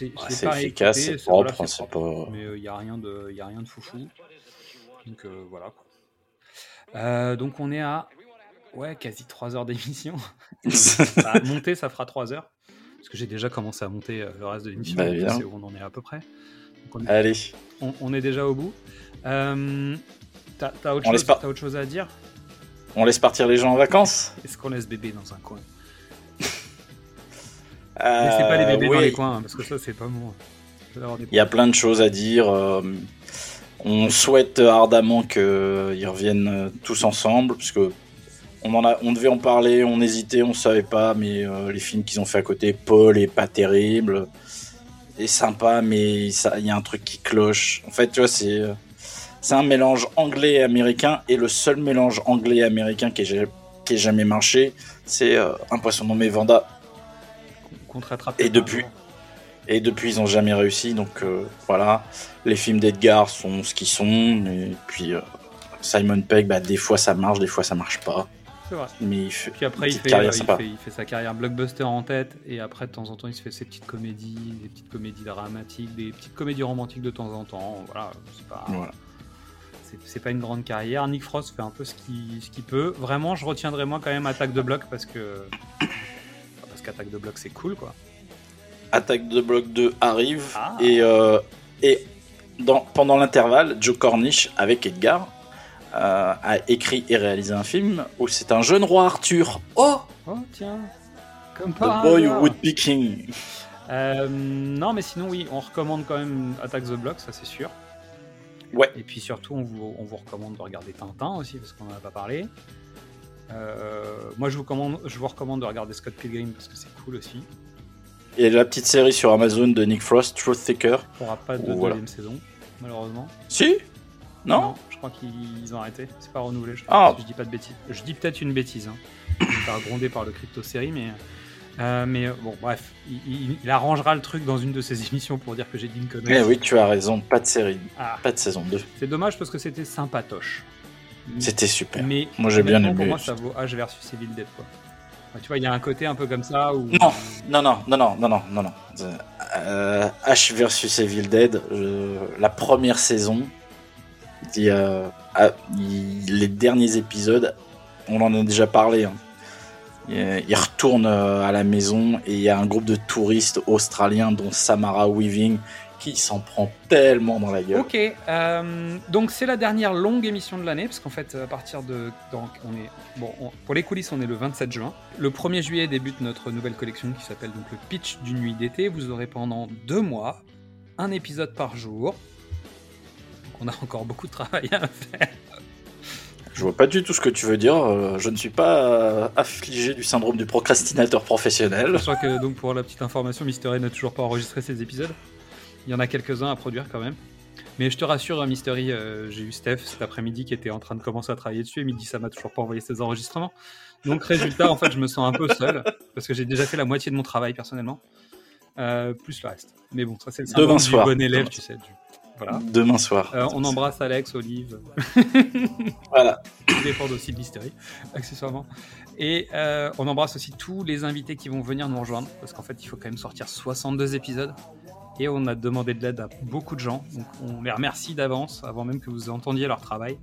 Ouais, c'est pas efficace, c'est propre, voilà, c'est pas- Mais il n'y a, rien de- y a rien de foufou. Donc euh, voilà. quoi. Euh, donc on est à ouais, quasi 3 heures d'émission. Bah, monter, ça fera 3 heures. Parce que j'ai déjà commencé à monter euh, le reste de l'émission. Bah, on en est à peu près. Donc, on, est, Allez, on- on est déjà au bout. Euh, T'as autre, On laisse chose- autre chose à dire? On laisse partir les gens en vacances? Est-ce qu'on laisse bébé dans un coin? Euh, Laissez pas les bébés dans les coins, hein, parce que ça, c'est pas avoir des Il y a plein de choses à dire. euh, on souhaite ardemment qu'ils reviennent euh, tous ensemble, parce que on, en a, on devait en parler, on hésitait, on savait pas, mais les films qu'ils ont fait à côté, Paul est pas terrible, est sympa, mais il y a un truc qui cloche. En fait, tu vois, c'est c'est un mélange anglais et américain, et le seul mélange anglais et américain qui ait, ja- qui ait jamais marché, c'est euh, Un poisson nommé Vanda. rattrape Et depuis, et depuis, ils ont jamais réussi. Donc euh, voilà, les films d'Edgar sont ce qu'ils sont. Et puis euh, Simon Pegg, bah, des fois ça marche, des fois ça marche pas. C'est vrai. Mais il fait, Puis après, il fait, carrière il, fait, il fait sa carrière blockbuster en tête, et après, de temps en temps, il se fait ses petites comédies, des petites comédies dramatiques, des petites comédies romantiques de temps en temps. Voilà, c'est pas, Voilà. C'est- pas une grande carrière. Nick Frost fait un peu ce qu'il qu'il peut. Vraiment, je retiendrai moi quand même Attaque de bloc parce que. Parce qu'Attaque de bloc, c'est cool, quoi. Attaque de Bloc 2 arrive Ah. et, euh, et dans, pendant l'intervalle, Joe Cornish avec Edgar euh, a écrit et réalisé un film où c'est un jeune roi Arthur. Oh, Oh, tiens. Comme The par Boy hasard. Who Would Be King. Euh, non, mais sinon, oui, on recommande quand même Attack the Block, ça c'est sûr. Ouais. Et puis surtout, on vous, on vous recommande de regarder Tintin aussi, parce qu'on n'en a pas parlé. Euh, moi, je vous, commande, je vous recommande de regarder Scott Pilgrim, parce que c'est cool aussi. Et la petite série sur Amazon de Nick Frost, Truth Seeker. Il n'y aura pas de voilà. deuxième saison, malheureusement. Si? Non, Je crois qu'ils ont arrêté. C'est pas renouvelé, je, Ah. crois, si je dis pas de bêtises. Je dis peut-être une bêtise. Hein. Je vais me faire gronder par le crypto-série, mais... Euh, mais euh, bon, bref, il, arrangera le truc dans une de ses émissions pour dire que j'ai dit une connerie. Eh oui, tu as raison, pas de série, ah. pas de saison 2. C'est dommage parce que c'était sympatoche. C'était super. Mais moi j'ai bien aimé. Pour moi, ça vaut H versus Evil Dead quoi. Tu vois, il y a un côté un peu comme ça où... Non, non, non, non, non, non, non, non. Euh, H versus Evil Dead, la première saison, ah, les derniers épisodes, on en a déjà parlé. Hein. Il, il retourne euh, à la maison et il y a un groupe de touristes australiens, dont Samara Weaving, qui s'en prend tellement dans la gueule. Ok, euh, donc c'est la dernière longue émission de l'année, parce qu'en fait, à partir de. Donc, on est, bon, on- pour les coulisses, on est le 27 juin. Le 1er juillet débute notre nouvelle collection qui s'appelle donc le Pitch d'une nuit d'été. Vous aurez pendant deux mois un épisode par jour. Donc, on a encore beaucoup de travail à faire. Je vois pas du tout ce que tu veux dire. euh, Je ne suis pas euh, affligé du syndrome du procrastinateur professionnel. Je crois que donc pour la petite information, Mister A n'a toujours pas enregistré ses épisodes. Il y en a quelques-uns à produire quand même. Mais je te rassure, Mystery, euh, j'ai eu Steph cet après-midi qui était en train de commencer à travailler dessus et dit ça m'a toujours pas envoyé ses enregistrements. Donc résultat, en fait, je me sens un peu seul parce que j'ai déjà fait la moitié de mon travail personnellement, euh, plus le reste. Mais bon, ça c'est le syndrome Demain du soir. bon élève, Demain tu sais. du- Voilà. Demain soir. Euh, on embrasse Alex, Olive. Voilà. Ils dépendent aussi de l'hystérie, accessoirement. Et euh, on embrasse aussi tous les invités qui vont venir nous rejoindre, parce qu'en fait, il faut quand même sortir 62 épisodes. Et on a demandé de l'aide à beaucoup de gens. Donc on les remercie d'avance, avant même que vous entendiez leur travail.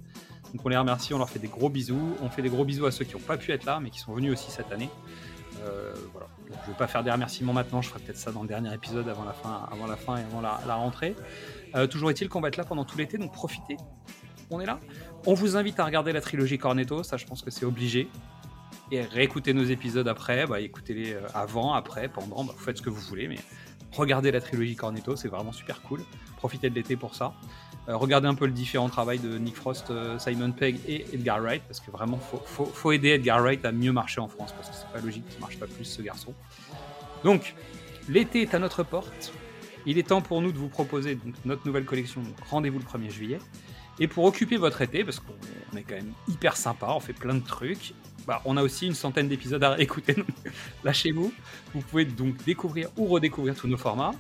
Donc on les remercie, on leur fait des gros bisous. On fait des gros bisous à ceux qui n'ont pas pu être là, mais qui sont venus aussi cette année. Euh, voilà. Donc, je ne vais pas faire des remerciements maintenant, je ferai peut-être ça dans le dernier épisode avant la fin, avant la fin et avant la, la rentrée. Euh, toujours est-il qu'on va être là pendant tout l'été, donc profitez on est là. On vous invite à regarder la trilogie Cornetto, ça je pense que c'est obligé. Et réécouter nos épisodes après, bah, écoutez-les euh, avant, après, pendant, bah, vous faites ce que vous voulez, mais regardez la trilogie Cornetto, c'est vraiment super cool. Profitez de l'été pour ça. Euh, regardez un peu le différent travail de Nick Frost, Simon Pegg et Edgar Wright, parce que vraiment, faut, faut, faut aider Edgar Wright à mieux marcher en France, parce que c'est pas logique qu'il marche pas plus ce garçon. Donc, l'été est à notre porte. Il est temps pour nous de vous proposer notre nouvelle collection. Rendez-vous le 1er juillet. Et pour occuper votre été, parce qu'on est quand même hyper sympa, on fait plein de trucs, bah, on a aussi une centaine d'épisodes à écouter. Lâchez-vous. Vous pouvez donc découvrir ou redécouvrir tous nos formats.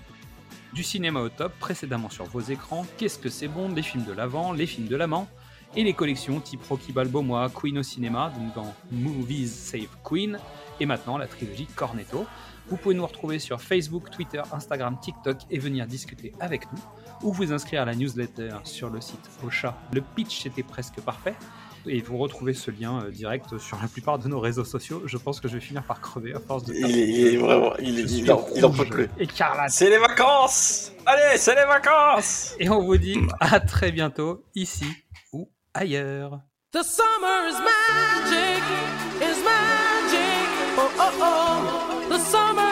Du cinéma au top, précédemment sur vos écrans, Qu'est-ce que c'est bon, les films de l'avant, les films de l'amant, et les collections type Rocky Balboa, Queen au cinéma, donc dans Movies Save Queen, et maintenant la trilogie Cornetto. Vous pouvez nous retrouver sur Facebook, Twitter, Instagram, TikTok et venir discuter avec nous, ou vous inscrire à la newsletter sur le site Ocha. Le pitch était presque parfait, et vous retrouvez ce lien euh, direct sur la plupart de nos réseaux sociaux. Je pense que je vais finir par crever à force de. Il est, il est vraiment. Il, est, il, en, il en peut plus. Écarlate. C'est les vacances Allez, c'est les vacances Et on vous dit à très bientôt, ici ou ailleurs. The summer is magic, is magic. Oh oh oh, summer